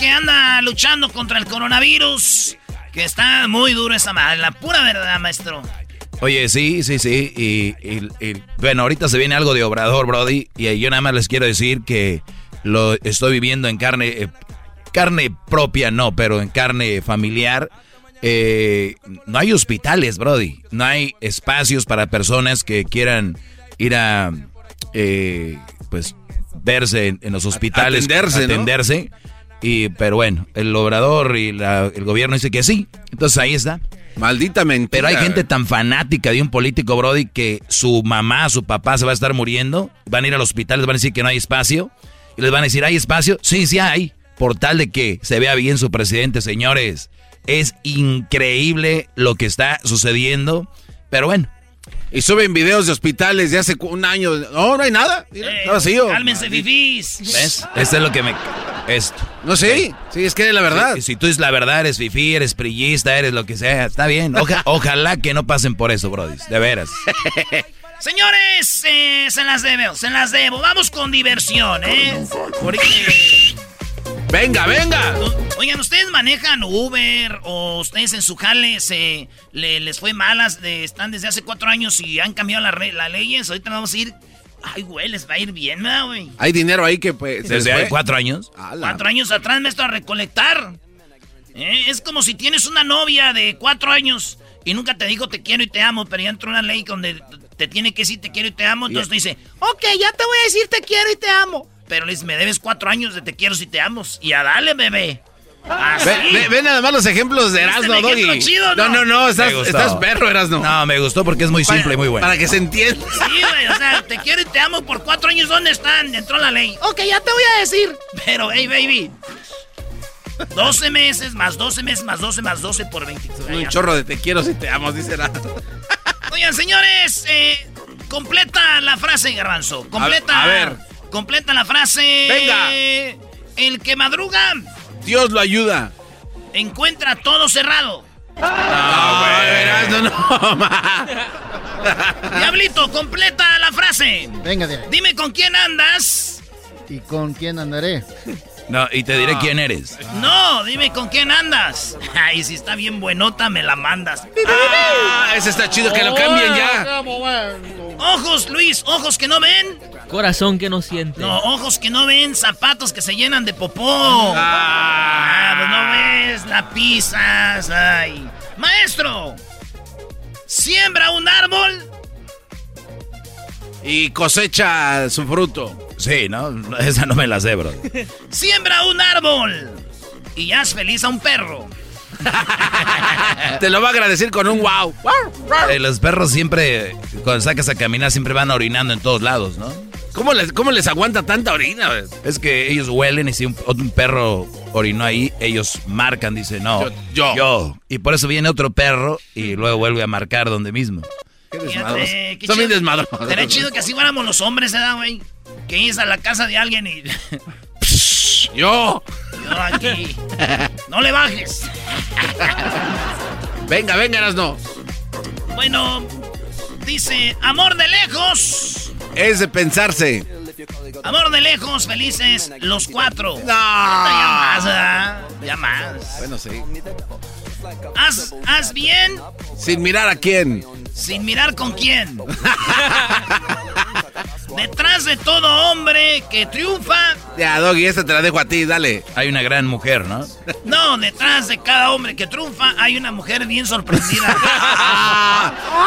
Que anda luchando contra el coronavirus. Que está muy duro esa madre, la pura verdad, maestro. Oye, sí, sí, sí. Y, y- y, bueno, ahorita se viene algo de Obrador, Brody. Y yo nada más les quiero decir que lo estoy viviendo en carne, eh, carne propia, no, pero en carne familiar. Eh, no hay hospitales, Brody. No hay espacios para personas que quieran ir a, eh, pues, verse en, en los hospitales, Atenderse, ¿no? Y, pero bueno, el obrador y la- el gobierno dice que sí. Entonces ahí está. Maldita mentira. Pero hay gente tan fanática de un político, Brody, que su mamá, su papá se va a estar muriendo. Van a ir al hospital, les van a decir que no hay espacio. Y les van a decir, ¿hay espacio? Sí, sí hay. Por tal de que se vea bien su presidente, señores. Es increíble lo que está sucediendo. Pero bueno. Y suben videos de hospitales de hace un año. No, no hay nada. Mira, Eh, está vacío. Cálmense, fifís. ¿Ves? Esto es lo que me... Esto. No sé. Sí, es que es la verdad. Si, si tú dices la verdad, eres fifí, eres prillista, eres lo que sea, está bien. Oja- ojalá que no pasen por eso, Brody. De veras. Señores, eh, se las debo, se las debo. Vamos con diversión, ¿eh? Porque- Venga, venga. Oigan, ¿ustedes manejan Uber o ustedes en su jale se, le- les fue malas? De, están desde hace cuatro años y han cambiado las las leyes. Ahorita vamos a ir... Ay, güey, les va a ir bien, ¿verdad, güey? Hay dinero ahí que pues. Desde hace cuatro años. Ala. Cuatro años atrás me estoy a recolectar. ¿Eh? Es como si tienes una novia de cuatro años y nunca te dijo te quiero y te amo, pero ya entró una ley donde te tiene que decir te quiero y te amo. Entonces te dice, ok, ya te voy a decir te quiero y te amo. Pero le dices, me debes cuatro años de te quiero y te amo. Y a dale, bebé. Así. Ve, ve- ve nada más los ejemplos de ¿Viste Erasmo, ejemplo Doggy. chido, no? no, no, no, estás, perro, Erasmo. No, me gustó porque es muy simple y muy bueno. Para que se entienda. Sí, güey, o sea, te quiero y te amo por cuatro años. ¿Dónde están? Entró la ley. Ok, ya te voy a decir. Pero, hey, baby. 12 meses, más 12 meses, más 12, más 12 por 22. Un chorro de te quiero si te amo, dice Erasmo. Oigan, señores, eh, completa la frase, Garbanzo. Completa. A- a ver. Completa la frase. Venga. El que madruga Dios lo ayuda. encuentra todo cerrado. No, güey, no. ma. Diablito, completa la frase. Venga de ahí. Dime con quién andas. ¿Y con quién andaré? No, y te diré quién eres. No, dime con quién andas. Ay, si está bien buenota, me la mandas. Ah, ese está chido, que lo cambien ya. Ojos, Luis, ojos que no ven. Corazón que no siente. No, ojos que no ven, zapatos que se llenan de popó. Ah, pues no ves, la pisas. Ay. Maestro, siembra un árbol. Y cosecha su fruto. Sí, ¿no? Esa no me la sé, bro. Siembra un árbol. Y haz feliz a un perro. Te lo va a agradecer con un wow. Eh, los perros siempre, cuando sacas a caminar, siempre van orinando en todos lados, ¿no? ¿Cómo les, cómo les aguanta tanta orina? Es que ellos huelen y si un, un perro orinó ahí, ellos marcan, dicen, no, Yo, yo. Y por eso viene otro perro y luego vuelve a marcar donde mismo. Qué Fíjate, desmadrosos. qué Son bien chido. desmadrosos. Sería chido que así fuéramos los hombres, ¿verdad, güey? Que ibas a la casa de alguien y... Yo. Yo aquí. No le bajes. Venga, venga, Erasno. Bueno, dice, amor de lejos. Es de pensarse. Amor de lejos, felices los cuatro. No. Ya más, ¿verdad? Ya más. Bueno, sí. Haz, haz bien Sin mirar a quién. sin mirar con quién. Detrás de todo hombre que triunfa, Ya, Doggy, esta te la dejo a ti, dale. Hay una gran mujer, ¿no? no, detrás de cada hombre que triunfa hay una mujer bien sorprendida.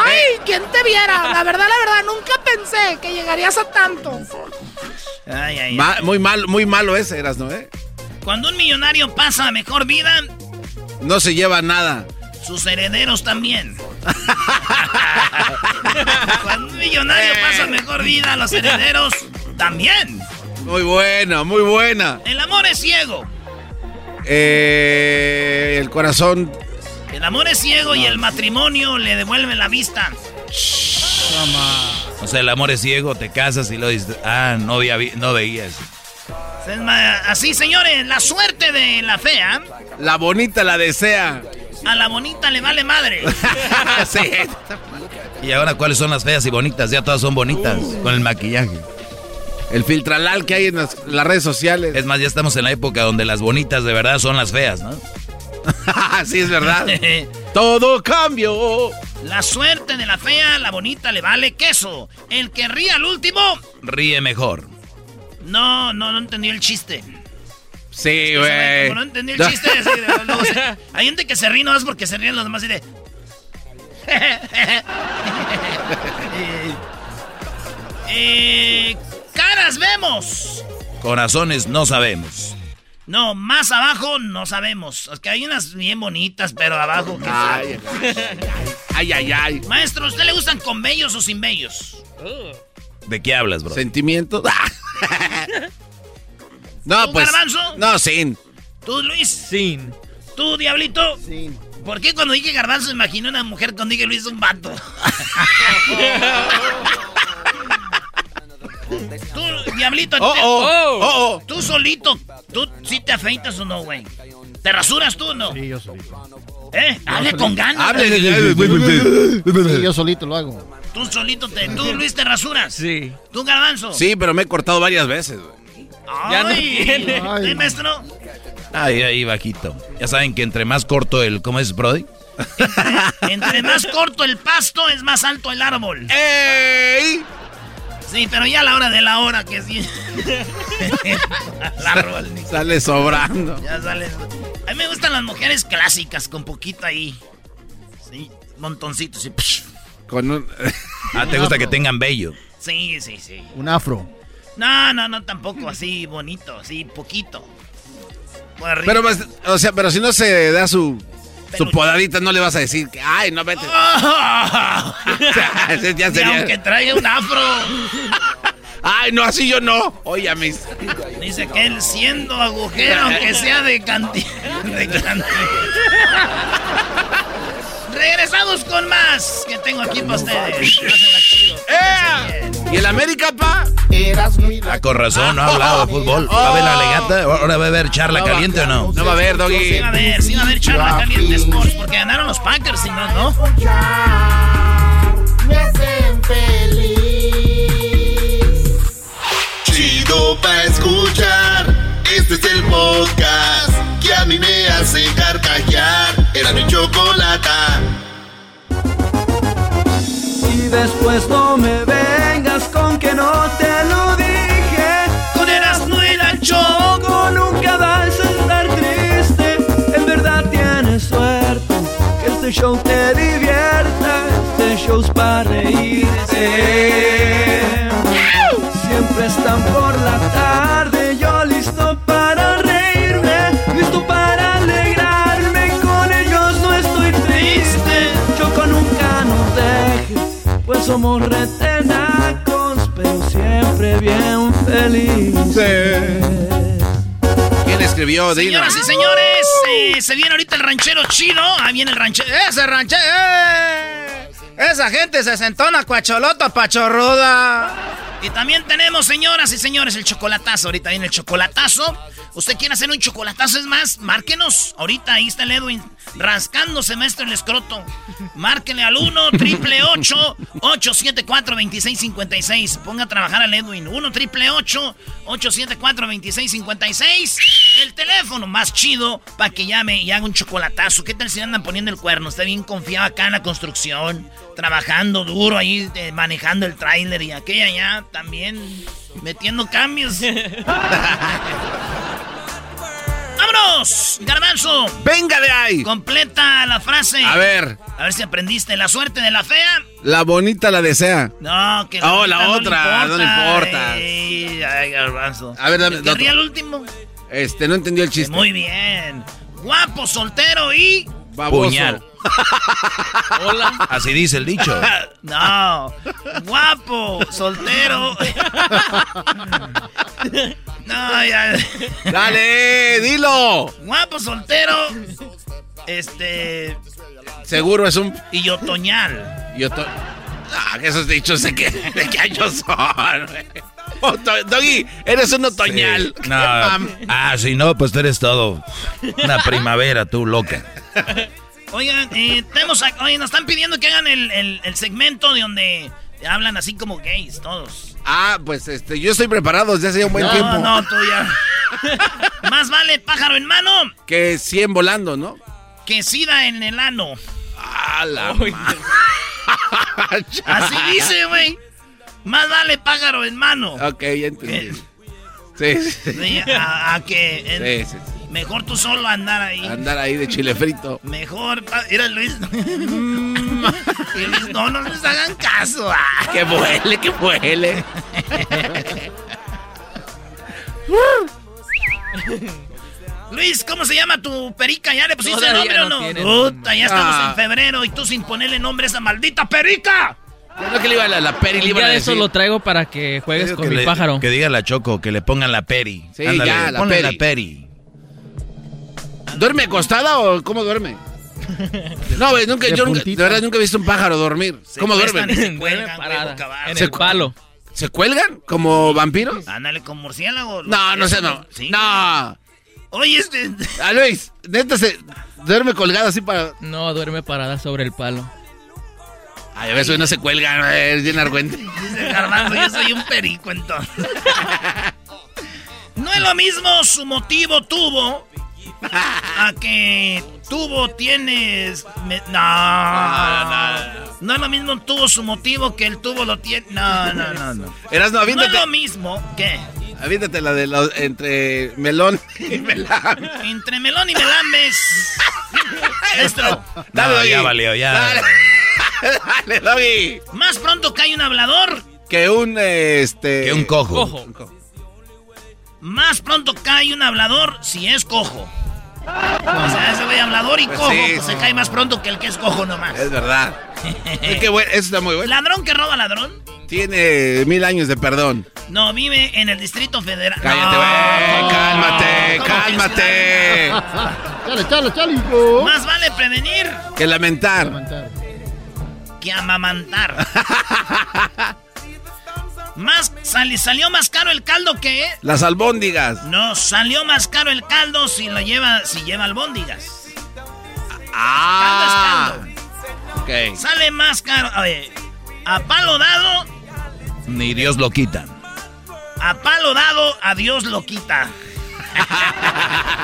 ¡Ay! ¿Quién te viera? La verdad, la verdad, nunca pensé que llegarías a tanto. Ay, ay, ay. Ma- muy mal, muy malo ese, Erasno, ¿eh? Cuando un millonario pasa a mejor vida, No se lleva nada. Sus herederos también. Cuando un millonario pasa a mejor vida, los herederos también. Muy bueno, muy buena. El amor es ciego. Eh, el corazón. El amor es ciego y el matrimonio le devuelve la vista. O sea, el amor es ciego, te casas y lo dices, ah, no, veía, no veías. Así, señores, la suerte de la fea La bonita la desea. a la bonita le vale madre. sí. Y ahora, ¿cuáles son las feas y bonitas? Ya todas son bonitas, con el maquillaje. El filtralal que hay en las, las redes sociales. Es más, ya estamos en la época donde las bonitas de verdad son las feas, ¿no? sí, es verdad. Todo cambió. La suerte de la fea, la bonita le vale queso. El que ríe al último, Ríe mejor. no, no, no entendí el chiste. Sí, Como güey. no entendí el chiste, así de- luego se- hay gente que se ríe no más porque se ríen los demás y de... Eh, caras vemos. Corazones no sabemos. No, más abajo no sabemos. Es que hay unas bien bonitas, pero abajo... que- Ay, ay, ay, ay. Maestro, ¿a usted le gustan con bellos o sin bellos? ¿De qué hablas, bro? Sentimiento. no, ¿Tú, pues. Garbanzo? No, sin. ¿Tú, Luis? Sin. ¿Tú, Diablito? Sí. ¿Por qué cuando dije garbanzo imaginé una mujer cuando dije Luis un vato? Tú, Diablito, Oh, te- oh, oh, oh. tú solito, ¿tú sí te afeitas o no, güey? ¿Te rasuras tú o no? Sí, yo solito. ¿Eh? Hable con ganas. Hable. Sí, yo solito lo hago. Tú solito, te, tú, Luis, te rasuras. Sí. ¿Tú, garbanzo? Sí, pero me he cortado varias veces, güey. Ya no Ay, tiene. Ay. ¿Sí, maestro? Ahí, ahí, bajito. Ya saben que entre más corto el... ¿Cómo es, Brody? Entre más corto el pasto, es más alto el árbol. ¡Ey! Sí, pero ya a la hora de la hora que sí. el árbol. Sale sobrando. Ya sale. A mí me gustan las mujeres clásicas, con poquito ahí. Sí, montoncitos. Sí, Con un. Ah, ¿te gusta que tengan bello? sí, sí. sí. Un afro. No, no, no, tampoco así bonito, así poquito. Pero, pues, o sea, pero si no se da su. Su podadita, no le vas a decir que. ¡Ay, no vete! ¡Ah! Ya Y sería- aunque traiga un afro, ¡Ay, no, así yo no! Oye, mis. dice que él siendo agujero, aunque sea de cantina. De cantina. Regresamos con más que tengo aquí para ustedes. ¡Eh! ¿Y el América, pa? Eras muy Ah, con razón, no ha hablado de fútbol. ¿Va a ver la legata? ¿Ahora va a haber charla No va- caliente o no? No va a haber, Doggy. Sí va a haber, sí va a haber charla caliente Sports porque ganaron los Packers, si no, ¿no? Me hacen feliz. Chido pa' escuchar. Este es el podcast que a mí me hace carcajear. Era mi chocolata. Y después no me vengas con que no te lo dije. Con Erasmo y la Choco. Nunca vas a estar triste. En verdad tienes suerte. Que este show te divierta. Este show's para reírse. Siempre están por la tarde. Somos retenacos, pero siempre bien felices. ¿Quién escribió? Dino? Señoras y señores, eh, se viene ahorita el ranchero chido. Ahí viene el ranchero. ¡Ese ranchero! ¡eh! Esa gente se sentó una cuacholota pachorruda. Y también tenemos, señoras y señores, el chocolatazo. Ahorita viene el chocolatazo. ¿Usted quiere hacer un chocolatazo? Es más, márquenos. Ahorita ahí está el Edwin rascándose, maestro, el escroto. Márquenle al 1 triple 874 2656 Ponga a trabajar al Edwin. 1 triple 874 2656 El teléfono más chido para que llame y haga un chocolatazo. ¿Qué tal si andan poniendo el cuerno? Está bien confiado acá en la construcción. Trabajando duro ahí, eh, manejando el tráiler y aquella ya también metiendo cambios. ¡Vámonos! Garbanzo. Venga de ahí. Completa la frase. A ver. A ver si aprendiste. La suerte de la fea. La bonita la desea. No, que Oh, la otra, no le importa. Ay, ay, garbanzo. A ver, dame. ¿Te ríe el último? Este, no entendió el chiste. Muy bien. Guapo, soltero y... Baboso. Puñal. Hola. Así dice el dicho. No. Guapo, soltero. No, ya. Dale, dilo. Guapo, soltero. Este. Seguro es un. Y otoñal. Y oto- Ah, que esos dichos de qué, de qué años son. Doggy, eres un otoñal. Sí. No. Ah, si no, pues tú eres todo. Una primavera, tú, loca. Oigan, eh, tenemos a- oye, nos están pidiendo que hagan el, el- el segmento de donde hablan así como gays, todos. Ah, pues este, yo estoy preparado desde hace un buen no, tiempo. no, tú ya. Más vale pájaro en mano Que 100 volando, ¿no? que sida en el ano. Ah, la Así dice, güey. Más vale pájaro en mano. Ok, ya entendí. Sí, sí. Sí, a, a que en- Sí, sí, sí. Mejor tú solo andar ahí. Andar ahí de chile frito. Mejor, era Luis. Y Luis, no, no les hagan caso. ah. Que vuele, que vuele. Luis, ¿cómo se llama tu perica? ¿Ya le pusiste Todavía nombre o no Puta, ya estamos Ah. en febrero y tú sin ponerle nombre a esa maldita perica. No que le iba a la, la peri, día de eso lo traigo para que juegues con que mi le- pájaro. Que diga la Choco, que le pongan la peri. Sí, Ándale, ya, la peri. la peri. ¿Duerme acostada o cómo duerme? No, güey, nunca, De yo nunca, de verdad nunca he visto un pájaro dormir. Se ¿Cómo duermen? se cuelgan, Parada, en Se el palo. ¿Se cuelgan como vampiros? Ándale con murciélago. No, no sé, no. Sí. No. Oye, este. A Luis, neta se duerme colgado así para. No, duerme parada sobre el palo. Ay, a veces no se cuelgan, güey, es bien argüente. Dice Garbanzo, yo soy un perico entonces. No es lo mismo su motivo tuvo a que tuvo tienes. me- no, no, no es lo mismo tuvo su motivo que el tuvo lo tiene. No, no, no, no. Eras no, No es lo mismo que aviéntate la de los, entre melón y melán. entre melón y melambes. Esto. Dale, No, ya valió, ya. Dale, Dale, Doggy. Más pronto cae un hablador, Que un, este... Que un cojo. Cojo. más pronto cae un hablador si es cojo. O sea, ese güey hablador y Pues cojo, sí, pues sí. se cae más pronto que el que es cojo nomás. Es verdad. Es que bueno, eso está muy bueno. ¿Ladrón que roba ladrón? Tiene mil años de perdón. No, vive en el Distrito Federal. Cállate, No. güey. Cálmate, ¿Cómo que cálmate. Chale, chale, chale, hijo. Más vale prevenir Que lamentar. Que amamantar. más sali- salió más caro el caldo que Las albóndigas. no salió más caro el caldo si lo lleva si lleva albóndigas. Ah. Caldo es Ok. Sale más caro. Oye, a palo dado, Ni Dios lo quita. a palo dado, a Dios lo quita.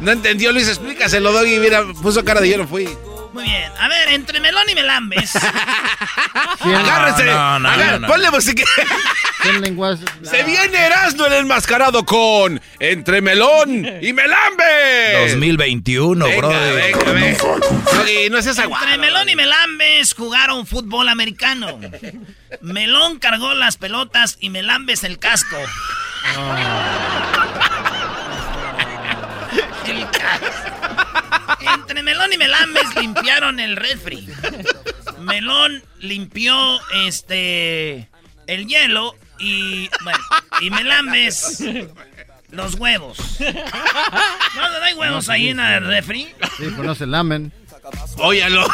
No entendió, Luis, explícaselo, Doggy. Mira, puso cara de yo no fui. Muy bien. A ver, entre melón y melambes. Agárrese. no, no, Agar- no, no. Ponle música. Se viene Erasmo el enmascarado con Entre Melón y Melambe. 2021, Venga, bro. venga, venga. Doggy, no es esa Entre Melón y Melambes jugaron fútbol americano. Melón cargó las pelotas y Melambes el casco. Entre Melón y Melambes limpiaron el refri. Melón limpió este el hielo y bueno, y Melambes los huevos. No, no hay huevos ahí en el refri. Sí, pues no se lamen. Óyalo.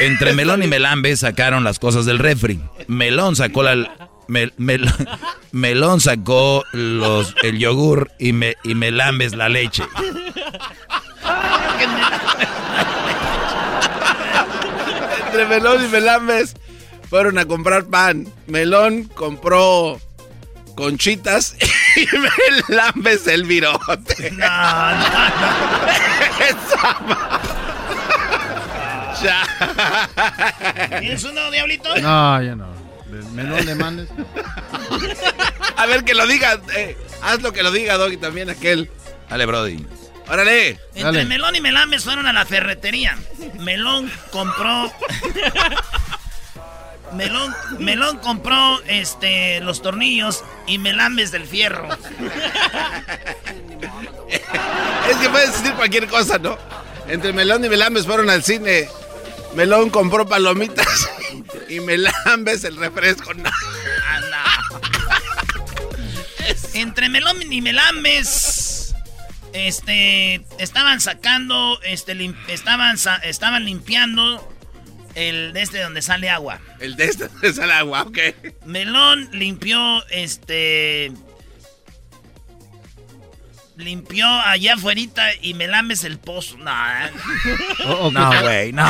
Entre Melón y Melambe sacaron las cosas del refri. Melón sacó la... Mel- Mel- Melón sacó los, el yogur y, me, y Melambes la leche. Entre Melón y Melambes fueron a comprar pan. Melón compró conchitas y Melambes el virote. No, no, Esa ma- Ya. ¿Tienes uno, diablito? No, ya no. Melón le mandes. A ver que lo diga. eh, haz lo que lo diga, Doggy, también aquel. Dale, Brody. Órale. Entre Dale. Melón y Melambes fueron a la ferretería. Melón compró. Melón, Melón compró este los tornillos y Melambes del fierro. Es que puedes decir cualquier cosa, ¿no? Entre Melón y Melambes fueron al cine. Melón compró palomitas y Melambes el refresco. No. Entre Melón y Melambes este estaban sacando este lim- estaban sa- estaban limpiando el de este donde sale agua. El de este es el agua, ok. Melón limpió este limpió allá afuera y Melambes el pozo. No, eh. O- o No, ¿qué tal- güey, no.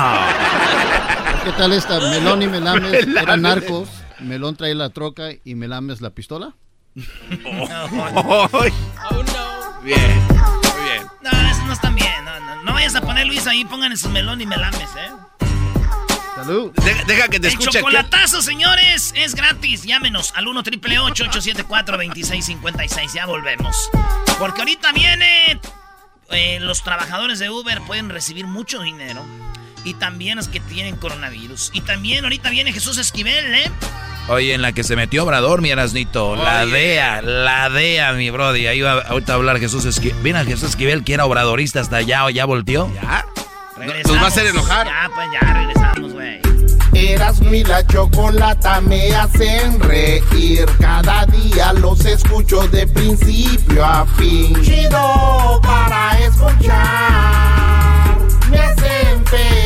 ¿Qué tal esta? Melón y Melames Melames. eran narcos. Melón trae la troca y Melames la pistola. Ay. Bien, muy bien. No, eso no están bien. No, no, no vayas a poner Luis ahí, pongan en su melón y melames, ¿eh? Salud. Deja, deja que te El escuche. aquí. chocolatazo, señores, es gratis. Llámenos al 1 triple 874 2656 Ya volvemos. Porque ahorita viene. eh, los trabajadores de Uber pueden recibir mucho dinero. Y también los que tienen coronavirus. Y también ahorita viene Jesús Esquivel, ¿eh? Oye, en la que se metió Obrador, mi Erasnito. La Oye. DEA, la DEA, mi Brody. Ahí va ahorita a hablar Jesús Esquivel. Mira, Jesús Esquivel, que era obradorista hasta allá o ya volteó. ¿Ya? Regresamos. Nos va a hacer enojar. Ya, pues ya regresamos, güey. Eras mi la chocolata me hacen reír. Cada día los escucho de principio a fin. Chido para escuchar. Me hacen feliz.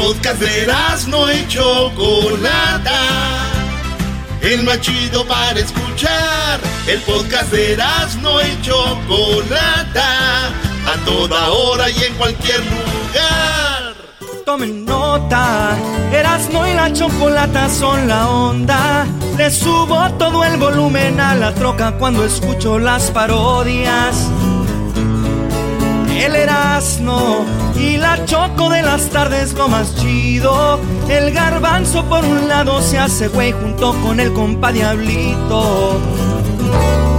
Podcast de no y Chocolata. El más chido para escuchar. El podcast de no y Chocolata. A toda hora y en cualquier lugar. Tomen nota, Erasmo y la chocolata son la onda. Le subo todo el volumen a la troca cuando escucho las parodias. El Erasmo y la choco de las tardes lo más chido. El garbanzo por un lado se hace güey junto con el compa Diablito.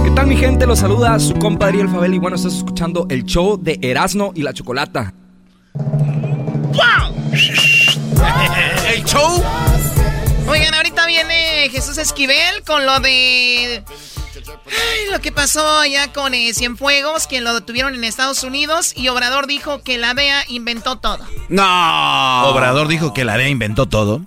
¿Qué tal mi gente? Los saluda su compadre El Fabel y bueno, estás escuchando el show de Erasmo y la Chocolata. El show. Oigan, ahorita viene Jesús Esquivel con lo de. Ay, lo que pasó allá con eh, Cienfuegos, que lo detuvieron en Estados Unidos y Obrador dijo que la DEA inventó todo. No. Obrador dijo que la DEA inventó todo.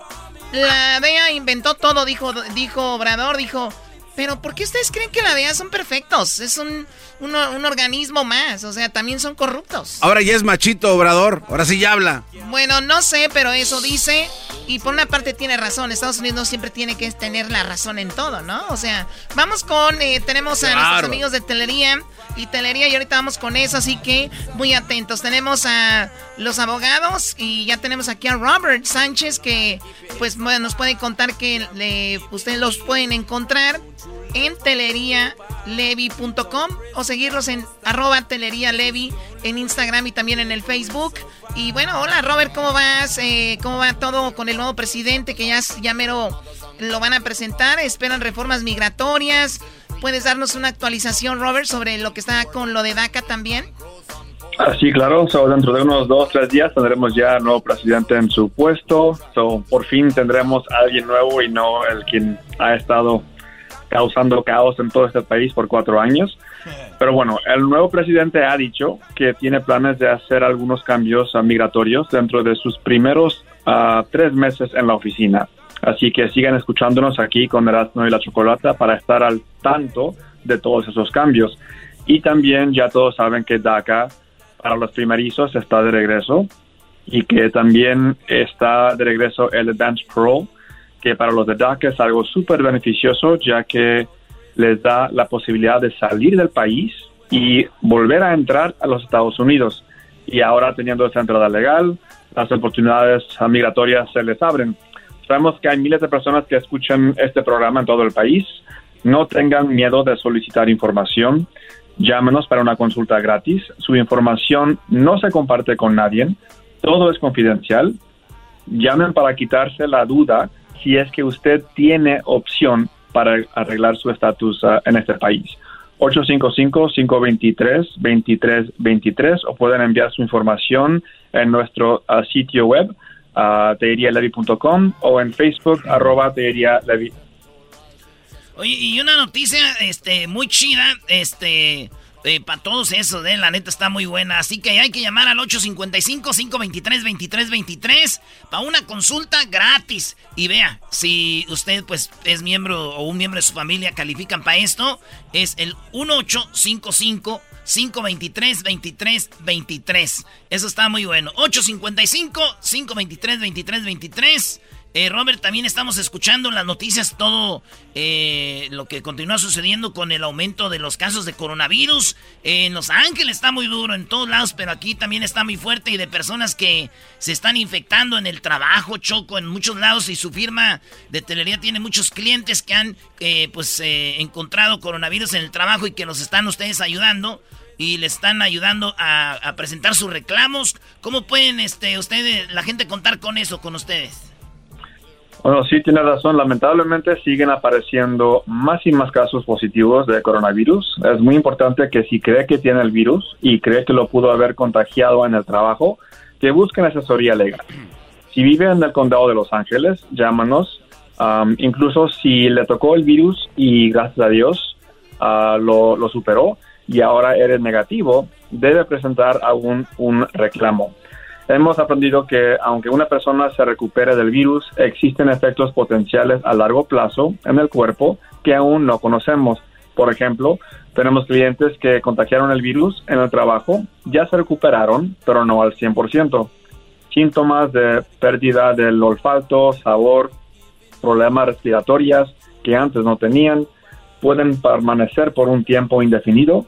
La DEA inventó todo, dijo, dijo Obrador, dijo Pero ¿por qué ustedes creen que la DEA son perfectos? Es un, un, un, organismo más, o sea, también son corruptos. Ahora ya es machito, Obrador, ahora sí ya habla. Bueno, no sé, pero eso dice, y por una parte tiene razón, Estados Unidos siempre tiene que tener la razón en todo, ¿no? O sea, vamos con, eh, tenemos a nuestros amigos de Telería y Telería y ahorita vamos con eso, así que muy atentos. Tenemos a los abogados y ya tenemos aquí a Robert Sánchez que pues nos puede contar que le, ustedes los pueden encontrar en telerialevi.com o seguirlos en arroba telerialevi en Instagram y también en el Facebook. Y bueno, hola Robert, ¿cómo vas? Eh, ¿Cómo va todo con el nuevo presidente que ya, ya mero lo van a presentar? ¿Esperan reformas migratorias? ¿Puedes darnos una actualización, Robert, sobre lo que está con lo de DACA también? Ah, claro. dentro de unos dos, tres días tendremos ya nuevo presidente en su puesto. So, por fin tendremos a alguien nuevo y no el quien ha estado causando caos en todo este país por cuatro años. Pero bueno, el nuevo presidente ha dicho que tiene planes de hacer algunos cambios migratorios dentro de sus primeros uh, tres meses en la oficina. Así que sigan escuchándonos aquí con Erasmo y la Chocolata para estar al tanto de todos esos cambios. Y también ya todos saben que DACA para los primerizos está de regreso y que también está de regreso el Advanced Pro, que para los de DACA es algo súper beneficioso ya que les da la posibilidad de salir del país y volver a entrar a los Estados Unidos. Y ahora teniendo esa entrada legal, las oportunidades migratorias se les abren. Sabemos que hay miles de personas que escuchan este programa en todo el país. No tengan miedo de solicitar información. Llámenos para una consulta gratis. Su información no se comparte con nadie. Todo es confidencial. Llamen para quitarse la duda si es que usted tiene opción para arreglar su estatus uh, en este país. 855-523-2323 o pueden enviar su información en nuestro uh, sitio web uh, teerialevi.com o en Facebook arroba. Oye, y una noticia este, muy chida, este... Eh, para todos esos, eh, la neta está muy buena. Así que hay que llamar al 855-523-2323 para una consulta gratis. Y vea, si usted pues es miembro o un miembro de su familia califican para esto, es el 1855 523 2323 Eso está muy bueno. 855 523 2323 eh, Robert, también estamos escuchando las noticias todo eh, lo que continúa sucediendo con el aumento de los casos de coronavirus. en Los Ángeles está muy duro en todos lados, pero aquí también está muy fuerte y de personas que se están infectando en el trabajo, Choco, en muchos lados y su firma de telería tiene muchos clientes que han eh, pues encontrado coronavirus en el trabajo y que los están ustedes ayudando y le están ayudando a, a presentar sus reclamos. ¿Cómo pueden este, ustedes, la gente contar con eso, con ustedes? Bueno, sí, tiene razón. Lamentablemente siguen apareciendo más y más casos positivos de coronavirus. Es muy importante que si cree que tiene el virus y cree que lo pudo haber contagiado en el trabajo, que busquen asesoría legal. Si vive en el condado de Los Ángeles, llámanos. Um, incluso si le tocó el virus y gracias a Dios uh, lo, lo superó y ahora eres negativo, debe presentar aún un reclamo. Hemos aprendido que aunque una persona se recupere del virus, existen efectos potenciales a largo plazo en el cuerpo que aún no conocemos. Por ejemplo, tenemos clientes que contagiaron el virus en el trabajo, ya se recuperaron, pero no al 100%. Síntomas de pérdida del olfato, sabor, problemas respiratorios que antes no tenían, pueden permanecer por un tiempo indefinido.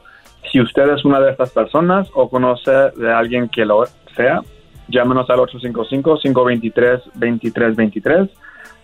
Si usted es una de estas personas o conoce de alguien que lo sea, llámenos al 855-523-2323.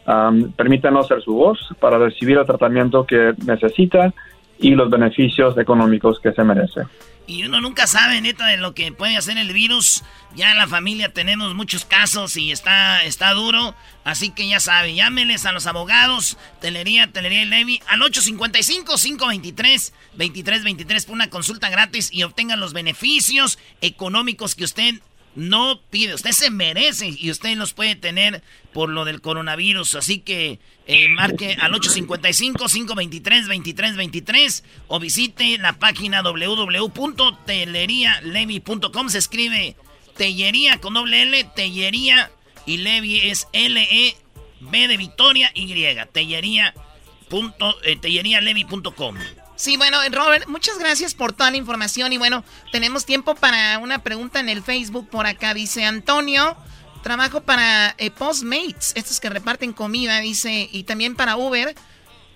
Um, permítanos ser su voz para recibir el tratamiento que necesita y los beneficios económicos que se merece. Y uno nunca sabe, neta, de lo que puede hacer el virus. Ya en la familia tenemos muchos casos y está, está duro. Así que ya sabe, llámenles a los abogados, Telería, Telería y Levi, al 855-523-2323 por una consulta gratis y obtengan los beneficios económicos que usted no pide, usted se merece y usted los puede tener por lo del coronavirus. Así que eh, marque al 855-523-2323 o visite la página www.tellerialevi.com. Se escribe Tellería con doble L, Tellería y Levi es L-E-B de Victoria Y. Tellería tellerialevi.com. Sí, bueno, Robert, muchas gracias por toda la información y bueno, tenemos tiempo para una pregunta en el Facebook por acá. Dice Antonio, trabajo para eh, Postmates, estos que reparten comida, dice, y también para Uber.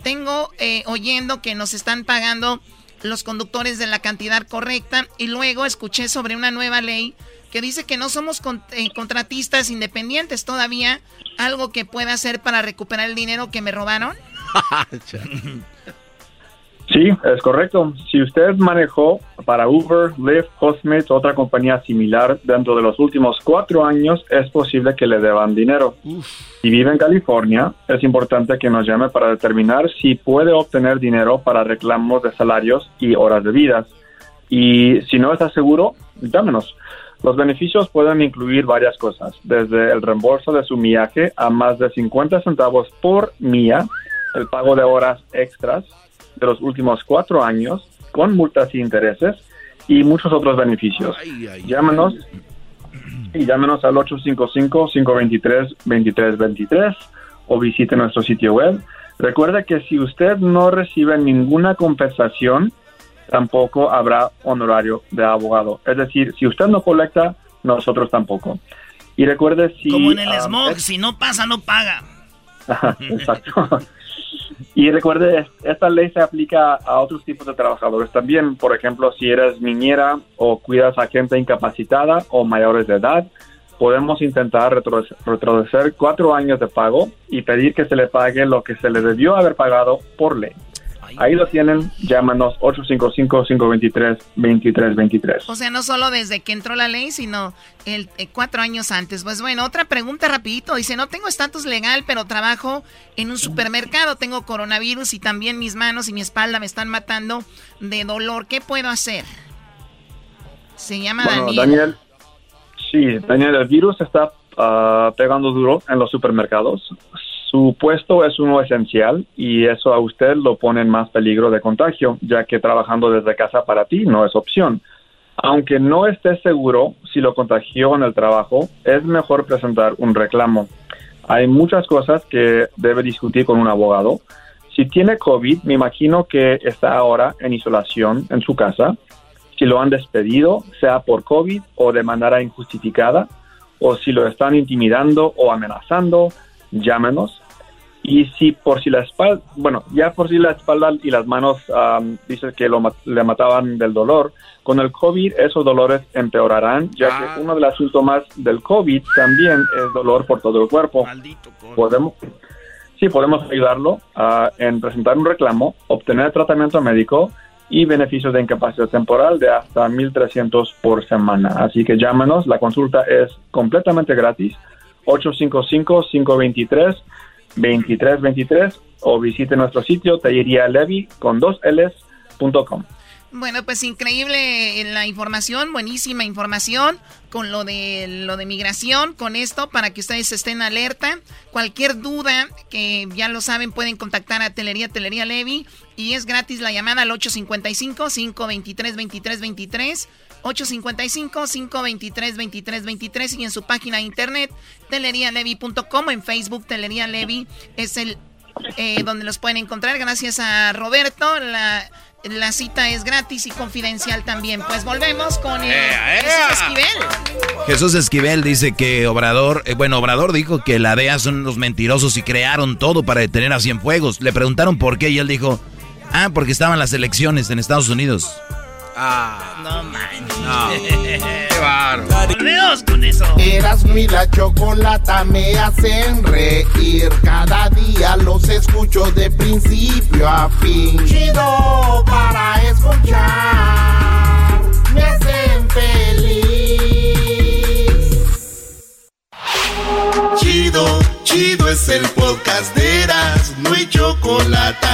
Tengo eh, oyendo que nos están pagando los conductores de la cantidad correcta y luego escuché sobre una nueva ley que dice que no somos eh, contratistas independientes todavía, algo que pueda hacer para recuperar el dinero que me robaron. Sí, es correcto. Si usted manejó para Uber, Lyft, Postmates, otra compañía similar dentro de los últimos cuatro años, es posible que le deban dinero. Si vive en California, es importante que nos llame para determinar si puede obtener dinero para reclamos de salarios y horas de vida. Y si no está seguro, llámenos. Los beneficios pueden incluir varias cosas, desde el reembolso de su millaje a más de 50 centavos por milla, el pago de horas extras, de los últimos cuatro años con multas y intereses y muchos otros beneficios. Llámenos y llámenos al 855-523-2323 o visite nuestro sitio web. Recuerde que si usted no recibe ninguna compensación, tampoco habrá honorario de abogado. Es decir, si usted no colecta, nosotros tampoco. Y recuerde si... Como en el ah, smog, si no pasa, no paga. Exacto. Y recuerde, esta ley se aplica a otros tipos de trabajadores también. Por ejemplo, si eres niñera o cuidas a gente incapacitada o mayores de edad, podemos intentar retroceder cuatro años de pago y pedir que se le pague lo que se le debió haber pagado por ley. Ahí lo tienen, llámanos 855-523-2323. O sea, no solo desde que entró la ley, sino el, eh, cuatro años antes. Pues bueno, otra pregunta rapidito. Dice, no tengo estatus legal, pero trabajo en un supermercado. Tengo coronavirus y también mis manos y mi espalda me están matando de dolor. ¿Qué puedo hacer? Se llama Daniel. Daniel. Sí, Daniel, el virus está ah, pegando duro en los supermercados su puesto es uno esencial y eso a usted lo pone en más peligro de contagio, ya que trabajando desde casa para ti no es opción. Aunque no esté seguro si lo contagió en el trabajo, es mejor presentar un reclamo. Hay muchas cosas que debe discutir con un abogado. Si tiene COVID, me imagino que está ahora en isolación en su casa. Si lo han despedido, sea por COVID o de manera injustificada, o si lo están intimidando o amenazando, llámenos. Y si por si la espalda, bueno, ya por si la espalda y las manos dice que lo, le mataban del dolor, con el COVID esos dolores empeorarán, ya que ah. uno de los síntomas del COVID también es dolor por todo el cuerpo. Podemos, sí, podemos ayudarlo en presentar un reclamo, obtener tratamiento médico y beneficios de incapacidad temporal de hasta 1.300 por semana. Así que llámenos, la consulta es completamente gratis 855-523-2323 o visite nuestro sitio Levy con dos L's.com. Bueno, pues increíble la información, buenísima información con lo de lo de migración, con esto para que ustedes estén alerta. Cualquier duda que ya lo saben pueden contactar a Telería Telería Levy y es gratis la llamada al 855 523 2323 855-523-2323 y en su página de internet telerialevi.com en Facebook Telería Levi es el eh, donde los pueden encontrar. Gracias a Roberto la, la cita es gratis y confidencial también. Pues volvemos con eh, Jesús Esquivel. Jesús Esquivel dice que Obrador eh, bueno Obrador dijo que la DEA son unos mentirosos y crearon todo para detener a Cienfuegos. Le preguntaron por qué y él dijo ah porque estaban las elecciones en Estados Unidos Ah. No manches. No. Qué bárbaro. con eso. Eras mi la chocolata me hacen reír. Cada día los escucho de principio a fin. Chido para escuchar. Me hacen feliz. Chido, chido es el podcast de Eras, no hay chocolate.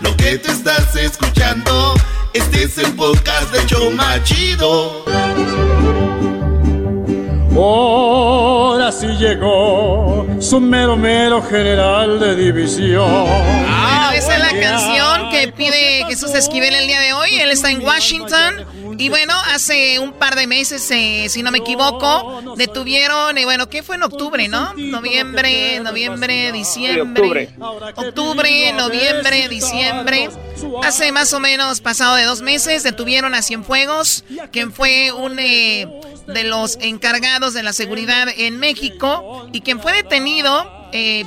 Lo que te estás escuchando. Este es el podcast de Choma Chido. Ahora sí llegó su mero mero general de división. Ah, esa es la canción que pide Jesús Esquivel el día de hoy. Él está en Washington. Y bueno, hace un par de meses, eh, si no me equivoco, detuvieron, eh, bueno, ¿qué fue en octubre, no? Noviembre, noviembre, diciembre. Octubre, noviembre, diciembre. Hace más o menos pasado de dos meses detuvieron a Cienfuegos, quien fue un eh, de los encargados de la seguridad en México y quien fue detenido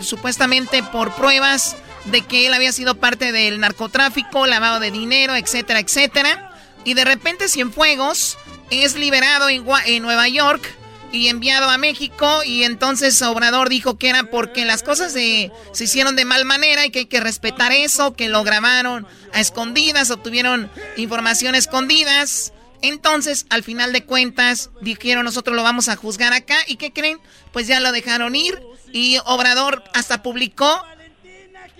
supuestamente por pruebas de que él había sido parte del narcotráfico, lavado de dinero, etcétera, etcétera. Y de repente Cienfuegos es liberado en, Nueva York y enviado a México y entonces Obrador dijo que era porque las cosas se, se hicieron de mal manera y que hay que respetar eso, que lo grabaron a escondidas, obtuvieron información escondidas. Entonces, al final de cuentas, dijeron nosotros lo vamos a juzgar acá y ¿qué creen? Pues ya lo dejaron ir y Obrador hasta publicó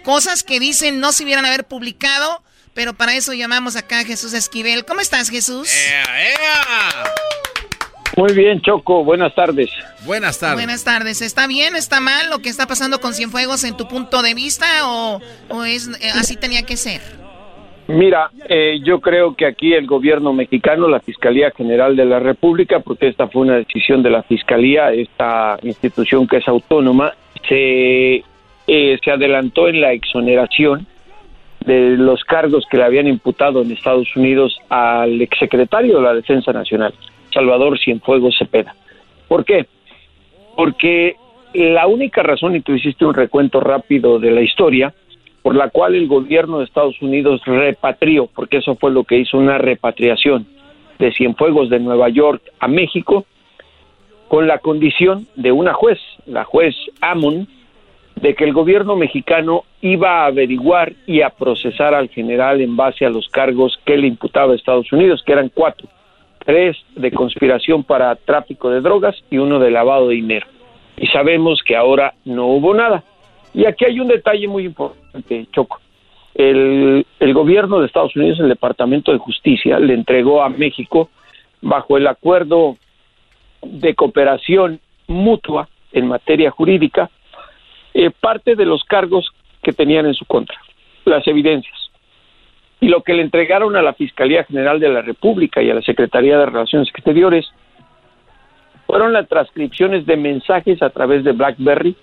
Cosas que dicen no se hubieran haber publicado, pero para eso llamamos acá a Jesús Esquivel. ¿Cómo estás, Jesús? Muy bien, Choco. Buenas tardes. Buenas tardes. Buenas tardes. ¿Está bien? ¿Está mal lo que está pasando con Cienfuegos en tu punto de vista o, es eh, así tenía que ser? Mira, eh, yo creo que aquí el gobierno mexicano, la Fiscalía General de la República, porque esta fue una decisión de la Fiscalía, esta institución que es autónoma, se eh, se adelantó en la exoneración de los cargos que le habían imputado en Estados Unidos al exsecretario de la Defensa Nacional, Salvador Cienfuegos Cepeda. ¿Por qué? Porque la única razón, y tú hiciste un recuento rápido de la historia, por la cual el gobierno de Estados Unidos repatrió, porque eso fue lo que hizo una repatriación de Cienfuegos de Nueva York a México, con la condición de una juez, la juez Amon, de que el gobierno mexicano iba a averiguar y a procesar al general en base a los cargos que le imputaba a Estados Unidos, que eran cuatro, tres de conspiración para tráfico de drogas y uno de lavado de dinero. Y sabemos que ahora no hubo nada. Y aquí hay un detalle muy importante, Choco. El, el gobierno de Estados Unidos, el Departamento de Justicia, le entregó a México, bajo el acuerdo de cooperación mutua en materia jurídica, eh, parte de los cargos que tenían en su contra, las evidencias. Y lo que le entregaron a la Fiscalía General de la República y a la Secretaría de Relaciones Exteriores fueron las transcripciones de mensajes a través de BlackBerry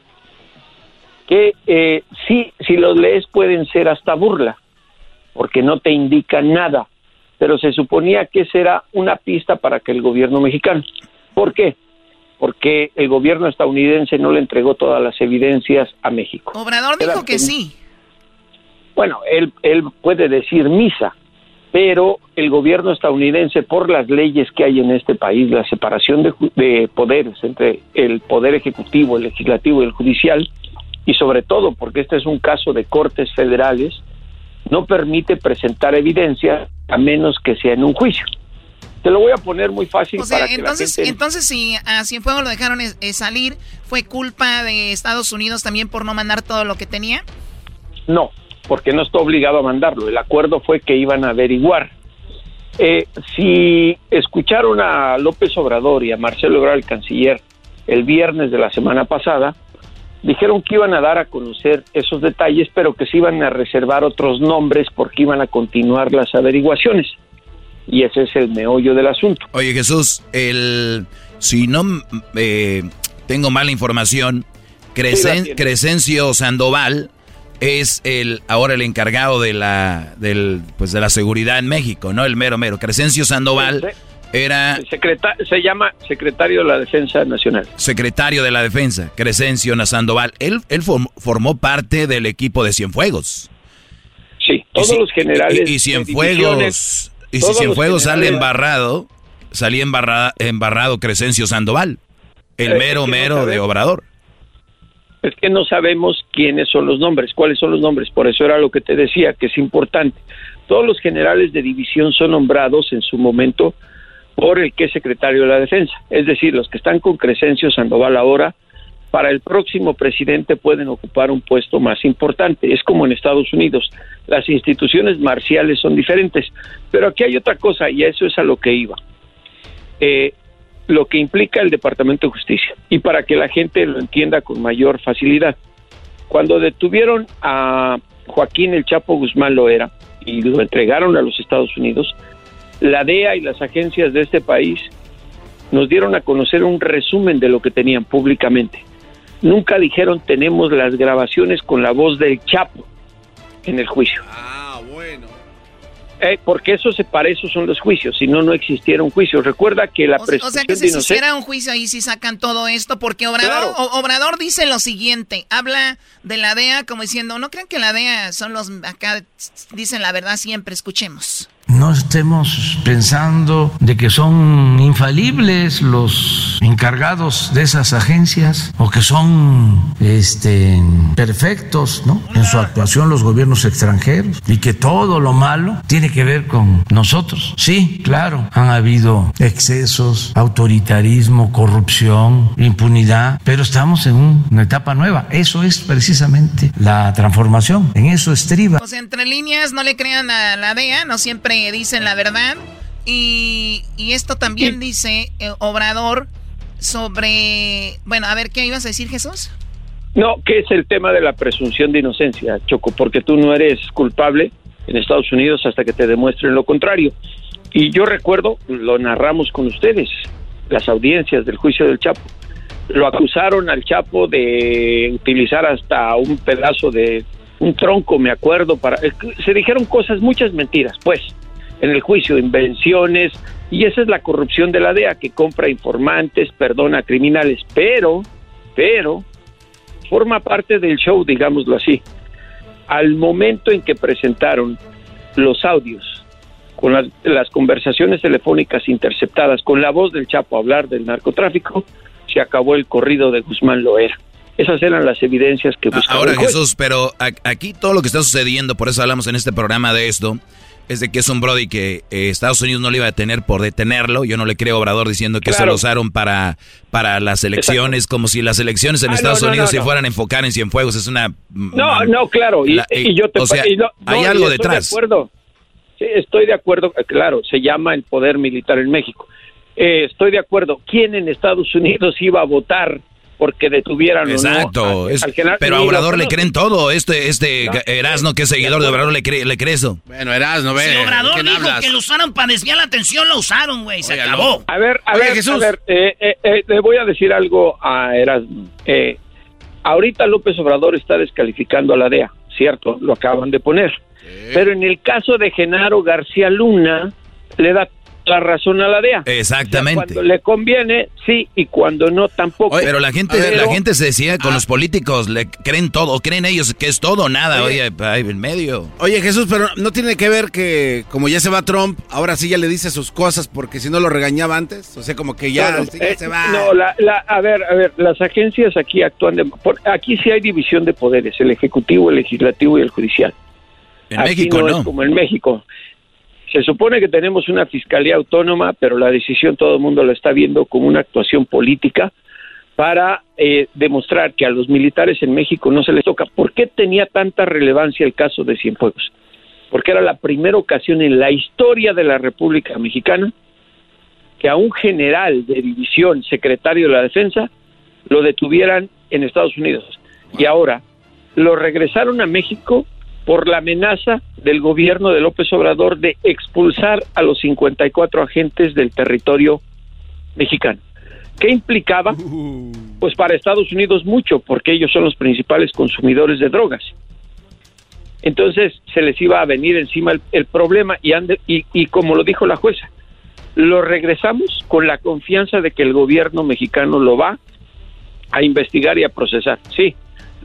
que eh, sí, si los lees pueden ser hasta burla, porque no te indican nada, pero se suponía que será una pista para que el gobierno mexicano. ¿Por qué? Porque el gobierno estadounidense no le entregó todas las evidencias a México. Obrador dijo que sí. Bueno, él, él puede decir misa, pero el gobierno estadounidense, por las leyes que hay en este país, la separación de, de poderes entre el poder ejecutivo, el legislativo y el judicial, y sobre todo porque este es un caso de cortes federales, no permite presentar evidencia a menos que sea en un juicio. Te lo voy a poner muy fácil. para que entonces, entonces si a Cienfuegos lo dejaron salir, ¿fue culpa de Estados Unidos también por no mandar todo lo que tenía? No, porque no está obligado a mandarlo. El acuerdo fue que iban a averiguar. Eh, si escucharon a López Obrador y a Marcelo Ebrard, el canciller, el viernes de la semana pasada, dijeron que iban a dar a conocer esos detalles, pero que se iban a reservar otros nombres porque iban a continuar las averiguaciones y ese es el meollo del asunto. Oye Jesús, el si no eh, tengo mala información, Crescencio Sandoval es el ahora el encargado de la del pues de la seguridad en México, ¿no? El mero mero. Crescencio Sandoval era se llama secretario de la Defensa Nacional. Secretario de la Defensa, Crescencio Sandoval. Él él formó parte del equipo de Cienfuegos. Sí, todos los generales y, y Cienfuegos y si Cienfuegos sale embarrado, salía embarrado Crescencio Sandoval, el mero mero de Obrador. Es que no sabemos quiénes son los nombres, cuáles son los nombres, por eso era lo que te decía, que es importante. Todos los generales de división son nombrados en su momento por el que es secretario de la defensa, es decir, los que están con Crescencio Sandoval ahora para el próximo presidente pueden ocupar un puesto más importante. Es como en Estados Unidos, las instituciones marciales son diferentes. Pero aquí hay otra cosa y eso es a lo que iba. Eh, lo que implica el Departamento de Justicia y para que la gente lo entienda con mayor facilidad. Cuando detuvieron a Joaquín El Chapo Guzmán lo era y lo entregaron a los Estados Unidos, la DEA y las agencias de este país nos dieron a conocer un resumen de lo que tenían públicamente. Nunca dijeron tenemos las grabaciones con la voz del Chapo en el juicio. Ah, bueno. Eh, porque eso se para eso son los juicios, si no, no existiera un juicio. Recuerda que la O, o sea presunción que si se hiciera un juicio ahí sí sacan todo esto, porque Obrador, O- Obrador dice lo siguiente, habla de la DEA como diciendo, no crean que la DEA son los acá dicen la verdad siempre, escuchemos. No estemos pensando de que son infalibles los encargados de esas agencias o que son este, perfectos ¿no? en su actuación los gobiernos extranjeros y que todo lo malo tiene que ver con nosotros. Sí, claro, han habido excesos, autoritarismo, corrupción, impunidad, pero estamos en una etapa nueva. Eso es precisamente la transformación, en eso estriba. Sea, entre líneas no le crean a la DEA, no siempre dicen la verdad. Y, y esto también dice eh, Obrador sobre... Bueno, a ver, ¿qué ibas a decir Jesús? No, que es el tema de la presunción de inocencia, Choco, porque tú no eres culpable en Estados Unidos hasta que te demuestren lo contrario. Y yo recuerdo, lo narramos con ustedes, las audiencias del juicio del Chapo. Lo acusaron al Chapo de utilizar hasta un pedazo de un tronco, me acuerdo, para se dijeron cosas, muchas mentiras, pues, en el juicio, invenciones, y esa es la corrupción de la DEA que compra informantes, perdona criminales, pero, pero forma parte del show, digámoslo así. Al momento en que presentaron los audios con las, las conversaciones telefónicas interceptadas con la voz del Chapo hablar del narcotráfico, se acabó el corrido de Guzmán Loera. Esas eran las evidencias que buscaba Ahora. Jesús, pero aquí todo lo que está sucediendo, por eso hablamos en este programa de esto, es de que es un Brody que eh, Estados Unidos no le iba a detener por detenerlo. Yo no le creo a Obrador diciendo que Claro. lo usaron para, para las elecciones, como si las elecciones en Ah, Estados no, Unidos no, se fueran a enfocar en Cienfuegos. Es una... No, no, claro, y, La- y yo te o sea, y no- hay algo estoy detrás. De acuerdo. Sí, estoy de acuerdo, eh, claro, se llama el poder militar en México. Eh, estoy de acuerdo. ¿Quién en Estados Unidos iba a votar porque detuvieran o Exacto. no al- es- al general? pero a Obrador le creen todo. Este, este Erasno, que es seguidor de Obrador, le cree, le cree eso. Bueno, Erasno, ve. Si Obrador ¿quién dijo hablas? que lo usaron para desviar la atención, lo usaron, güey. Se acabó. A ver, a Oye, ver, Jesús. a ver, eh, eh, eh, le voy a decir algo a Erasmo. Eh, ahorita López Obrador está descalificando a la DEA, cierto, lo acaban de poner. Pero en el caso de Genaro García Luna, le da la razón a la DEA. Exactamente. Cuando le conviene, sí, y cuando no, tampoco. Oye, pero la gente, Pero- la gente se decía Ah. con los políticos, le creen todo, creen ellos que es todo o nada, oye, ahí en medio. Oye, Jesús, pero no tiene que ver que como ya se va Trump, ahora sí ya le dice sus cosas porque si no lo regañaba antes. O sea, como que ya, sí, eh, se va. no, la- la- a ver, a ver, las agencias aquí actúan de, por- aquí sí hay división de poderes, el ejecutivo, el legislativo y el judicial. En Aquí México no, no. es como en México. Se supone que tenemos una fiscalía autónoma, pero la decisión todo el mundo la está viendo como una actuación política para eh, demostrar que a los militares en México no se les toca. ¿Por qué tenía tanta relevancia el caso de Cienfuegos? Porque era la primera ocasión en la historia de la República Mexicana que a un general de división, secretario de la Defensa, lo detuvieran en Estados Unidos. Y ahora lo regresaron a México por la amenaza del gobierno de López Obrador de expulsar a los 54 agentes del territorio mexicano. ¿Qué implicaba? Pues para Estados Unidos mucho, porque ellos son los principales consumidores de drogas. Entonces se les iba a venir encima el, el problema y, ande- y, y como lo dijo la jueza, lo regresamos con la confianza de que el gobierno mexicano lo va a investigar y a procesar. Sí,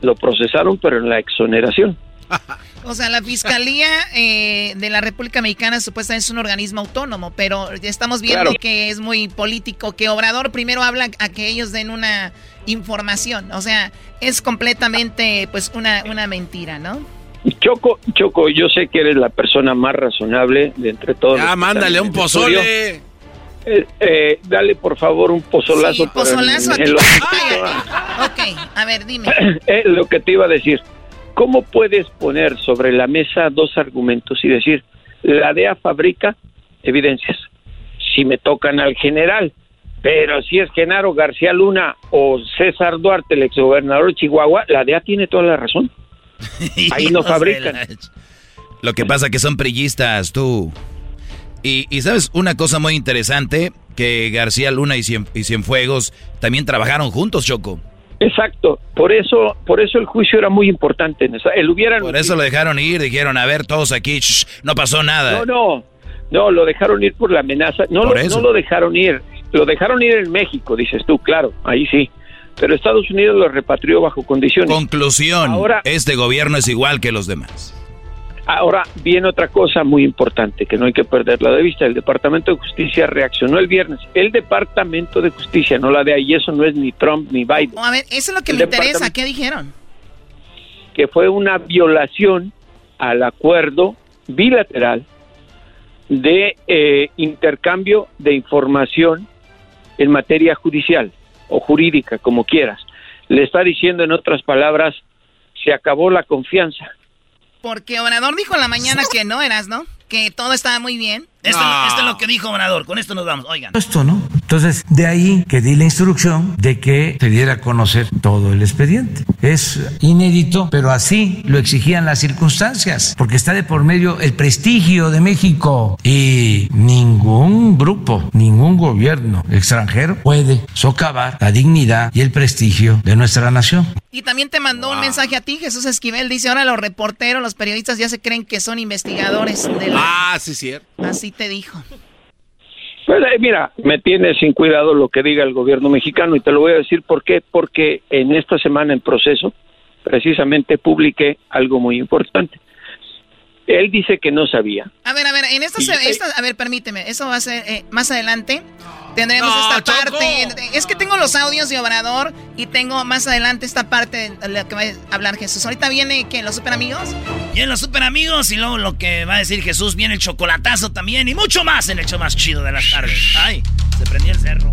lo procesaron, pero en la exoneración. O sea, la Fiscalía eh, de la República Mexicana supuestamente es un organismo autónomo, pero estamos viendo Claro. que es muy político, que Obrador primero habla a que ellos den una información. O sea, es completamente pues una, una mentira, ¿no? Choco, Choco, yo sé que eres la persona más razonable de entre todos. Ya, los que mándale un en pozole. Eh, eh, dale por favor un pozolazo. Sí, en- pozolazo en aquí. lo- Cállate. Ok, a ver, dime. Eh, lo que te iba a decir. ¿Cómo puedes poner sobre la mesa dos argumentos y decir, la DEA fabrica evidencias? Si me tocan al general, pero si es Genaro García Luna o César Duarte, el exgobernador de Chihuahua, la DEA tiene toda la razón. Ahí no fabrican. Lo que pasa que son prillistas, tú. Y, y sabes una cosa muy interesante, que García Luna y, Cien, y Cienfuegos también trabajaron juntos, Choco. Exacto, por eso, por eso el juicio era muy importante. En esa, el hubieran Por eso lo dejaron ir, dijeron, a ver, todos aquí, shh, no pasó nada. No, no, no, lo dejaron ir por la amenaza. No, Por lo, eso. no lo dejaron ir. Lo dejaron ir en México, dices tú, claro, ahí sí. Pero Estados Unidos lo repatrió bajo condiciones. Conclusión, Ahora- este gobierno es igual que los demás. Ahora viene otra cosa muy importante que no hay que perderla de vista. El Departamento de Justicia reaccionó el viernes. El Departamento de Justicia, no la de ahí, eso no es ni Trump ni Biden. A ver, eso es lo que El me interesa. ¿Qué dijeron? que fue una violación al acuerdo bilateral de eh, intercambio de información en materia judicial o jurídica, como quieras. Le está diciendo, en otras palabras, se acabó la confianza. Porque Obrador dijo en la mañana que no eras, ¿no? Que todo estaba muy bien. Esto, esto es lo que dijo Obrador. Con esto nos vamos. Oigan. Esto, ¿no? Entonces, de ahí que di la instrucción de que se diera a conocer todo el expediente. Es inédito, pero así lo exigían las circunstancias, porque está de por medio el prestigio de México y ningún grupo, ningún gobierno extranjero puede socavar la dignidad y el prestigio de nuestra nación. Y también te mandó un mensaje a ti, Jesús Esquivel. Dice, ahora los reporteros, los periodistas ya se creen que son investigadores de la... Ah, sí, cierto. Así te dijo. Pues eh, mira, me tiene sin cuidado lo que diga el gobierno mexicano y te lo voy a decir por qué. Porque en esta semana en proceso, precisamente publiqué algo muy importante. Él dice que no sabía. A ver, a ver, en esta, se- esta- a ver, permíteme, eso va a ser eh, más adelante. Tendremos No, esta Choco. parte. Es que tengo los audios de Obrador y tengo más adelante esta parte de la que va a hablar Jesús. Ahorita viene, ¿qué? ¿Los super amigos? Y en los super amigos y luego lo que va a decir Jesús viene el chocolatazo también y mucho más en el show más chido de las tardes. Ay, se prendió el cerro.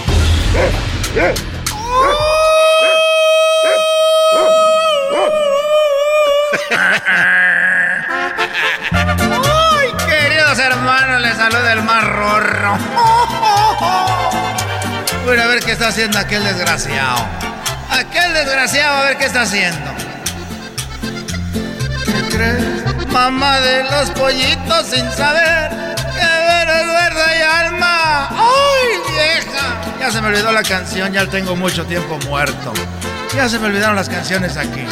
Ay, queridos hermanos, les saluda el más rorro. Voy a ver qué está haciendo aquel desgraciado. Aquel desgraciado, a ver qué está haciendo. ¿Qué crees? Mamá de los pollitos sin saber que ver es verde y alma. ¡Ay, vieja! Ya se me olvidó la canción, ya tengo mucho tiempo muerto. Ya se me olvidaron las canciones aquí.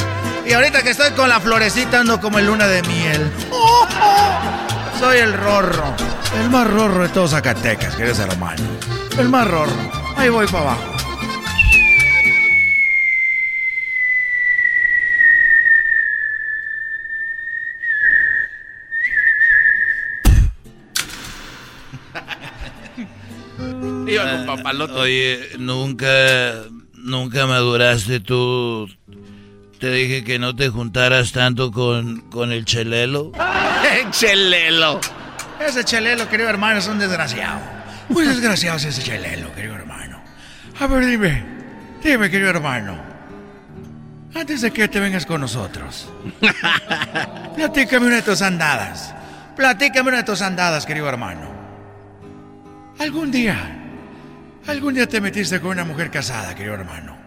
Y ahorita que estoy con la florecita ando como el luna de miel. Soy el rorro. El más rorro de todos Zacatecas, queridos hermano. El más rorro. Ahí voy para abajo. Iba con papalote. Oye, nunca, nunca maduraste tú. Te dije que no te juntaras tanto con, con el chelelo. Chelelo. Ese chelelo, querido hermano, es un desgraciado. Muy desgraciado es ese chelelo, querido hermano. A ver, dime. Dime, querido hermano. Antes de que te vengas con nosotros. Platícame una de tus andadas. Platícame una de tus andadas, querido hermano. Algún día. Algún día te metiste con una mujer casada, querido hermano.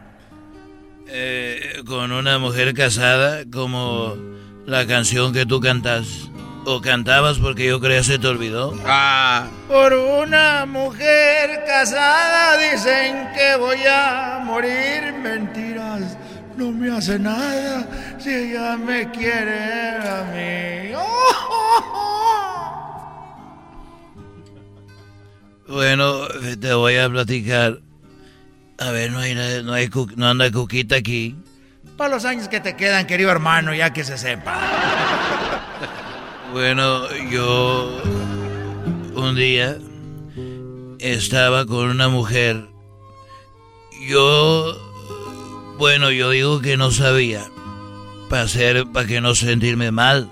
Eh, con una mujer casada, como la canción que tú cantas. O cantabas porque yo creía se te olvidó. Ah. Por una mujer casada dicen que voy a morir. Mentiras, no me hace nada si ella me quiere a mí. Bueno, te voy a platicar. A ver, no hay, nada- no hay, no anda Cuquita aquí. Para los años que te quedan, querido hermano, ya que se sepa. Bueno, yo un día estaba con una mujer. Yo, bueno, yo digo que no sabía. para hacer, para que no sentirme mal.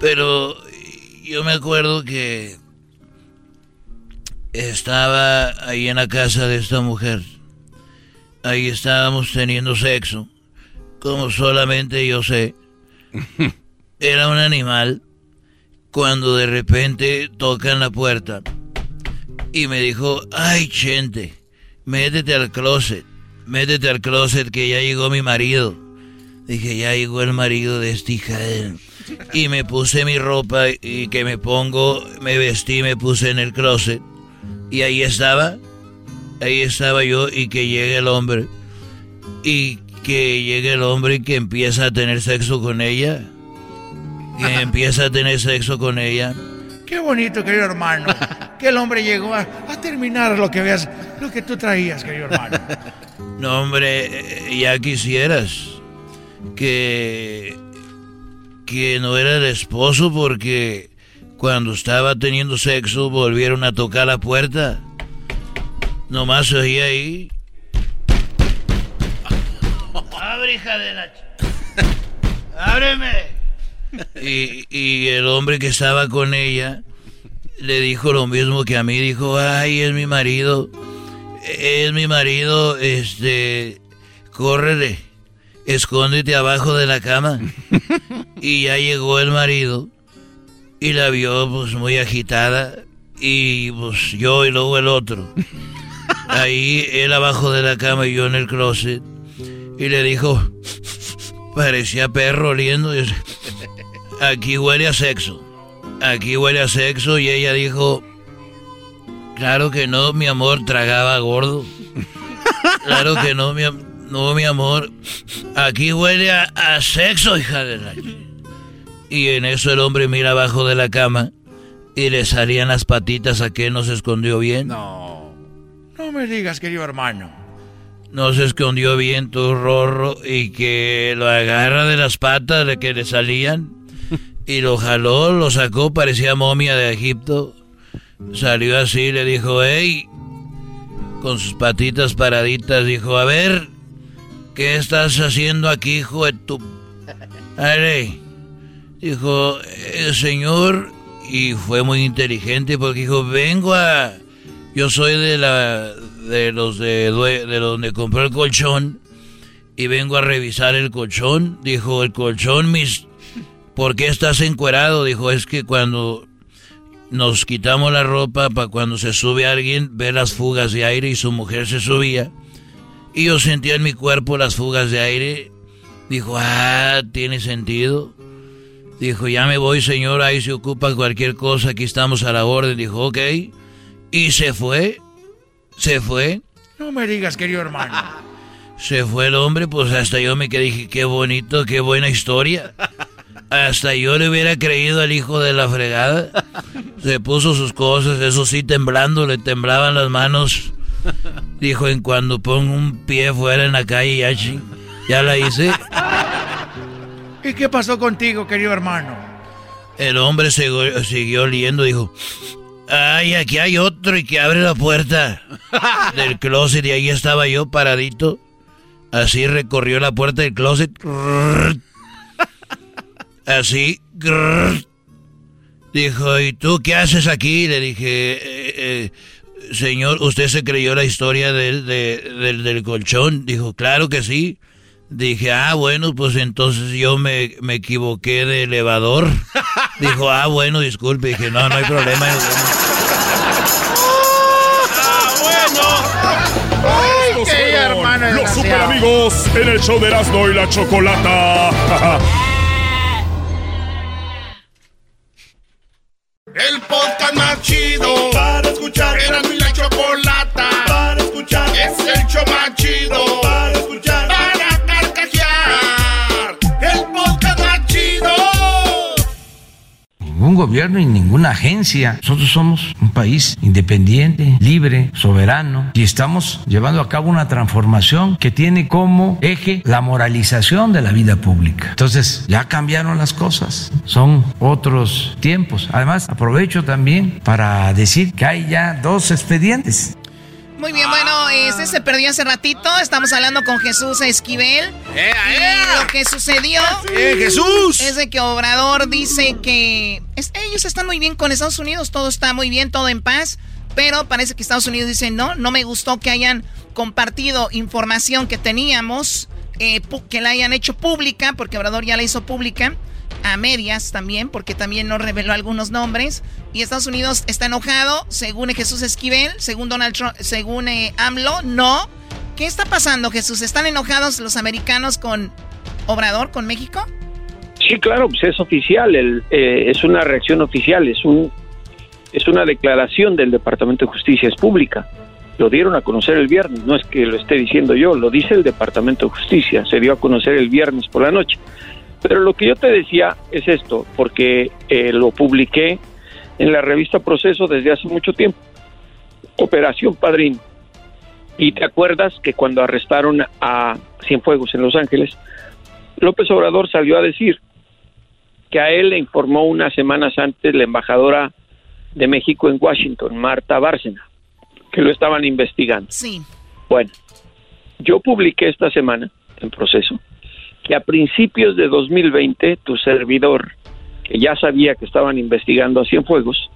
Pero yo me acuerdo que estaba ahí en la casa de esta mujer. Ahí estábamos teniendo sexo, como solamente yo sé. Era un animal cuando de repente tocan la puerta y me dijo, ay, Chente, métete al closet, métete al closet que ya llegó mi marido. Dije, ya llegó el marido de esta hija. Y me puse mi ropa y que me pongo, me vestí, me puse en el closet. Y ahí estaba, ahí estaba yo y que llegue el hombre. Y que llegue el hombre y que empieza a tener sexo con ella. Que empieza a tener sexo con ella. Qué bonito, querido hermano. Que el hombre llegó a, a terminar lo que veas, lo que tú traías, querido hermano. No, hombre, eh, ya quisieras que que no era el esposo porque cuando estaba teniendo sexo volvieron a tocar la puerta. Nomás se oía ahí. Abre, hija de la... Ábreme. Y, y el hombre que estaba con ella le dijo lo mismo que a mí. Dijo, ay, es mi marido. Es mi marido, este... Córrele. Escóndete abajo de la cama. Y ya llegó el marido y la vio pues muy agitada y pues yo y luego el otro. Ahí él abajo de la cama y yo en el closet y le dijo, parecía perro oliendo. Aquí huele a sexo. Aquí huele a sexo y ella dijo, claro que no, mi amor, tragaba gordo. Claro que no, mi, no, mi amor. Aquí huele a, a sexo, hija de la... Y en eso el hombre mira abajo de la cama y le salían las patitas a que no se escondió bien. No. No me digas, querido hermano. No se escondió bien tu rorro y que lo agarra de las patas de que le salían y lo jaló, lo sacó, parecía momia de Egipto. Salió así, le dijo, hey, con sus patitas paraditas, dijo, a ver, ¿qué estás haciendo aquí, hijo de tu... Ale, Dijo, el señor, y fue muy inteligente porque dijo, vengo a... Yo soy de la de los de, de donde compré el colchón y vengo a revisar el colchón. Dijo, el colchón, mis... ¿Por qué estás encuerado? Dijo, es que cuando nos quitamos la ropa para cuando se sube alguien, ve las fugas de aire y su mujer se subía. Y yo sentía en mi cuerpo las fugas de aire. Dijo, ah, tiene sentido. Dijo, ya me voy, señor, ahí se ocupa cualquier cosa, aquí estamos a la orden. Dijo, ok. Y se fue, se fue. No me digas, querido hermano. Se fue el hombre, pues hasta yo me quedé, dije, qué bonito, qué buena historia. Hasta yo le hubiera creído al hijo de la fregada. Se puso sus cosas, eso sí, temblando, le temblaban las manos. Dijo, en cuando pongo un pie fuera en la calle, ya, ya la hice. ¿Y qué pasó contigo, querido hermano? El hombre siguió, siguió oliendo, dijo, ay, aquí hay otro y que abre la puerta del closet y ahí estaba yo paradito. Así recorrió la puerta del closet. Así. Dijo, ¿y tú qué haces aquí? Le dije, eh, eh, señor, ¿usted se creyó la historia del, del, del colchón? Dijo, claro que sí. Dije, ah, bueno, pues entonces yo me, me equivoqué de elevador. Dijo, ah, bueno, disculpe. Dije, no, no hay problema. ¡Ah, bueno! ¡Ay, qué hermano! Los super amigos en el show de Erasmo y la Chocolata. El podcast más chido para escuchar. Erasmo y la Chocolata Ningún gobierno y ninguna agencia. Nosotros somos un país independiente, libre, soberano y estamos llevando a cabo una transformación que tiene como eje la moralización de la vida pública. Entonces ya cambiaron las cosas, son otros tiempos. Además, aprovecho también para decir que hay ya dos expedientes Muy bien, bueno, este se perdió hace ratito. Estamos hablando con Jesús Esquivel. Y lo que sucedió ¡Eh, Jesús! es de que Obrador dice que es- ellos están muy bien con Estados Unidos, todo está muy bien, todo en paz, pero parece que Estados Unidos dice no, no me gustó que hayan compartido información que teníamos, eh, que la hayan hecho pública, porque Obrador ya la hizo pública, a medias también, porque también no reveló algunos nombres. Y Estados Unidos está enojado, según Jesús Esquivel, según Donald Trump, según eh, AMLO, no. ¿Qué está pasando, Jesús? ¿Están enojados los americanos con Obrador, con México? Sí, claro, pues es oficial, el, eh, es una reacción oficial, es un es una declaración del Departamento de Justicia, es pública. Lo dieron a conocer el viernes, no es que lo esté diciendo yo, lo dice el Departamento de Justicia, se dio a conocer el viernes por la noche. Pero lo que yo te decía es esto, porque eh, lo publiqué en la revista Proceso desde hace mucho tiempo. Operación Padrín. Y te acuerdas que cuando arrestaron a Cienfuegos en Los Ángeles, López Obrador salió a decir que a él le informó unas semanas antes la embajadora de México en Washington, Marta Bárcena, que lo estaban investigando. Sí. Bueno, yo publiqué esta semana en proceso que a principios de 2020 tu servidor, que ya sabía que estaban investigando a Cienfuegos,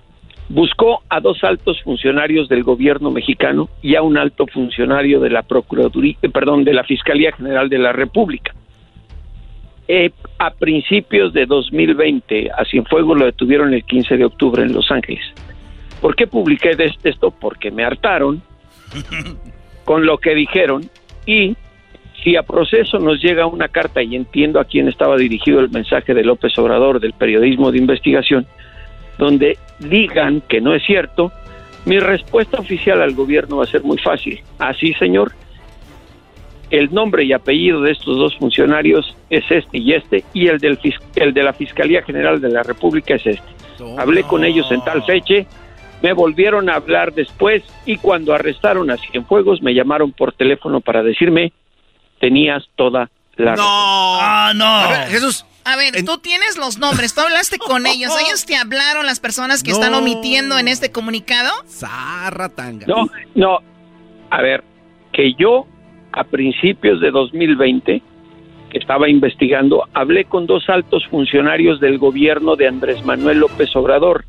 buscó a dos altos funcionarios del gobierno mexicano y a un alto funcionario de la Procuraduría, eh, perdón, de la Fiscalía General de la República. Eh, a principios de 2020 a Cienfuegos lo detuvieron el 15 de octubre en Los Ángeles. ¿Por qué publiqué de esto? Porque me hartaron con lo que dijeron y si a proceso nos llega una carta y entiendo a quién estaba dirigido el mensaje de López Obrador del periodismo de investigación, donde digan que no es cierto, mi respuesta oficial al gobierno va a ser muy fácil. Así, señor, el nombre y apellido de estos dos funcionarios es este y este, y el, del el de la Fiscalía General de la República es este. Hablé con ellos en tal fecha, me volvieron a hablar después y cuando arrestaron a Cienfuegos me llamaron por teléfono para decirme, tenías toda la razón. Ah, no. A ver, Jesús. A ver, tú tienes los nombres, tú hablaste con ellos, ellos te hablaron las personas que están No. omitiendo en este comunicado. Zarra tanga. No, no. A ver, que yo a principios de 2020, que estaba investigando, hablé con dos altos funcionarios del gobierno de Andrés Manuel López Obrador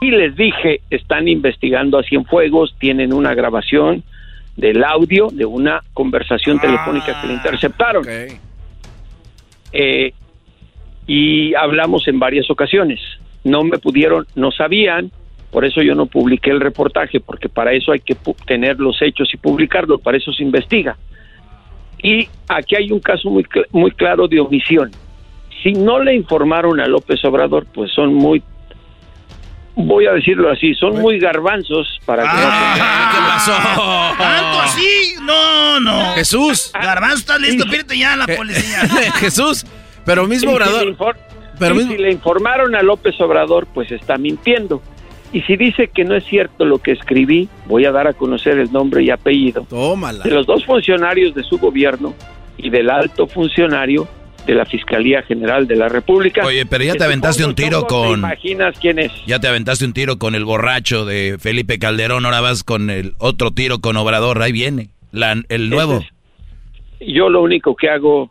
y les dije, están investigando a Cienfuegos, tienen una grabación del audio de una conversación telefónica que le interceptaron. Eh, y hablamos en varias ocasiones. No me pudieron, no sabían, por eso yo no publiqué el reportaje, porque para eso hay que tener los hechos y publicarlo, para eso se investiga. Y aquí hay un caso muy, cl- muy claro de omisión. Si no le informaron a López Obrador, pues son muy, voy a decirlo así, son muy garbanzos para que Ah, ¿Qué pasó? ¿Tanto así? No, no. Jesús. Garbanzo, ¿estás listo? Pídete ya a la policía. Jesús, pero mismo Obrador. pero y mismo- si le informaron a López Obrador, pues está mintiendo. Y si dice que no es cierto lo que escribí, voy a dar a conocer el nombre y apellido Tómala. de los dos funcionarios de su gobierno y del alto funcionario de la Fiscalía General de la República. Oye, pero ya te aventaste un tiro todos te con... imaginas quién es? Ya te aventaste un tiro con el borracho de Felipe Calderón, ahora vas con el otro tiro con Obrador, ahí viene, la- el nuevo. Yo lo único que hago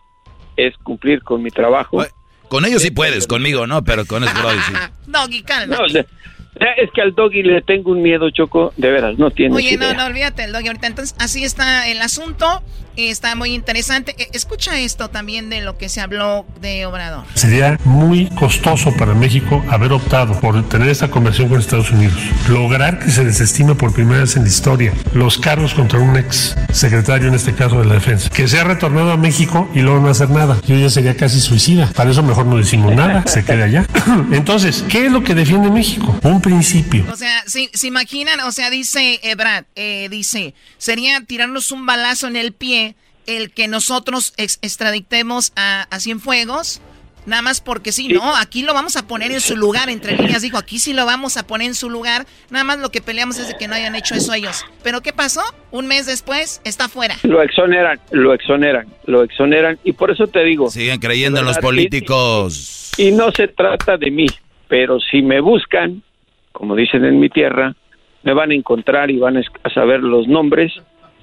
es cumplir con mi trabajo. Con ellos sí puedes, conmigo no, pero con Brody sí. Doggy, calma. No, es que al doggy le tengo un miedo, Choco, de veras, no tiene Oye, idea. no, no, olvídate el doggy ahorita. Entonces, así está el asunto. Está muy interesante. Eh, Escucha esto también de lo que se habló de Obrador. Sería muy costoso para México haber optado por tener esta conversión con Estados Unidos. Lograr que se desestime por primera vez en la historia los cargos contra un ex secretario, en este caso de la defensa, que se ha retornado a México y luego no hacer nada. Yo ya sería casi suicida. Para eso mejor no decimos nada, se queda allá. Entonces, ¿qué es lo que defiende México? Un principio. O sea, si- se imaginan, o sea, dice Ebrad, eh, dice, sería tirarnos un balazo en el pie el que nosotros ex- extraditemos a, a Cienfuegos, nada más porque sí, no, aquí lo vamos a poner en su lugar, entre líneas dijo, aquí sí lo vamos a poner en su lugar, nada más lo que peleamos es de que no hayan hecho eso ellos. Pero ¿qué pasó? Un mes después está fuera. Lo exoneran, lo exoneran, lo exoneran. Y por eso te digo. Siguen creyendo en los políticos. Y no se trata de mí, pero si me buscan, como dicen en mi tierra, me van a encontrar y van a saber los nombres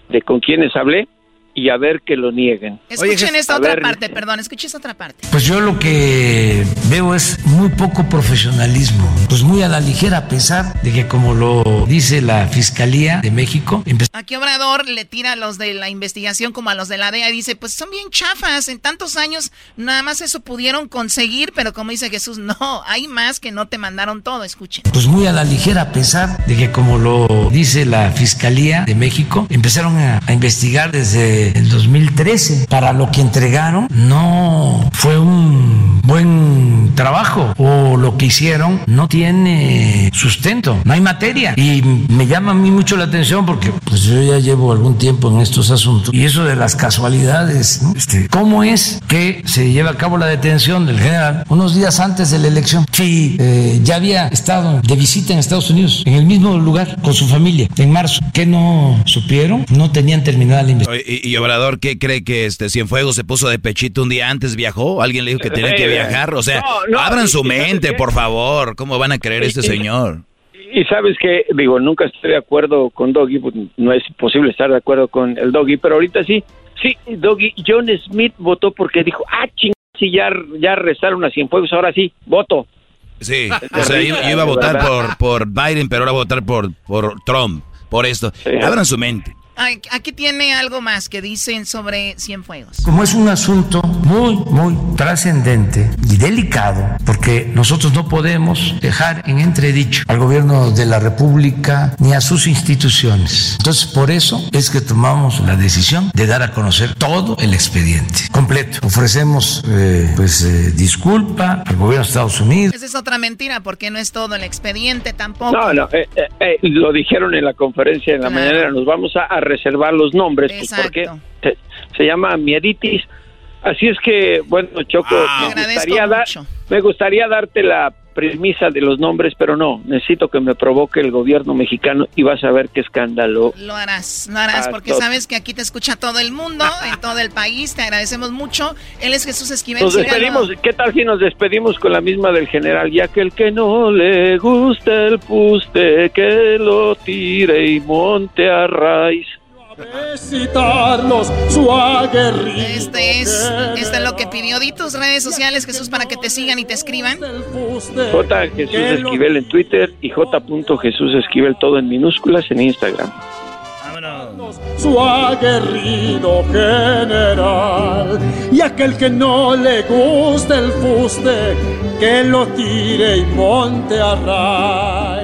de con quienes hablé y a ver que lo nieguen. Escuchen esta a otra ver, parte, perdón, escuchen esta otra parte. Pues yo lo que veo es muy poco profesionalismo, pues muy a la ligera, a pesar de que como lo dice la Fiscalía de México, empe- Aquí Obrador le tira a los de la investigación como a los de la DEA y dice, pues son bien chafas, en tantos años nada más eso pudieron conseguir, pero como dice Jesús, no, hay más que no te mandaron todo, escuchen. pues muy a la ligera, a pesar de que como lo dice la Fiscalía de México, empezaron a, a investigar desde el 2013. Para lo que entregaron no fue un buen trabajo o lo que hicieron no tiene sustento, no hay materia. Y me llama a mí mucho la atención porque pues yo ya llevo algún tiempo en estos asuntos y eso de las casualidades, ¿no? este, ¿cómo es que se lleva a cabo la detención del general unos días antes de la elección? Si eh, ya había estado de visita en Estados Unidos, en el mismo lugar con su familia, en marzo, ¿qué no supieron? No tenían terminada la investigación. Y, y Obrador, ¿qué cree que este Cienfuegos se puso de pechito un día antes? ¿Viajó? ¿Alguien le dijo que tenía que viajar? O sea, No, no, abran su y ¿sabes mente, por favor. ¿Cómo van a creer este Y- señor? Y sabes que, digo, nunca estoy de acuerdo con Doggy, pues, no es posible estar de acuerdo con el Doggy, pero ahorita sí, sí, Doggy, John Smith votó porque dijo, ah, ching, si ya, ya rezaron a Cienfuegos, ahora sí, voto. Sí, o sea, yo, yo iba a votar por, por Biden, pero ahora voy a votar por, por Trump, por esto. Abran su mente. Aquí tiene algo más que dicen sobre Cienfuegos. Como es un asunto muy, muy trascendente y delicado, porque nosotros no podemos dejar en entredicho al gobierno de la República ni a sus instituciones. Entonces, por eso es que tomamos la decisión de dar a conocer todo el expediente completo. Ofrecemos, eh, pues, eh, disculpa al gobierno de Estados Unidos. Esa es otra mentira, porque no es todo el expediente tampoco. No, no, eh, eh, eh, lo dijeron en la conferencia en la Claro. mañanera, nos vamos a, a reservar los nombres, pues, porque se, se llama mieditis. Así es que, bueno, Choco, Te me, gustaría dar- me gustaría darte la premisa de los nombres, pero no, necesito que me provoque el gobierno mexicano y vas a ver qué escándalo. Lo harás, lo harás, Ah, porque sabes que aquí te escucha todo el mundo, en todo el país. Te agradecemos mucho. Él es Jesús Esquivel. Nos despedimos, ¿qué tal si nos despedimos con la misma del general? Ya que el que no le gusta el puste, que lo tire y monte a raíz. Visitarnos su aguerrido. Este es, este es lo que pidió. Di tus redes sociales, Jesús, para que te sigan y te escriban. J. Jesús Esquivel en Twitter y J. Jesús Esquivel todo en minúsculas en Instagram. su aguerrido general. Y aquel que no le guste el fuste, que lo tire y monte a raíz.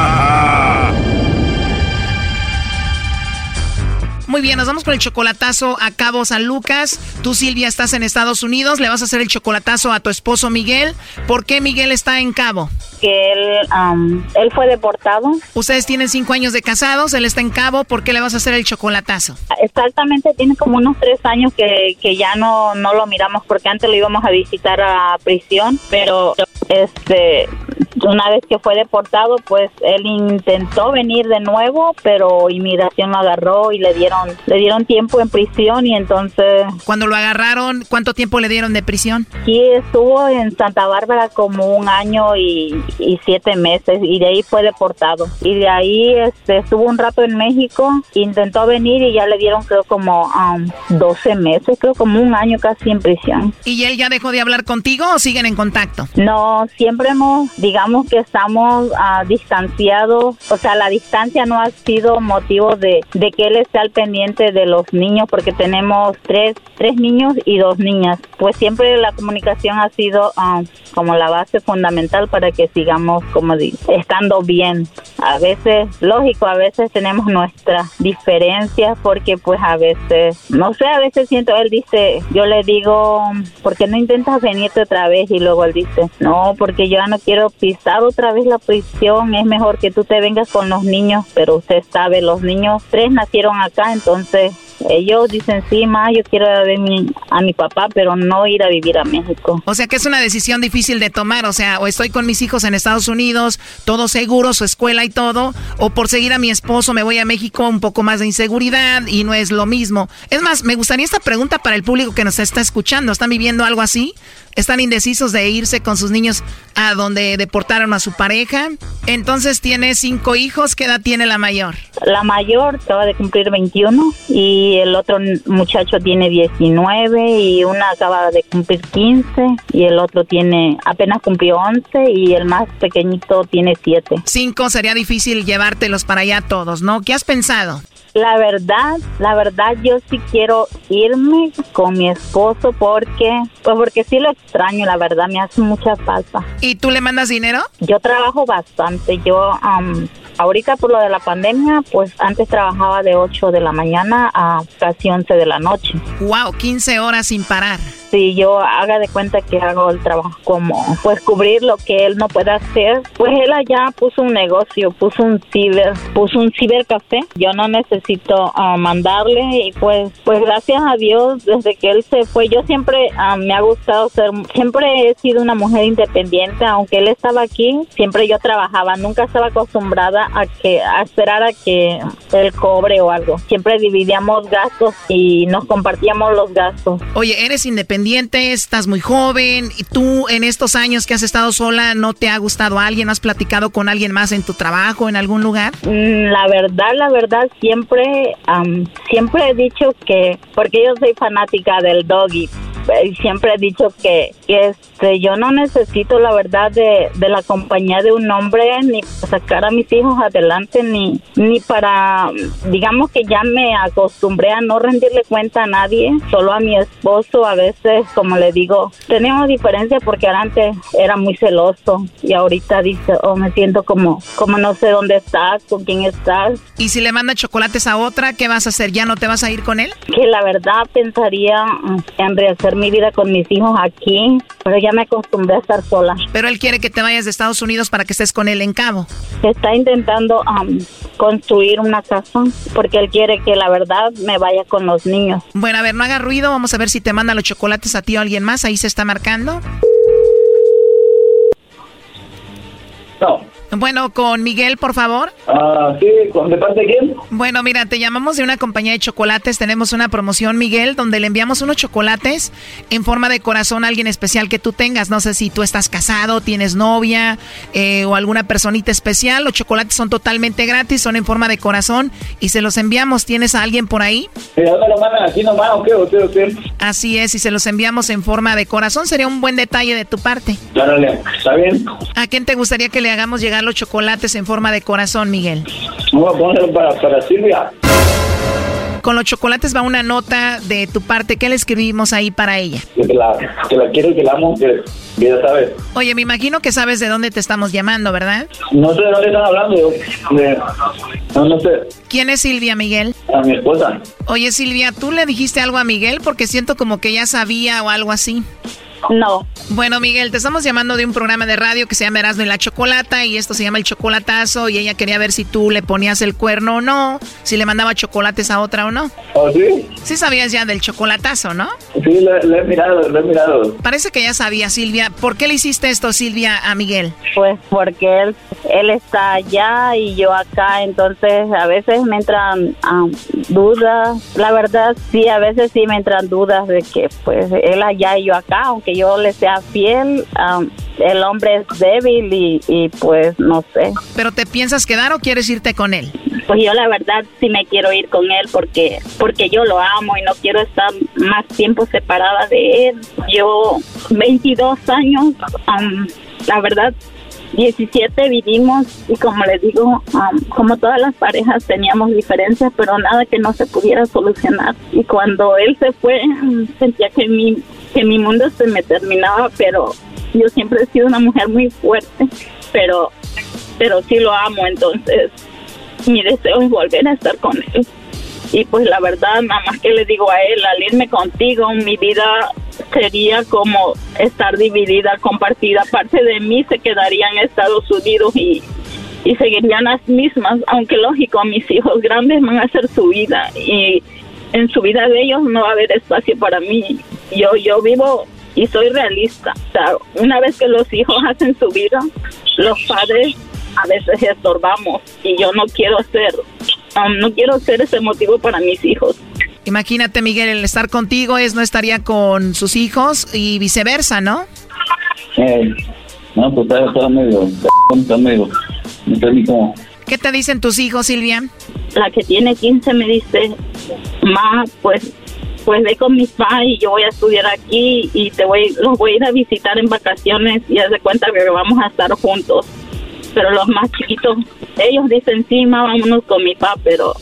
Muy bien, nos vamos con el chocolatazo a Cabo San Lucas. Tú, Silvia, estás en Estados Unidos. Le vas a hacer el chocolatazo a tu esposo Miguel. ¿Por qué Miguel está en Cabo? porque él, él fue deportado. Ustedes tienen cinco años de casados, él está en Cabo, ¿por qué le vas a hacer el chocolatazo? Exactamente, tiene como unos tres años que, que ya no, no lo miramos porque antes lo íbamos a visitar a prisión, pero este una vez que fue deportado, pues él intentó venir de nuevo, pero inmigración lo agarró y le dieron le dieron tiempo en prisión y entonces cuando lo agarraron, ¿cuánto tiempo le dieron de prisión? Sí, estuvo en Santa Bárbara como un año y, siete meses y de ahí fue deportado y de ahí este, estuvo un rato en México, intentó venir y ya le dieron creo como um, 12 meses, creo como un año casi en prisión. ¿Y él ya dejó de hablar contigo o siguen en contacto? No, siempre hemos, digamos que estamos uh, distanciados, o sea, la distancia no ha sido motivo de, de que él esté al pendiente de los niños porque tenemos tres, tres niños y dos niñas. Pues siempre la comunicación ha sido uh, como la base fundamental para que sigamos como estando bien. A veces, lógico, a veces tenemos nuestras diferencias porque pues a veces, no sé, a veces siento, él dice, yo le digo, ¿por qué no intentas venirte otra vez? Y luego él dice, no, porque yo ya no quiero pisar otra vez la prisión, es mejor que tú te vengas con los niños, pero usted sabe, los niños, tres nacieron acá, entonces ellos dicen, sí, ma, yo quiero ver a mi papá, pero no ir a vivir a México. O sea que es una decisión difícil de tomar, o sea, o estoy con mis hijos en Estados Unidos, todo seguro, su escuela y todo, o por seguir a mi esposo me voy a México, un poco más de inseguridad y no es lo mismo. Es más, me gustaría esta pregunta para el público que nos está escuchando. ¿Están viviendo algo así? Están indecisos de irse con sus niños a donde deportaron a su pareja. Entonces tiene cinco hijos. ¿Qué edad tiene la mayor? La mayor acaba de cumplir 21 y el otro muchacho tiene 19 y una acaba de cumplir 15 y el otro tiene apenas cumplió 11 y el más pequeñito tiene 7. Cinco sería difícil llevártelos para allá todos, ¿no? ¿Qué has pensado? La verdad, la verdad yo sí quiero irme con mi esposo porque, pues porque sí lo extraño, la verdad me hace mucha falta. ¿Y tú le mandas dinero? Yo trabajo bastante, yo ahorita por lo de la pandemia, pues antes trabajaba de 8 de la mañana a casi 11 de la noche. Wow, 15 horas sin parar si yo haga de cuenta que hago el trabajo como pues cubrir lo que él no puede hacer, pues él allá puso un negocio, puso un ciber, puso un cibercafé. Yo no necesito ah, mandarle y pues pues gracias a Dios desde que él se fue yo siempre ah, me ha gustado ser siempre he sido una mujer independiente, aunque él estaba aquí, siempre yo trabajaba, nunca estaba acostumbrada a que a esperar a que él cobre o algo. Siempre dividíamos gastos y nos compartíamos los gastos. Oye, eres independiente estás muy joven, y tú en estos años que has estado sola, ¿no te ha gustado alguien? ¿Has platicado con alguien más en tu trabajo, en algún lugar? Mm, la verdad, la verdad, siempre, siempre he dicho que, porque yo soy fanática del doggy, siempre he dicho que, este yo no necesito la verdad de, la compañía de un hombre ni para sacar a mis hijos adelante ni ni para digamos que ya me acostumbré a no rendirle cuenta a nadie solo a mi esposo a veces como le digo tenemos diferencia porque antes era muy celoso y ahorita dice oh me siento como como no sé dónde estás con quién estás y si le manda chocolates a otra qué vas a hacer ya no te vas a ir con él que la verdad pensaría en rehacer mi vida con mis hijos aquí, pero ya me acostumbré a estar sola. Pero él quiere que te vayas de Estados Unidos para que estés con él en Cabo. Está intentando um, construir una casa porque él quiere que la verdad me vaya con los niños. Bueno, a ver, no haga ruido, vamos a ver si te manda los chocolates a ti o alguien más, ahí se está marcando. No. Bueno, con Miguel, por favor. Ah, sí, ¿de parte de quién? Bueno, mira, te llamamos de una compañía de chocolates. Tenemos una promoción, Miguel, donde le enviamos unos chocolates en forma de corazón a alguien especial que tú tengas. No sé si tú estás casado, tienes novia eh, o alguna personita especial. Los chocolates son totalmente gratis, son en forma de corazón y se los enviamos. ¿Tienes a alguien por ahí? ¿De dónde lo mandan aquí nomás o qué? ¿O qué, o qué? Así es, y se los enviamos en forma de corazón. Sería un buen detalle de tu parte. ¿está bien? ¿A quién te gustaría que le hagamos llegar los chocolates en forma de corazón, Miguel? Voy a poner para, para Silvia. Con los chocolates va una nota de tu parte. ¿Qué le escribimos ahí para ella? Que la, que la quiero, que la amo, que, ya sabes. Oye, me imagino que sabes de dónde te estamos llamando, ¿verdad? No sé de dónde están hablando. De, no, no sé. ¿Quién es Silvia, Miguel? A mi esposa. Oye, Silvia, ¿tú le dijiste algo a Miguel? Porque siento como que ya sabía o algo así. No, Bueno, Miguel, te estamos llamando de un programa de radio que se llama Erasmo y la Chocolata y esto se llama El Chocolatazo y ella quería ver si tú le ponías el cuerno o no, si le mandaba chocolates a otra o no. ¿Oh, sí? Sí sabías ya del chocolatazo, ¿no? Sí, lo, he mirado, lo he mirado. Parece que ya sabía, Silvia. ¿Por qué le hiciste esto, Silvia, a Miguel? Pues porque él, él está allá y yo acá, entonces a veces me entran um, dudas. La verdad, sí, a veces sí me entran dudas de que pues él allá y yo acá, aunque yo le sea fiel, um, el hombre es débil y, y pues no sé. ¿Pero te piensas quedar o quieres irte con él? Pues yo la verdad sí me quiero ir con él porque porque yo lo amo y no quiero estar más tiempo separada de él. Yo 22 años, um, la verdad 17 vivimos y como les digo, um, como todas las parejas teníamos diferencias, pero nada que no se pudiera solucionar. Y cuando él se fue, sentía que mi, que mi mundo se me terminaba, pero yo siempre he sido una mujer muy fuerte, pero, pero sí lo amo, entonces mi deseo es volver a estar con él. Y pues la verdad, nada más que le digo a él, al irme contigo, mi vida sería como estar dividida, compartida. Parte de mí se quedaría en Estados Unidos y, y seguirían las mismas, aunque lógico, mis hijos grandes van a hacer su vida y en su vida de ellos no va a haber espacio para mí. Yo, yo vivo y soy realista. O sea, una vez que los hijos hacen su vida, los padres a veces estorbamos y yo no quiero ser, um, no quiero ser ese motivo para mis hijos. Imagínate, Miguel, el estar contigo es no estaría con sus hijos y viceversa, ¿no? Eh, no, pues está, medio, está medio, no sé ni cómo. ¿Qué te dicen tus hijos, Silvia? La que tiene 15 me dice, ma, pues pues ve con mis padres y yo voy a estudiar aquí y te voy los voy a ir a visitar en vacaciones y haz de cuenta que vamos a estar juntos. Pero los más chiquitos, ellos dicen, sí, ma, vámonos con mi papá, pero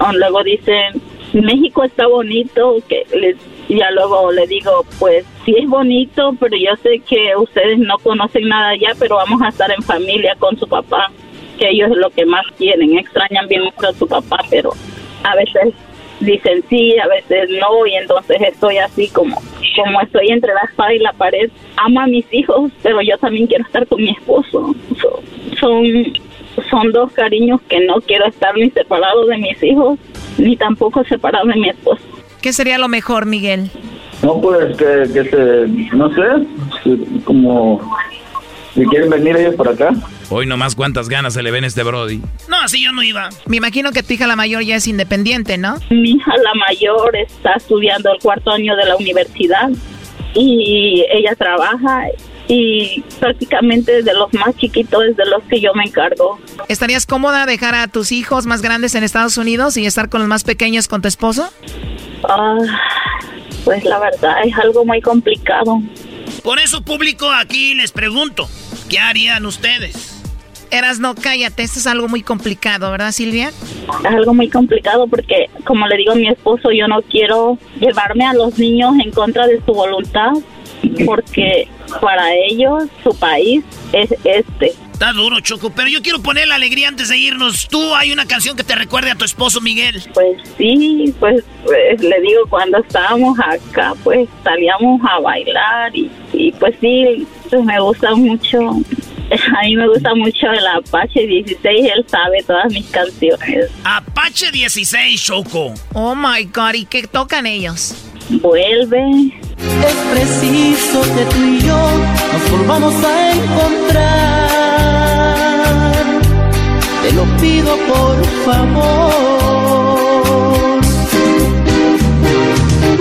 um, luego dicen, México está bonito, que les, ya luego le digo, pues sí es bonito, pero yo sé que ustedes no conocen nada allá, pero vamos a estar en familia con su papá, que ellos es lo que más quieren, extrañan bien mucho a su papá, pero a veces dicen sí, a veces no, y entonces estoy así como, como estoy entre la espada y la pared. Amo a mis hijos, pero yo también quiero estar con mi esposo. son, son dos cariños que no quiero estar ni separado de mis hijos, ni tampoco separado de mi esposo. ¿Qué sería lo mejor, Miguel? No, pues que, que se, no sé, como si quieren venir ellos por acá. Hoy nomás cuántas ganas se le ven a este Brody. No, así yo no iba. Me imagino que tu hija la mayor ya es independiente, ¿no? Mi hija la mayor está estudiando el cuarto año de la universidad y ella trabaja y prácticamente de los más chiquitos es de los que yo me encargo. ¿Estarías cómoda dejar a tus hijos más grandes en Estados Unidos y estar con los más pequeños con tu esposo? Ah, pues la verdad es algo muy complicado. Por eso público aquí les pregunto, ¿qué harían ustedes? Eras, no, cállate, esto es algo muy complicado, ¿verdad, Silvia? Es algo muy complicado porque, como le digo a mi esposo, yo no quiero llevarme a los niños en contra de su voluntad porque para ellos su país es este. Está duro, Choco, pero yo quiero poner la alegría antes de irnos. ¿Tú hay una canción que te recuerde a tu esposo Miguel? Pues sí, pues, pues le digo, cuando estábamos acá, pues salíamos a bailar y, y pues sí, pues me gusta mucho A mí me gusta mucho el Apache 16, él sabe todas mis canciones. Apache 16, Choco. Oh my god, ¿y qué tocan ellos? Vuelve. Es preciso que tú y yo nos volvamos a encontrar. Te lo pido por favor.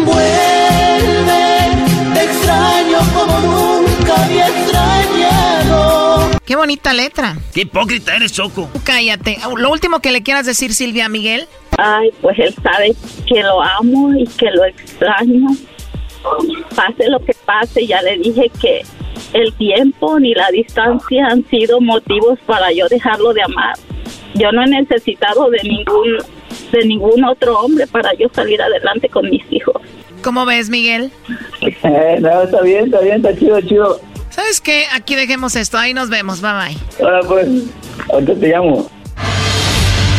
Vuelve, te extraño como nunca había extrañado. Qué bonita letra. Qué hipócrita eres, Choco. Cállate. Lo último que le quieras decir, Silvia Miguel. Ay, pues él sabe que lo amo y que lo extraño. Pase lo que pase, ya le dije que el tiempo ni la distancia han sido motivos para yo dejarlo de amar. Yo no he necesitado de ningún de ningún otro hombre para yo salir adelante con mis hijos. ¿Cómo ves, Miguel? Eh, no, está bien, está bien, está chido, chido. ¿Sabes qué? Aquí dejemos esto. Ahí nos vemos. Bye bye. Ahora pues, ahorita te llamo.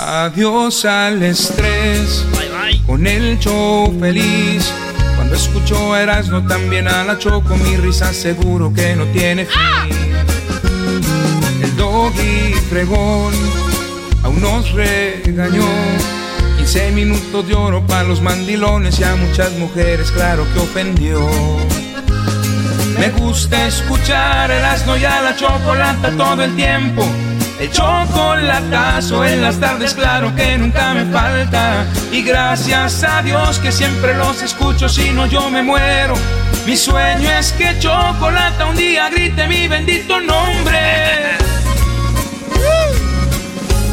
Adiós al estrés. Con el show feliz. Cuando escucho a Erasmo también a la Choco, mi risa seguro que no tiene fin. El doggy fregón aún nos regañó. 15 minutos de oro para los mandilones y a muchas mujeres, claro que ofendió. Me gusta escuchar el asno y a la chocolata todo el tiempo. El chocolatazo en las tardes, claro que nunca me falta. Y gracias a Dios que siempre los escucho, si no yo me muero. Mi sueño es que Chocolata un día grite mi bendito nombre.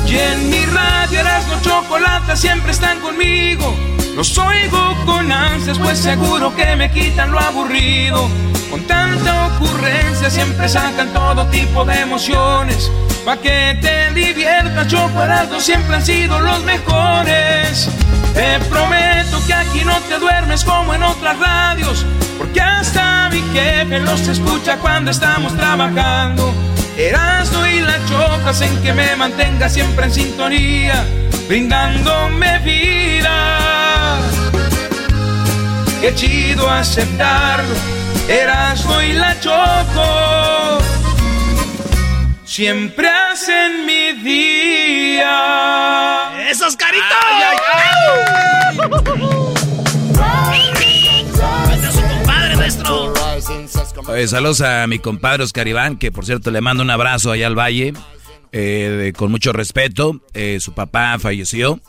Y en mi radio Erasmo Chocolata siempre están conmigo. Los oigo con ansias, pues seguro que me quitan lo aburrido. Con tanta ocurrencia siempre sacan todo tipo de emociones. Pa' que te diviertas, Chocolate siempre han sido los mejores. Te prometo que aquí no te duermes como en otras radios. Porque hasta mi jefe los escucha cuando estamos trabajando. Erasmo y la choca hacen que me mantenga siempre en sintonía, brindándome vida. Qué chido aceptarlo, Erasmo y la choco. Siempre hacen mi día. ¡Esos caritos! Este es su compadre, maestro. Oye, saludos a mi compadre Oscar Iván, que por cierto le mando un abrazo allá al valle, eh, de- con mucho respeto. Eh, su papá falleció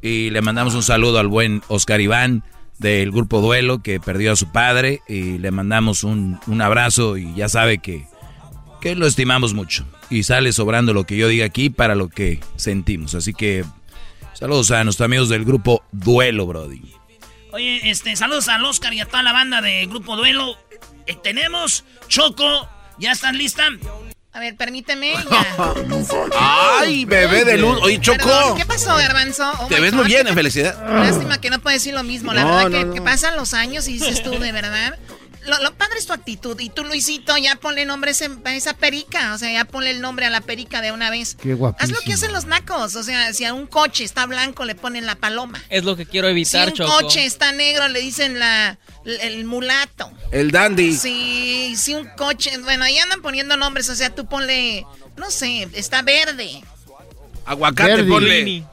y le mandamos un saludo al buen Oscar Iván del grupo Duelo, que perdió a su padre, y le mandamos un, un abrazo y ya sabe que, que lo estimamos mucho. Y sale sobrando lo que yo diga aquí para lo que sentimos. Así que saludos a nuestros amigos del grupo Duelo, Brody. Oye, este, saludos al Oscar y a toda la banda de Grupo Duelo. Eh, tenemos Choco, ¿ya estás lista? A ver, permíteme. ya. Ay, bebé de luz. Oye, Choco. Perdón, ¿Qué pasó, Garbanzo? Oh Te ves God, muy bien, en felicidad. Lástima que no puedes decir lo mismo. La No, verdad no, que, no. que pasan los años y dices tú, de verdad. Lo, lo padre es tu actitud. Y tú, Luisito, ya ponle nombre a esa perica. O sea, ya ponle el nombre a la perica de una vez. Qué Haz guapísimo. lo que hacen los nacos. O sea, si a un coche está blanco, le ponen la paloma. Es lo que quiero Si evitar, un Choco. coche está negro, le dicen la, el mulato. El dandy. Sí, si un coche. Bueno, ahí andan poniendo nombres. O sea, tú ponle. No sé, está verde. Aguacate, Verdi. ponle.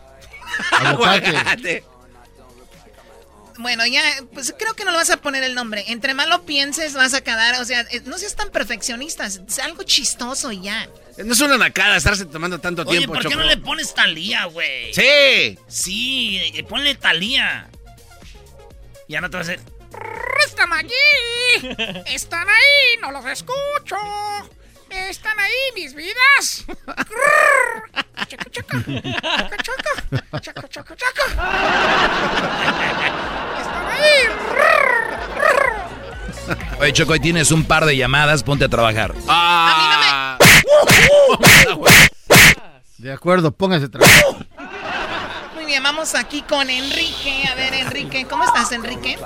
Aguacate. Bueno, ya, pues creo que no le vas a poner el nombre. Entre más lo pienses, vas a quedar. O sea, eh, no seas tan perfeccionista. Es algo chistoso y ya. No es una nacada estarse tomando tanto Oye, tiempo, ¿por qué Choco. no le pones Talía, güey? Sí. Sí, eh, ponle Talía. Ya no te vas a hacer. Están allí. Están ahí. No los escucho. Están ahí mis vidas. Chaca, chaca. Chaca, chaca. Chaca, chaca, chaca. Oye, Choco, hoy tienes un par de llamadas, ponte a trabajar. Ah. De acuerdo, póngase a trabajar. Muy bien, vamos aquí con Enrique. A ver, Enrique, ¿cómo estás, Enrique?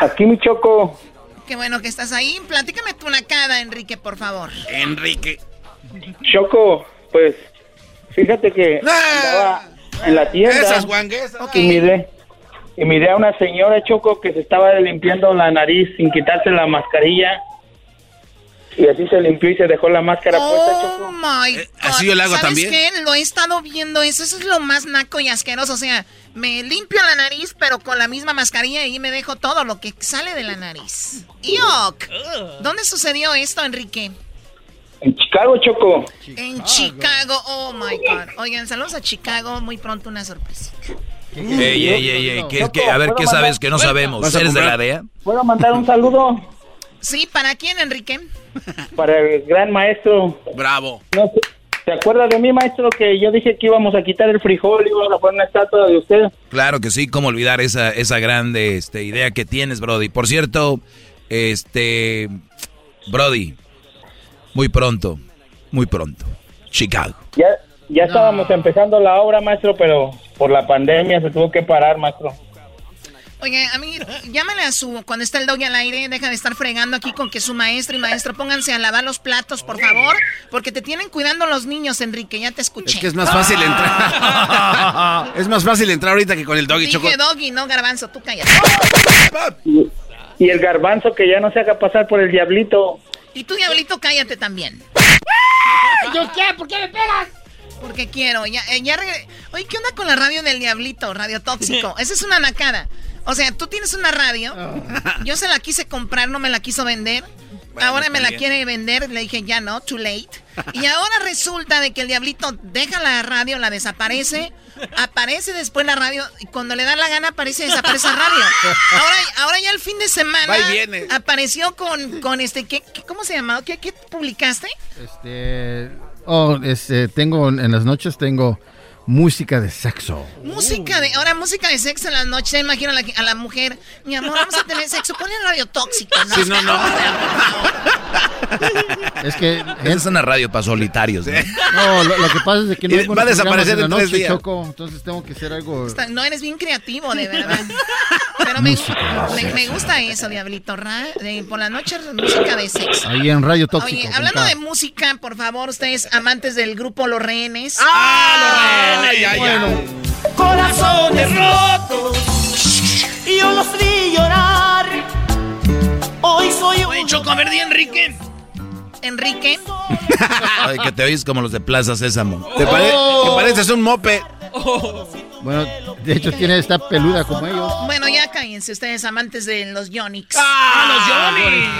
Aquí mi choco. Qué bueno que estás ahí. Platícame tu nacada, Enrique, por favor. Enrique. Choco, pues fíjate que andaba en la tienda Esas guanguesas. y miré y miré a una señora Choco que se estaba limpiando la nariz sin quitarse la mascarilla y así se limpió y se dejó la máscara puesta Choco. Oh my God. Eh, así yo le hago ¿Sabes también. qué? Lo he estado viendo eso. Eso es lo más naco y asqueroso. O sea, me limpio la nariz, pero con la misma mascarilla y me dejo todo lo que sale de la nariz. ¡Yuck! ¿Dónde sucedió esto, Enrique? En Chicago Choco. En Chicago. Oh my God. Oigan, saludos a Chicago. Muy pronto una sorpresa. Ey, ey, ey, ey, ¿qué- qué- a ver, ¿qué sabes que no sabemos? ¿Vas a ¿Eres de la? DEA? ¿Puedo mandar un saludo Sí, ¿para quién, Enrique? para el gran maestro? Bravo. No ¿Te acuerdas de mí, maestro, que yo dije que íbamos a quitar el frijol y íbamos a poner una estatua de usted? Claro que sí, cómo olvidar esa, esa grande este, idea que tienes, Brody. Por cierto, este, Brody, muy pronto, muy pronto, Chicago. Ya, ya estábamos empezando la obra, maestro, pero por la pandemia se tuvo que parar, maestro. Oye, a mí, llámale a su, cuando está el doggy al aire, deja de estar fregando aquí con que su maestro y maestro pónganse a lavar los platos, por favor, porque te tienen cuidando los niños, Enrique, ya te escuché. Es que es más fácil entrar. es más fácil entrar ahorita que con el doggy choco. Dije doggy, no garbanzo, tú cállate. Y, y el garbanzo que ya no se haga pasar por el diablito. Y tú, diablito, cállate también. ¿Yo qué? ¿Por qué me pegas? Porque quiero, ya, eh, ya regre- Oye, ¿qué onda con la radio del diablito? Radio tóxico. Esa es una nacada. O sea, tú tienes una radio. Yo se la quise comprar, no me la quiso vender. ahora me la quiere vender. Le dije, ya no, too late. Y ahora resulta de que el diablito deja la radio, la desaparece. Aparece después la radio. Y cuando le da la gana, aparece y desaparece la radio. Ahora, ahora ya el fin de semana. Viene. Apareció con, con este. ¿qué, qué- ¿Cómo se llamaba? ¿Qué, qué publicaste? Este, oh, este, tengo en las noches tengo música de sexo. Música de, ahora música de sexo en las noches, imagino a la, a la mujer, mi amor, vamos a tener sexo, ponle radio tóxico, ¿no? Sí, no, no. Es que Esa es una radio para solitarios. ¿no? no, lo, lo que pasa es que no hay va a desaparecer en la tres noche, días. Choco, entonces tengo que hacer algo. Está- No eres bien creativo, de verdad. Pero me, me, me gusta eso, Diablito. Ra, de- por la noche, música de sexo. Ahí en Radio Tóxico. Oye, hablando de música, por favor, ustedes amantes del grupo Los Rehenes. ¡Ah, los Rehenes! Bueno. Corazones rotos y yo los vi llorar. Hoy soy un. Oye, Choco, a ver, di Enrique. Enrique. Ay, que te oyes como los de Plaza Sésamo. Te, pare- te pareces un mope. Bueno, de hecho tiene esta peluda como ellos. Bueno, ya cállense ustedes, amantes de los Yonix. ¡Ah,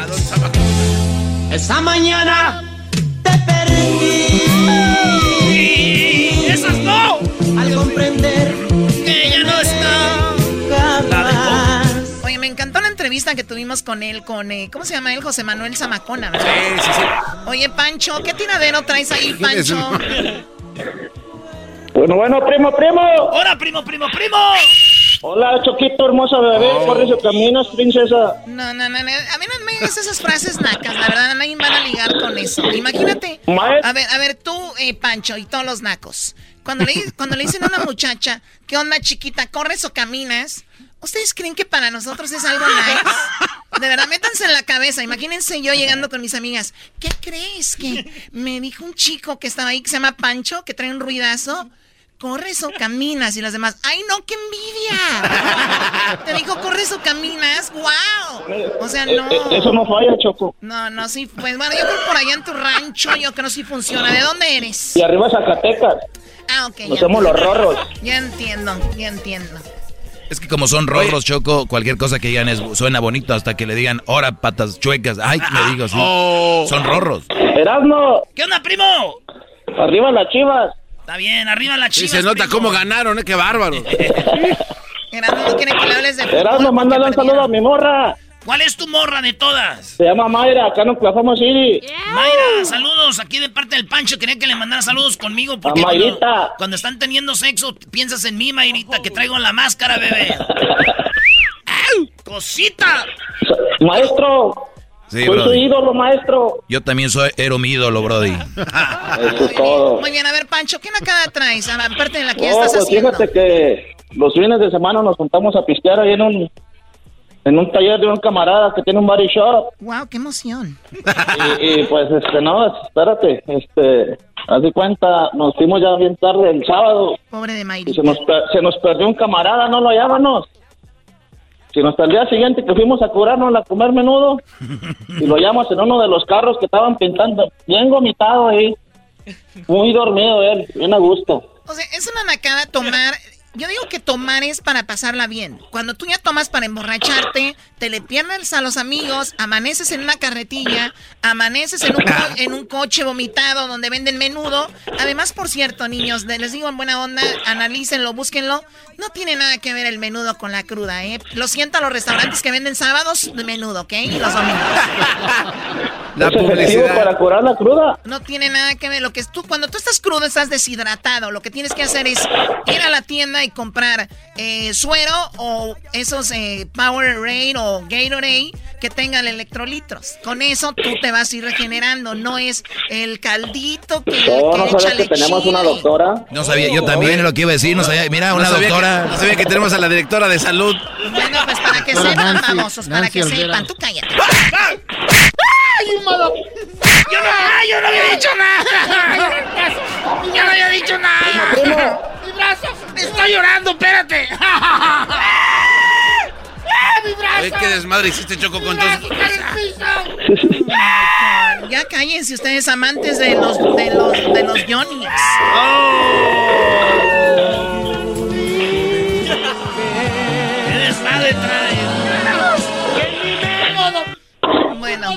los Yonix! Esa mañana te perdí. ¡Esas no! Al comprender que ya no está. Oye, me encantó la entrevista que tuvimos con él, con, eh, ¿cómo se llama él? José Manuel Zamacona, ¿verdad? Sí, sí, sí. Oye, Pancho, ¿qué tiradero traes ahí, Pancho? Bueno, bueno, primo, primo. ¡Hola, primo, primo, primo! Hola, Choquito, hermosa bebé. Oh. Corre su camino, princesa. No, no, no, no, a mí no me digas esas frases nacas, la verdad, nadie va a ligar con eso. Imagínate, a ver, a ver, tú, eh, Pancho, y todos los nacos, cuando le, cuando le dicen a una muchacha, ¿qué onda, chiquita, corres o caminas? ¿Ustedes creen que para nosotros es algo nice? De verdad, métanse en la cabeza. Imagínense yo llegando con mis amigas. ¿Qué crees? Que me dijo un chico que estaba ahí que se llama Pancho, que trae un ruidazo. ¿Corres o caminas? Y las demás, ¡ay no, qué envidia! Te dijo, ¿corres o caminas? ¡Wow! O sea, no. Eh, eh, Eso no falla, Choco. No, no, sí. Pues bueno, yo creo por allá en tu rancho, yo creo sí funciona. ¿De dónde eres? Y arriba Zacatecas. Ah, ok. Nos somos los rorros. Ya entiendo, ya entiendo. Es que como son rorros, Choco, cualquier cosa que digan es, suena bonito hasta que le digan, ahora patas chuecas. Ay, le digo así. Son rorros. Erasmo, ¿Qué onda, primo? arriba las chivas. Está bien, arriba la Y chiva. se nota cómo ganaron, ¿eh? Qué bárbaro. Erasmo no quiere que le hables de fútbol. Erasmo, mándale un saludo a mi morra. ¿Cuál es tu morra de todas? Se llama Mayra, acá en Oklahoma City. Mayra, saludos aquí de parte del Pancho. Quería que le mandara saludos conmigo porque A cuando, Mayrita. cuando están teniendo sexo piensas en mí, Mayrita, que traigo la máscara, bebé. ¡Au! ¡Cosita! Maestro, Sí, soy su ídolo, maestro. Yo también soy, era mi ídolo, Brody. Eso es todo. Muy bien, a ver, Pancho, ¿qué nacada traes? Aparte de la que ya Oh, estás pues haciendo. fíjate que los fines de semana nos juntamos a pistear ahí en un en un taller de un camarada que tiene un body shop Wow, qué emoción. y, y, pues este no, espérate, este Haz de cuenta, nos fuimos ya bien tarde el sábado. Pobre de Mayri. se nos, se nos perdió un camarada, no lo hallábamos. Si nos el día siguiente que fuimos a curarnos a comer menudo y lo hallamos en uno de los carros que estaban pintando, bien vomitado ahí, muy dormido él, bien a gusto. O sea, es una nacada tomar. Yo digo que tomar es para pasarla bien. Cuando tú ya tomas para emborracharte, te le pierdes a los amigos, amaneces en una carretilla, amaneces en un, co- en un coche vomitado donde venden menudo. Además, por cierto, niños, les digo en buena onda, analícenlo, búsquenlo. No tiene nada que ver el menudo con la cruda, ¿eh? Lo siento a los restaurantes que venden sábados de menudo, ¿ok? Y los domingos. La ¿Es efectivo publicidad. para curar la cruda? No tiene nada que ver. Lo que es tú, cuando tú estás crudo, estás deshidratado. Lo que tienes que hacer es ir a la tienda y comprar eh, suero o esos eh, Powerade o Gatorade que tengan electrolitos. Con eso tú te vas a ir regenerando. No es el caldito que, No, que no echa sabes que tenemos una chile. doctora. No sabía, yo también lo que iba a decir, no sabía. Mira, una no sabía doctora. Que, no sabía que tenemos a la directora de salud. Bueno, pues para que sepan, famosos, para Nancy que Olvera. sepan. Tú cállate. ¡Ay, modo! Yo no, ay, yo no había dicho nada. Yo no había dicho nada. Mi brazo está llorando, espérate. ¡Ah, mi brazo! Oye, qué desmadre hiciste, Choco, con todos ¡Brazo está en el piso! Ya cállense ustedes amantes de los de los de los Johnnies. ¿Qué desmadre trae? Bueno,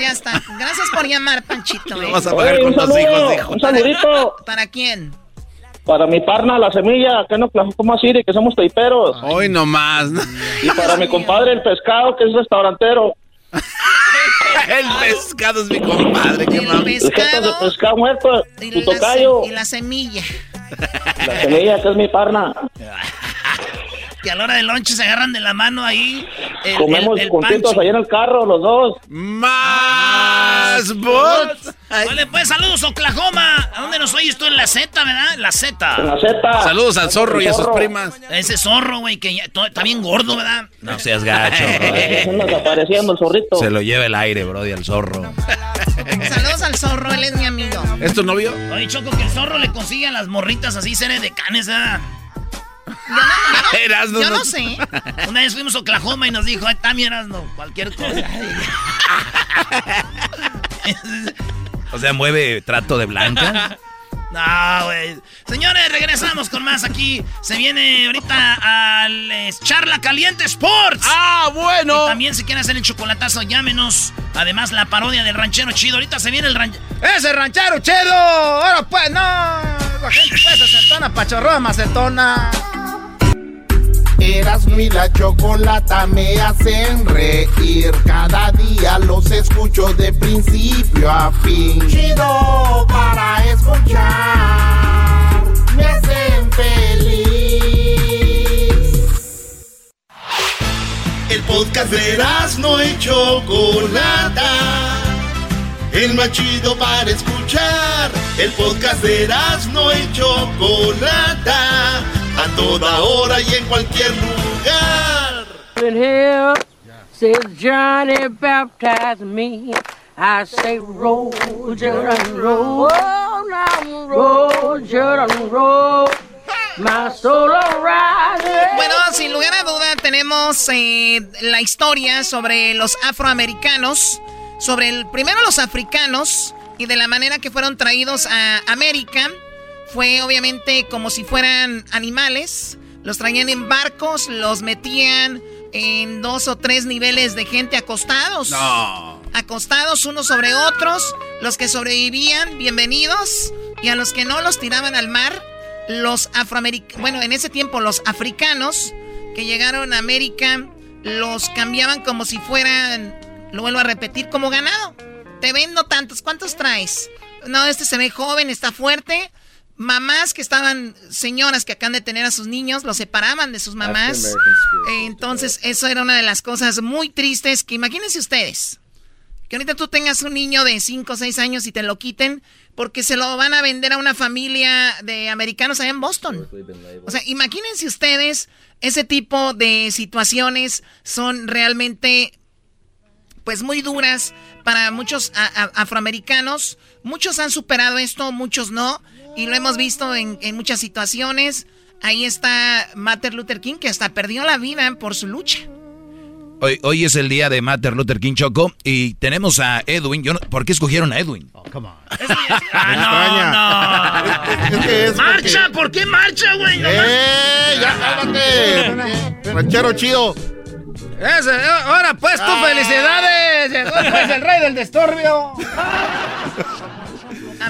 ya está. Gracias por llamar, Panchito. ¿eh? Vamos a pagar Oye, con un tus saludo, hijos, hijo. un saludito ¿Para quién? para mi parna, la semilla, acá en Oklahoma City, que somos taiperos. Hoy nomás. ¿no? Y para mi compadre, el pescado, que es restaurantero. El pescado es mi compadre, qué. El jefe de pescado pescado muerto, y tu la, tocayo. y la semilla. La semilla, que es mi parna. Que a la hora del lonche se agarran de la mano ahí. El, Comemos el, el juntitos ahí en el carro, los dos. Más bots. Vale, pues saludos, Oklahoma. ¿A dónde nos oyes tú? En la Z, ¿verdad? En la En Z. la Z. Saludos al zorro y a sus primas. Ese zorro, güey, que ya está bien gordo, ¿verdad? No seas gacho, bro. desapareciendo el zorrito. Se lo lleva el aire, bro, y al zorro. Saludos al zorro, él es mi amigo. ¿Es tu novio? Oye, Choco, que el zorro le consigue a las morritas así, seres de canes, ¿verdad? Yo no- no sé. Una vez fuimos a Oklahoma y nos dijo, ahí está mi Erasno, cualquier cosa. O sea, mueve trato de blanca. No, güey. Señores, regresamos con más aquí. Se viene ahorita al eh, Charla Caliente Sports. ¡Ah, bueno! Y también si quieren hacer el chocolatazo, llámenos. Además, la parodia del ranchero chido. Ahorita se viene el ranchero. ¡Ese ranchero chido! Ahora pues, no. La gente pues acetona, pachorroa, macetona. Erasmo y la chocolata me hacen reír. Cada día los escucho de principio a fin. Chido para escuchar. Me hacen feliz. El podcast de Erasmo y chocolata. El más chido para escuchar. El podcast de Erasmo y chocolata. A toda hora y en cualquier lugar. In here, says Johnny baptized me. I say roll, Jordan, roll, now roll, Jordan, roll. My soul arise. Bueno, sin lugar a duda tenemos eh, la historia sobre los afroamericanos, sobre el, primero los africanos y de la manera que fueron traídos a América. Fue obviamente como si fueran animales. Los traían en barcos, los metían en dos o tres niveles de gente acostados. No. Acostados unos sobre otros. Los que sobrevivían, bienvenidos. Y a los que no los tiraban al mar. Los afroamericanos, bueno, en ese tiempo los africanos que llegaron a América los cambiaban como si fueran, lo vuelvo a repetir, como ganado. Te vendo tantos, ¿cuántos traes? No, este se ve joven, está fuerte. Mamás que estaban, señoras que acaban de tener a sus niños, los separaban de sus mamás. Entonces, eso era una de las cosas muy tristes que imagínense ustedes. Que ahorita tú tengas un niño de 5 o 6 años y te lo quiten porque se lo van a vender a una familia de americanos allá en Boston. O sea, imagínense ustedes, ese tipo de situaciones son realmente pues muy duras para muchos afroamericanos. Muchos han superado esto, muchos no. Y lo hemos visto en, en muchas situaciones. Ahí está Martin Luther King, que hasta perdió la vida por su lucha. Hoy, hoy es el día de Martin Luther King Choco y tenemos a Edwin. Yo ¿Por qué escogieron a Edwin? Oh, come on. ah, no, no. marcha, ¿por qué marcha, güey? ¡Eh! ¡Ya cálmate! Ranchero chido. Ese, eh, ahora pues tú, ah. felicidades. Llegó pues el rey del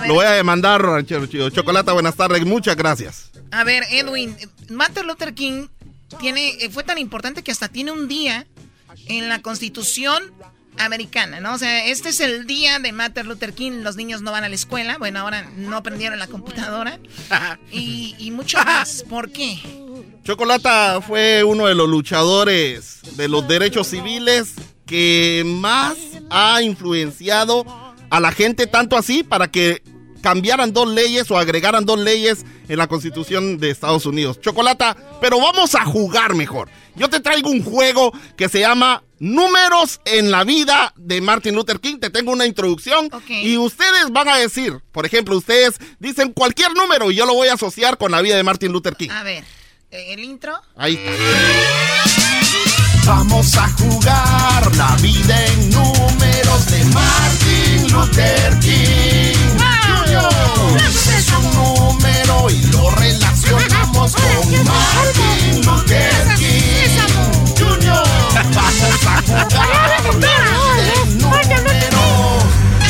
Lo voy a demandar, ranchero chido. Chocolata, buenas tardes. Muchas gracias. A ver, Edwin, Martin Luther King tiene, eh, fue tan importante que hasta tiene un día en la Constitución americana, ¿no? O sea, este es el día de Martin Luther King, los niños no van a la escuela, bueno, ahora no aprendieron la computadora y, y mucho más. ¿Por qué? Chocolata fue uno de los luchadores de los derechos civiles que más ha influenciado a la gente, tanto así para que cambiaran dos leyes o agregaran dos leyes en la Constitución de Estados Unidos. Chocolata, pero vamos a jugar mejor. Yo te traigo un juego que se llama Números en la vida de Martin Luther King. Te tengo una introducción y ustedes van a decir, por ejemplo, ustedes dicen cualquier número y yo lo voy a asociar con la vida de Martin Luther King. A ver, ¿el intro? Ahí. Vamos a jugar la vida en números de Martin Luther King. Es un número y lo relacionamos con Martin Luther King. Junior, vamos a jugar en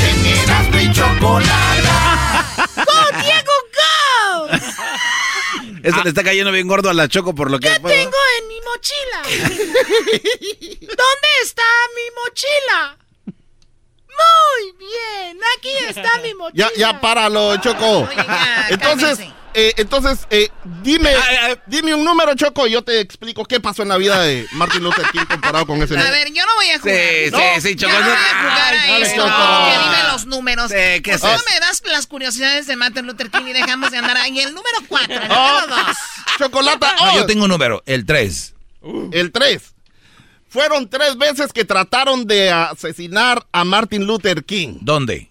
en Erasmo y Chocolata. ¡Go, Diego, go! Esto le está cayendo bien gordo a la Choco por lo que... ¿Qué tengo en mi mochila? ¿Dónde está mi mochila? Muy bien, aquí está mi mochila. Ya, ya páralo, Choco. entonces, eh, entonces, eh, dime, dime un número, Choco, y yo te explico qué pasó en la vida de Martin Luther King comparado con ese número. A ver, yo no voy a jugar. Sí, ¿no? sí, sí, Choco. Yo no voy a jugar a Dale, esto. Choco. Que dime los números. Sí, ¿qué es ¿Cómo eso? me das las curiosidades de Martin Luther King y dejamos de andar ahí? El número 4, el Oh, número 2. Chocolata, No, oh, yo tengo un número, el 3. el 3. Fueron tres veces que trataron de asesinar a Martin Luther King. ¿Dónde?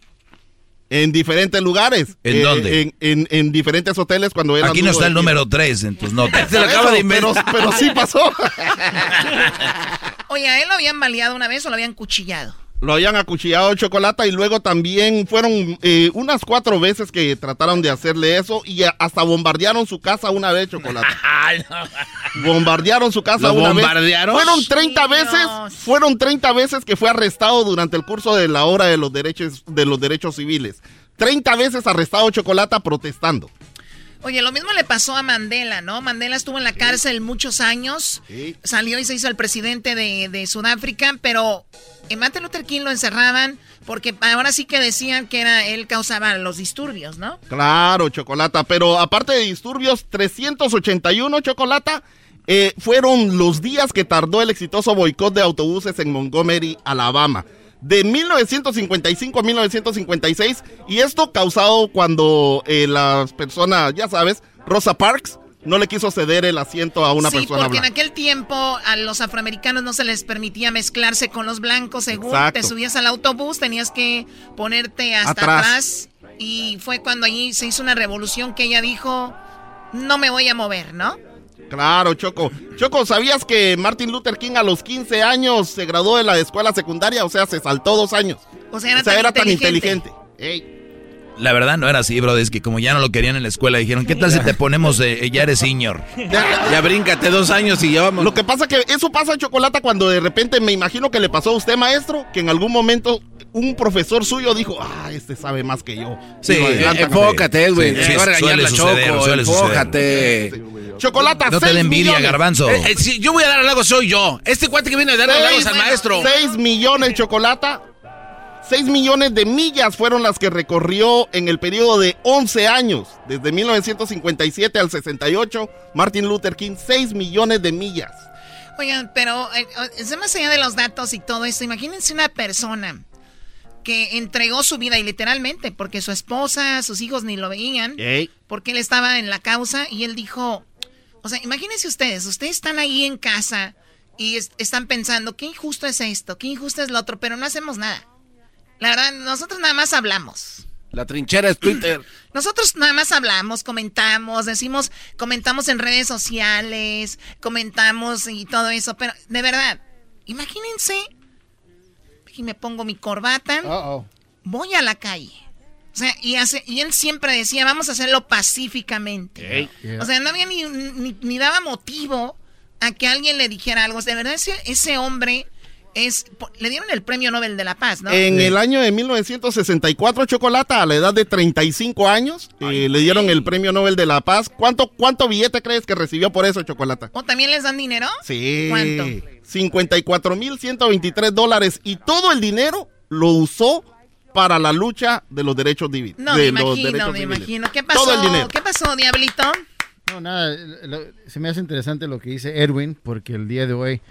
En diferentes lugares. ¿En Eh, dónde? En, en- en diferentes hoteles cuando era Aquí no está el número 3 en tus notas. Se lo acaba de pero, inventar. pero sí pasó. Oye, ¿a él lo habían baleado una vez o lo habían cuchillado? Lo habían acuchillado chocolate y luego también fueron eh, unas cuatro veces que trataron de hacerle eso y hasta bombardearon su casa una vez chocolate. bombardearon su casa ¿Lo una bombardearon? vez. Fueron 30 veces, fueron 30 veces que fue arrestado durante el curso de la hora de los derechos de los derechos civiles. 30 veces arrestado chocolate protestando. Oye, lo mismo le pasó a Mandela, ¿no? Mandela estuvo en la cárcel muchos años, salió y se hizo el presidente de, de Sudáfrica, pero en Martin Luther King lo encerraban porque ahora sí que decían que era él causaba los disturbios, ¿no? Claro, Chocolata, pero aparte de disturbios, 381 Chocolata eh, fueron los días que tardó el exitoso boicot de autobuses en Montgomery, Alabama. De 1955 a 1956, y esto causado cuando eh, las personas, ya sabes, Rosa Parks no le quiso ceder el asiento a una sí, persona porque blanca. en aquel tiempo a los afroamericanos no se les permitía mezclarse con los blancos. Según Exacto. te subías al autobús, tenías que ponerte hasta Atrás. atrás. Y fue cuando allí se hizo una revolución que ella dijo, no me voy a mover, ¿no? Claro, Choco. Choco, ¿sabías que Martin Luther King a los 15 años se graduó de la escuela secundaria? O sea, se saltó dos años. O sea, era tan inteligente. Ey. La verdad no era así, bro. Es que como ya no lo querían en la escuela, dijeron, ¿qué tal si te ponemos, eh, ya eres senior? Ya bríncate dos años y ya vamos. Lo que pasa que eso pasa, Chocolata, cuando de repente me imagino que le pasó a usted, maestro, que en algún momento un profesor suyo dijo, ah, este sabe más que yo. Sí, lo adelanta. enfócate, Edwin. Sí, te va a regañar suele la suceder, Choco. suele Enfócate. Chocolata, No te dé envidia, millones. garbanzo. Eh, eh, si yo voy a dar halagos, soy yo. Este cuate que viene a dar halagos al maestro. 6 millones, Chocolata. 6 millones de millas fueron las que recorrió en el periodo de 11 años, desde 1957 al 68. Martin Luther King, 6 millones de millas. Oigan, pero eh, es más allá de los datos y todo esto, imagínense una persona que entregó su vida y literalmente, porque su esposa, sus hijos ni lo veían, porque él estaba en la causa y él dijo, o sea, imagínense ustedes, ustedes están ahí en casa y es- están pensando, qué injusto es esto, qué injusto es lo otro, pero no hacemos nada. La verdad, nosotros nada más hablamos. La trinchera es Twitter. Nosotros nada más hablamos, comentamos, decimos, comentamos en redes sociales, comentamos y todo eso, pero de verdad, imagínense, y me pongo mi corbata, voy a la calle. O sea, y, hace, y él siempre decía, vamos a hacerlo pacíficamente. O sea, no había ni, ni, ni daba motivo a que alguien le dijera algo. De verdad, ese, ese hombre es... Le dieron el premio Nobel de la Paz, ¿no? En el año de 1964, Chocolata, a la edad de 35 años, eh, le dieron el Premio Nobel de la Paz. ¿Cuánto, ¿Cuánto billete crees que recibió por eso, Chocolata? ¿O también les dan dinero? Sí. ¿Cuánto? 54.123 dólares. Y todo el dinero lo usó para la lucha de los derechos divi- No, de me los imagino, me civiles. imagino. ¿Qué pasó? Todo el dinero. ¿Qué pasó, Diablito? No, nada, se me hace interesante lo que dice Edwin, porque el día de hoy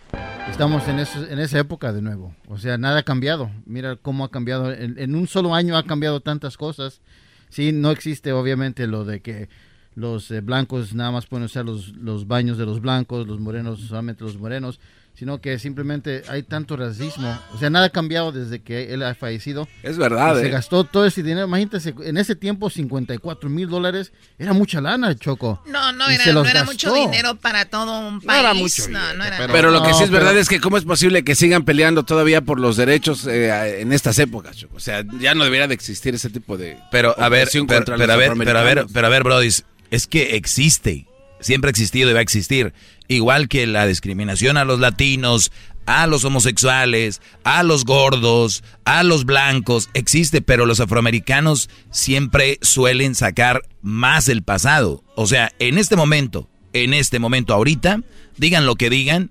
estamos en, en esa época de nuevo. O sea, nada ha cambiado. Mira cómo ha cambiado. En, en un solo año ha cambiado tantas cosas. Sí, no existe obviamente lo de que los eh, blancos nada más pueden usar los, los baños de los blancos, los morenos solamente los morenos, sino que simplemente hay tanto racismo. O sea, nada ha cambiado desde que él ha fallecido. Es verdad, Y Se eh. gastó todo ese dinero. Imagínate, en ese tiempo 54 mil dólares era mucha lana, Choco. No, no Y era, no era mucho dinero para todo un país. No era mucho No, no era. Pero, lo que sí es verdad pero- es que cómo es posible que sigan peleando todavía por los derechos eh, en estas épocas. Choco? O sea, ya no debería de existir ese tipo de Pero a ver, pero, pero a ver, pero a ver, pero a ver, Brody, es que existe, siempre ha existido y va a existir, igual que la discriminación a los latinos, a los homosexuales, a los gordos, a los blancos, existe, pero los afroamericanos siempre suelen sacar más el pasado. O sea, en este momento, en este momento ahorita, digan lo que digan,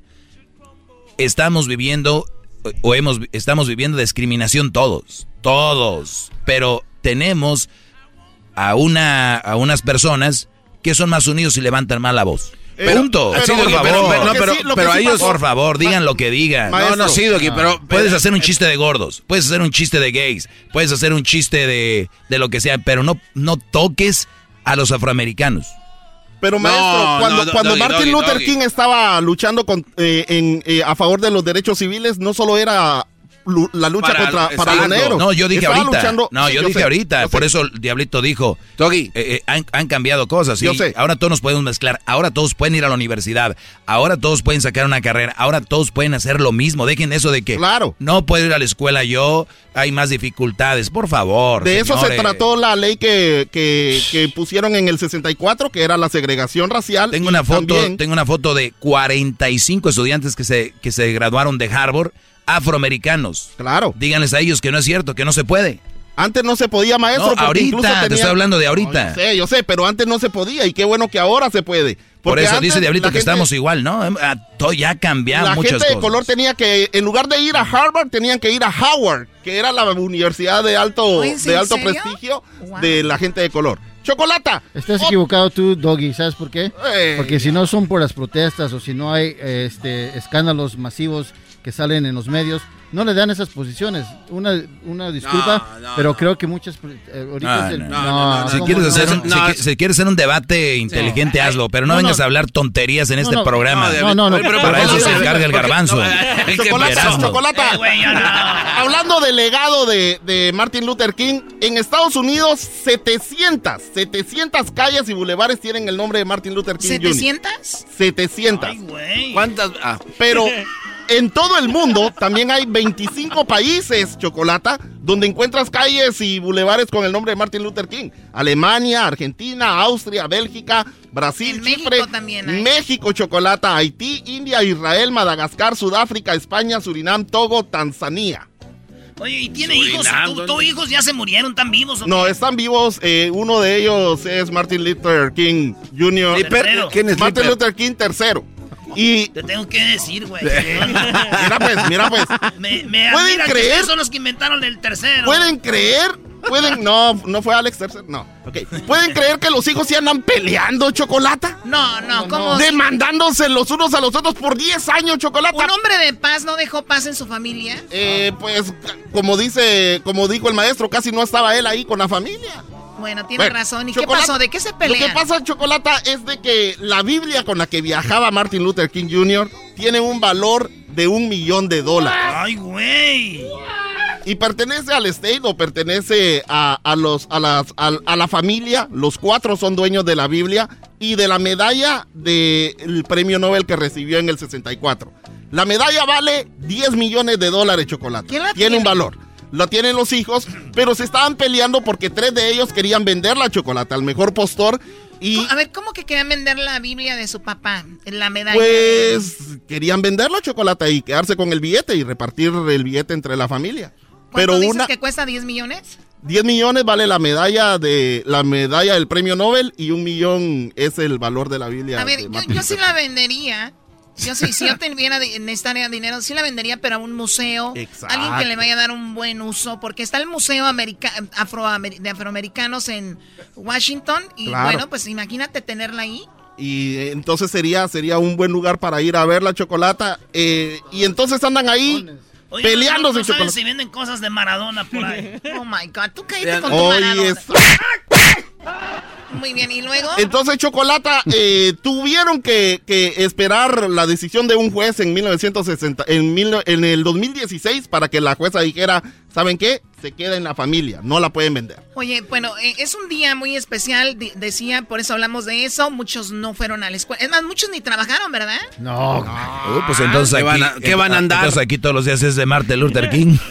estamos viviendo o hemos estamos viviendo discriminación todos, todos, pero tenemos a una a unas personas que son más unidos y levantan más la voz. Pero- Punto. pero- Sí, por pero- favor. pero- no, pero- Lo que pero sí a ellos- por favor, digan lo que digan. Maestro. No, no, sí, Doki, pero- puedes pero- hacer un chiste de gordos, puedes hacer un chiste de gays, puedes hacer un chiste de, de lo que sea, pero no no toques a los afroamericanos. Pero maestro, No, cuando, no, cuando Doggy, Martin Doggy, Luther Doggy. King estaba luchando con, eh, en, eh, a favor de los derechos civiles, no solo era la lucha Para- contra para exacto. negros. No, yo dije Estaba ahorita. luchando- no, Sí, yo, yo dije sé, ahorita. yo Por sé. eso el Diablito dijo. eh, eh, han, han cambiado cosas. Yo ¿sí? sé. Ahora todos nos podemos mezclar. Ahora todos pueden ir a la universidad. Ahora todos pueden sacar una carrera. Ahora todos pueden hacer lo mismo. Dejen eso de que. Claro. No puedo ir a la escuela yo. Hay más dificultades. Por favor. De eso se trató la ley que, que, que pusieron en el 64, que era la segregación racial. Tengo una foto, también- tengo una foto de 45 estudiantes que se, que se graduaron de Harvard, afroamericanos. Claro. Díganles a ellos que no es cierto, que no se puede. Antes no se podía, maestro. No, ahorita, te estoy hablando de ahorita. No, yo sé, yo sé, pero antes no se podía y qué bueno que ahora se puede. Por eso antes dice Diablito la que gente- estamos igual, ¿no? Ah, todo ya ha cambiado La muchas gente de color tenía que, en lugar de ir a Harvard, tenían que ir a Howard, que era la universidad de alto, Oye, ¿en de alto serio? prestigio de la gente de color. ¡Chocolata! Estás equivocado tú, Doggy, ¿sabes por qué? Porque si no son por las protestas o si no hay este, escándalos masivos que salen en los medios, no le dan esas posiciones. Una, una disculpa, No, no, pero creo que muchas... eh, ahorita el- no, no, Si ¿cómo quieres, no? hacer un, No, si, qui- si quieres hacer un debate inteligente, hazlo, pero no, no, vengas no. a hablar tonterías en este no, programa. no, no, no, Pero pero- para eso se encarga el garbanzo. no, El Chocolata, chocolata. Hablando del legado de, de Martin Luther King, en Estados Unidos 700, 700 calles y bulevares tienen el nombre de Martin Luther King Jr. ¿700? 700. ¿Cuántas? Ah. Pero en todo el mundo también hay 25 países, Chocolata, donde encuentras calles y bulevares con el nombre de Martin Luther King. Alemania, Argentina, Austria, Bélgica, Brasil, Chipre, México, Chocolata, Haití, India, Israel, Madagascar, Sudáfrica, España, Surinam, Togo, Tanzania. Oye, ¿y tiene hijos? ¿Tu, tu hijos ya se murieron? ¿Están vivos? o? No, están vivos. eh, uno de ellos es Martin Luther King Jr. ¿Quién es Martin? Luther King tercero. Y Te tengo que decir, güey. mira pues, mira pues. Me, me ¿Pueden que creer? son los que inventaron el tercero. ¿Pueden creer? ¿Pueden? No, no fue Alex tercero. No. Ok. ¿Pueden creer que los hijos se andan peleando, Chocolata? No, no, ¿cómo? Demandándose los unos a los otros por 10 años, Chocolata. ¿Un hombre de paz no dejó paz en su familia? Eh, pues, como dice, como dijo el maestro, casi no estaba él ahí con la familia. Bueno, tiene Bueno, razón. ¿Y qué Chocolata- pasó? ¿De qué se Lo pelean? que pasa, Chocolata, es de que la Biblia con la que viajaba Martin Luther King Jr. tiene un valor de un millón de dólares. ¡Ay, güey! ¿Y pertenece al state o pertenece a, a los, a, las, a, a la familia? Los cuatro son dueños de la Biblia y de la medalla del premio Nobel que recibió en el 64. La medalla vale 10 millones de dólares, Chocolate. ¿Quién la tiene, tiene? un valor. La tienen los hijos, pero se estaban peleando porque tres de ellos querían vender la chocolate al mejor postor y A ver, ¿cómo que querían vender la Biblia de su papá? La medalla. pues querían vender la chocolate y quedarse con el billete y repartir el billete entre la familia. ¿Cuánto Pero dices una, que cuesta 10 millones? 10 millones vale la medalla de la medalla del premio Nobel y un millón es el valor de la Biblia. A ver, yo, sí la vendería. Yo sí, si yo tuviera necesitaría dinero, sí la vendería, pero a un museo. Exacto. Alguien que le vaya a dar un buen uso. Porque está el Museo America- Afroamer- de Afroamericanos en Washington. Y Claro. bueno, pues imagínate tenerla ahí. Y eh, entonces sería, sería un buen lugar para ir a ver la chocolata. eh, y entonces andan ahí Oye, peleándose no, saben si venden cosas de Maradona por ahí. Oh my God, tú cállate con tu Oye, Maradona. eso. Muy bien, y luego. Entonces, Chocolata, eh, tuvieron que, que esperar la decisión de un juez en 1960, en, mil- en el 2016 para que la jueza dijera, ¿saben qué? Se queda en la familia, no la pueden vender. Oye, bueno, eh, es un día muy especial, decía, por eso hablamos de eso. Muchos no fueron a la escuela. Es más, muchos ni trabajaron, ¿verdad? No. Uh, pues entonces ¿Qué aquí, van a- qué van a andar? Entonces aquí todos los días es de Martin Luther King.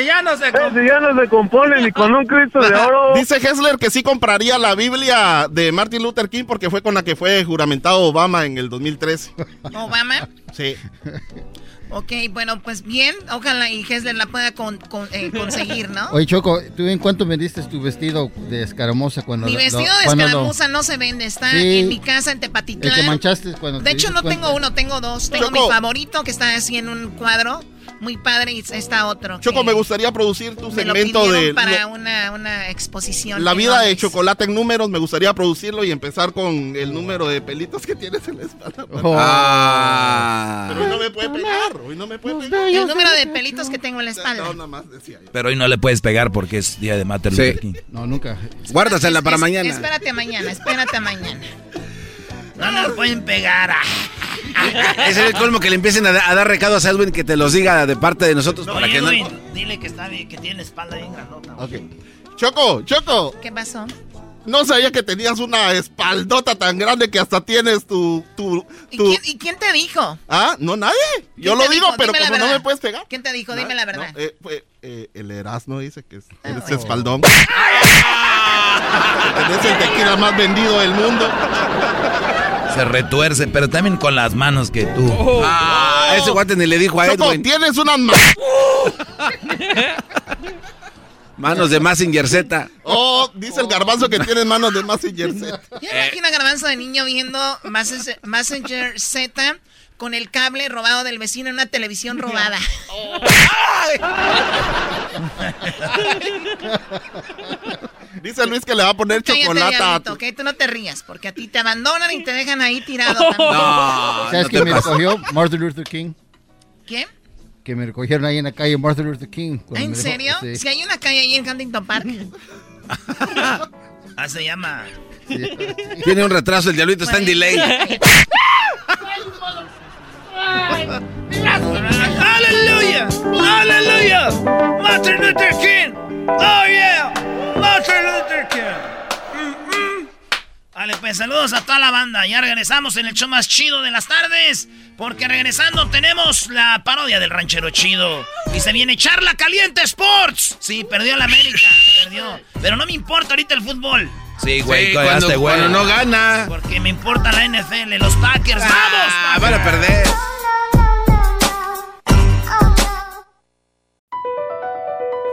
Ese ya no se... Ese ya no se compone ni con un Cristo de oro. Dice Hessler que sí compraría la Biblia de Martin Luther King porque fue con la que fue juramentado Obama en el 2013. Obama. Sí. Ok, bueno, pues bien. Ojalá y Hessler la pueda con- con- eh, conseguir, ¿no? Oye, Choco, ¿tú en cuánto vendiste tu vestido de escaramuza cuando Mi vestido lo- de cuando lo- escaramuza no se vende, está Sí. en mi casa en El Tepatitlán. que manchaste cuando De te hecho, no cuenta. tengo uno, tengo dos. Tengo Choco. mi favorito que está así en un cuadro, muy padre, y está otro. Choco, que me gustaría producir tu me lo segmento de para lo- una, una exposición. la vida de chocolate en números. Me gustaría producirlo y empezar con el número de pelitos que tienes en la espalda. Oh. Ah. Pero hoy no me puede pegar, hoy no me puede pegar. El número de pelitos que tengo en la espalda. No, nada más decía yo. Pero hoy no le puedes pegar porque es día de Martin Sí. Luther King. No, nunca. Guárdasela para Es- mañana. Espérate a mañana, espérate a mañana. No nos pueden pegar. ah. Es el colmo que le empiecen a, da- a dar recados a Edwin que te los diga de parte de nosotros para Oye, que no. Edwin, dile que está bien, que tiene la espalda bien grandota. Ok. Choco, Choco, ¿Qué pasó? No sabía que tenías una espaldota tan grande que hasta tienes tu... tu, ¿Y tu- quién, y quién te dijo? Ah, no, nadie. Yo ¿Quién lo digo, dijo? pero como no me puedes pegar. ¿Quién te dijo? Dime la verdad. No, eh, fue, eh, el Erasmo dice que es, Ah, eres bueno. espaldón. Tenés el tequila más vendido del mundo. Se retuerce, pero también con las manos que tú. Ah, ese guante ni le dijo a Choco, Edwin. tienes unas manos. Manos de Massinger Z. Oh, dice el garbanzo que tienes manos de Massinger Z. Yo imagino a Garbanzo de niño viendo Messenger, Messenger Z con el cable robado del vecino en una televisión robada. Dice Luis que le va a poner Cállate, chocolate a. Tú no te rías, porque a ti te abandonan y te dejan ahí tirado también. No, ¿Sabes no que te me pases. recogió Martin Luther King? ¿Qué? Que me recogieron ahí en la calle Martin Luther King. ¿En dejó- serio? sí. Si hay una calle ahí en Huntington Park. Ah, se llama. Tiene un retraso, el diablito está en delay. ¡Aleluya! ¡Aleluya! ¡Martin Luther King! ¡Oh, yeah! ¡Martin Luther King! Vale, pues saludos a toda la banda. Ya regresamos en el show más chido de las tardes. Porque regresando tenemos la parodia del ranchero chido. Y se viene Charla Caliente Sports. Sí, perdió la América. Perdió. Pero no me importa ahorita el fútbol. Sí, güey, Sí, cagaste, cuando, güey. cuando no gana. Porque me importa la NFL. Los Packers. Ah, ¡Vamos! van a perder.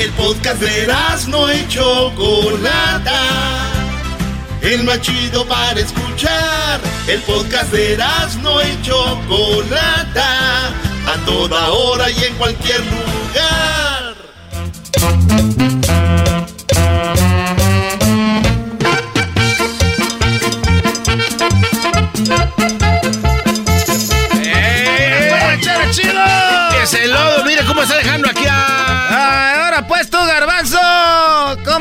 El podcast de no y Chocolata. El más chido para escuchar. El podcast de no y Chocolata. A toda hora y en cualquier lugar. ¡Eh! chido! ¡Ese lodo! ¡Mire cómo está dejando aquí a... Ay,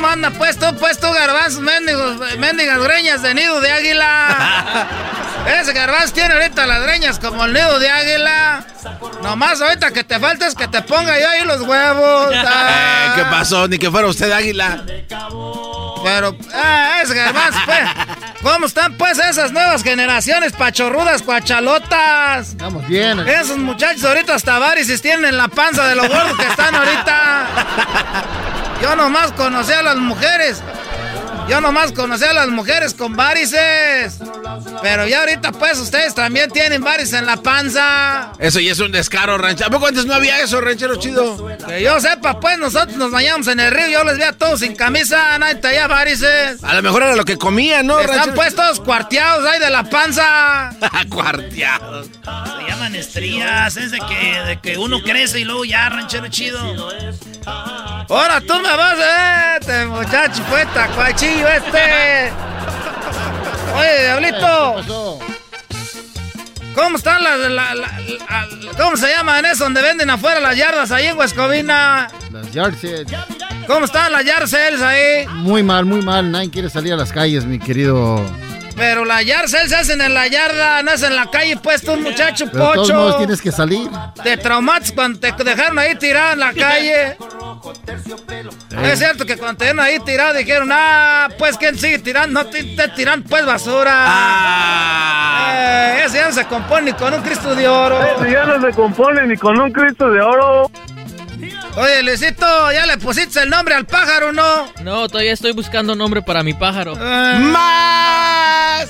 ahora pues tú, garbanzo. ¿Cómo anda pues tú, pues tú, garbanzo? Mendigos, mendigas greñas de nido de águila. Ese garbanzo tiene ahorita las greñas como el nido de águila. Nomás ahorita que te faltes que te ponga yo ahí los huevos. Eh, ¿Qué pasó? Ni que fuera usted águila. Pero, ah, ese garbanzo, pues. ¿Cómo están pues esas nuevas generaciones pachorrudas, cuachalotas? Estamos bien. Esos muchachos ahorita hasta varices tienen en la panza de los gordos que están ahorita. Yo nomás conocí a las mujeres. Yo nomás conocí a las mujeres con varices. Pero ya ahorita pues ustedes también tienen varices en la panza. Eso ya es un descaro, ranchero. ¿A poco antes no había eso, ranchero chido? Que yo sepa, pues nosotros nos bañamos en el río. Yo les veía todos sin camisa, nadie traía varices. A lo mejor era lo que comían, ¿no, Están ranchero? pues todos cuarteados ahí de la panza. Cuarteados. Llaman estrías, es de que, de que uno crece y luego ya, ranchero chido. Ahora tú me vas, eh, este muchacho, pues, tacuachillo este. Oye, diablito. ¿Cómo están las, la- la- la- ¿Cómo se llaman eso donde venden afuera las yardas ahí en Huescovina? Las yard sales. ¿Cómo están las yard sales ahí? Muy mal, muy mal. Nadie quiere salir a las calles, mi querido. Pero las yard sales se hacen en la yarda, no es en la calle, pues tú, muchacho Pero de todos modos pocho. tienes que salir. Te traumates cuando te dejaron ahí tirado en la calle. Es cierto que cuando te dejaron ahí tirado dijeron, ah, pues quién sigue tirando, no te, te tiran pues basura. Eh, ese ya no se compone ni con un Cristo de oro. Ese ya no se compone ni con un Cristo de oro. Oye, Luisito, ¿ya le pusiste el nombre al pájaro no? No, todavía estoy buscando nombre para mi pájaro. ¡Más!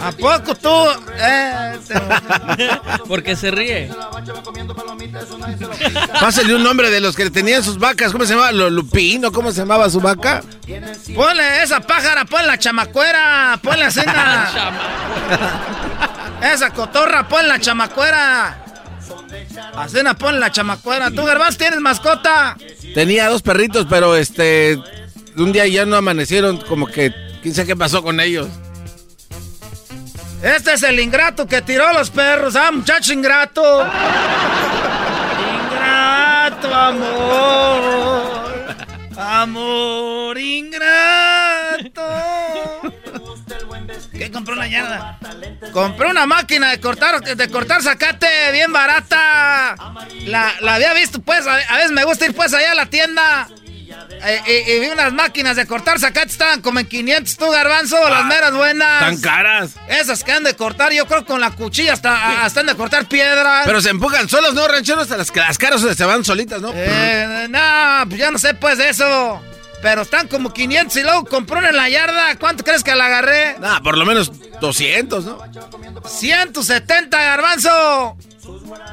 ¿A poco tú? Eh, ¿Por qué se ríe? Pásale un nombre de los que tenían sus vacas. ¿Cómo se llamaba? ¿Lo- ¿Lupino? ¿Cómo se llamaba su vaca? Ponle esa pájara, ponle la chamacuera, ponle la cena. esa cotorra, ponle la chamacuera. A cena, ponle la chamacuera. ¿Tú, Garbanzo, tienes mascota? Tenía dos perritos, pero este. Un día ya no amanecieron, como que. ¿Quién sabe qué pasó con ellos? Este es el ingrato que tiró los perros, ah, muchacho ingrato. ingrato, amor. Amor ingrato. ¿Qué compró la yarda? Compré una máquina de cortar, de cortar zacate bien barata. La, la había visto, pues, a, a veces me gusta ir pues allá a la tienda. Eh, y, y vi unas máquinas de cortar zacate, estaban como en 500 tú, garbanzo, las meras buenas. Tan caras. Esas que han de cortar, yo creo con la cuchilla hasta, hasta han de cortar piedras. Pero se empujan solos, ¿no, rancheros? Las, las caras se van solitas, ¿no? Eh, no, pues ya no sé pues de eso. Pero están como 500 y luego compré una en la yarda. ¿Cuánto crees que la agarré? Ah, por lo menos 200, ¿no? 170, garbanzo.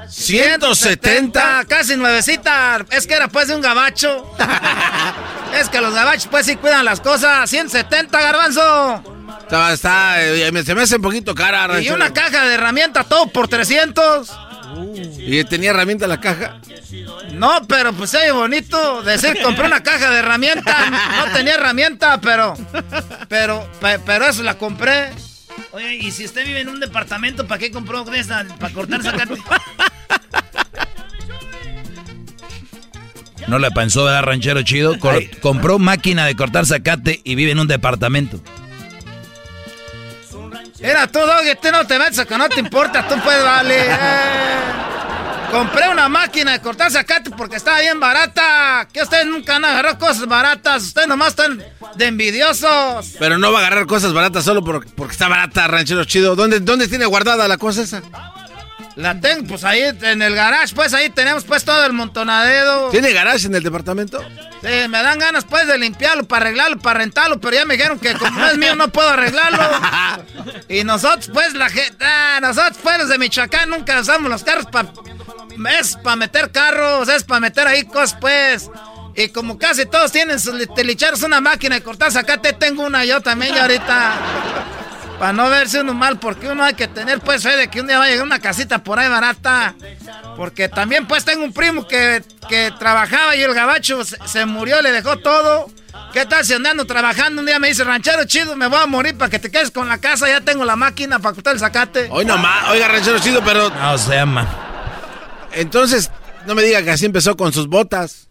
170. casi nuevecita. Es que era pues de un gabacho. es que los gabachos pues sí cuidan las cosas. 170, garbanzo. Está, está, eh, se me hace un poquito cara, Y una caja de herramientas, todo por 300. ¿Y tenía herramienta la caja? No, pero pues es bonito decir compré una caja de herramientas. No tenía herramienta, pero. Pero, pe- pero eso la compré. Oye, y si usted vive en un departamento, ¿para qué compró de esa? ¿Para cortar zacate? No le pensó, ¿verdad, ranchero chido? Cor- compró máquina de cortar zacate y vive en un departamento. Era tú, Doggy, tú no te metes que no te importa, tú puedes, vale. Eh, compré una máquina de cortar zacate porque estaba bien barata. Que ustedes nunca han agarrado cosas baratas, ustedes nomás están de envidiosos. Pero no va a agarrar cosas baratas solo por- porque está barata, ranchero chido. ¿Dónde, ¿Dónde tiene guardada la cosa esa? La tengo, pues ahí en el garage, pues ahí tenemos pues todo el montonadero. ¿Tiene garage en el departamento? Sí, me dan ganas pues de limpiarlo, para arreglarlo, para rentarlo, pero ya me dijeron que como no es mío no puedo arreglarlo. y nosotros pues la gente, ah, nosotros pues los de Michoacán nunca usamos los carros para es para meter carros, es para meter ahí cosas pues. Y como casi todos tienen sus telicheros una máquina de cortar zacate, tengo una yo también y ahorita. Para no verse uno mal, porque uno hay que tener pues fe de que un día va a llegar una casita por ahí barata. Porque también pues tengo un primo que, que trabajaba y el gabacho se, se murió, le dejó todo. ¿Qué tal si andando trabajando? Un día me dice, ranchero chido, me voy a morir para que te quedes con la casa, ya tengo la máquina para cortar el zacate. Hoy nomás, oiga, ranchero chido, pero. No se llama. Entonces, no me diga que así empezó con sus botas.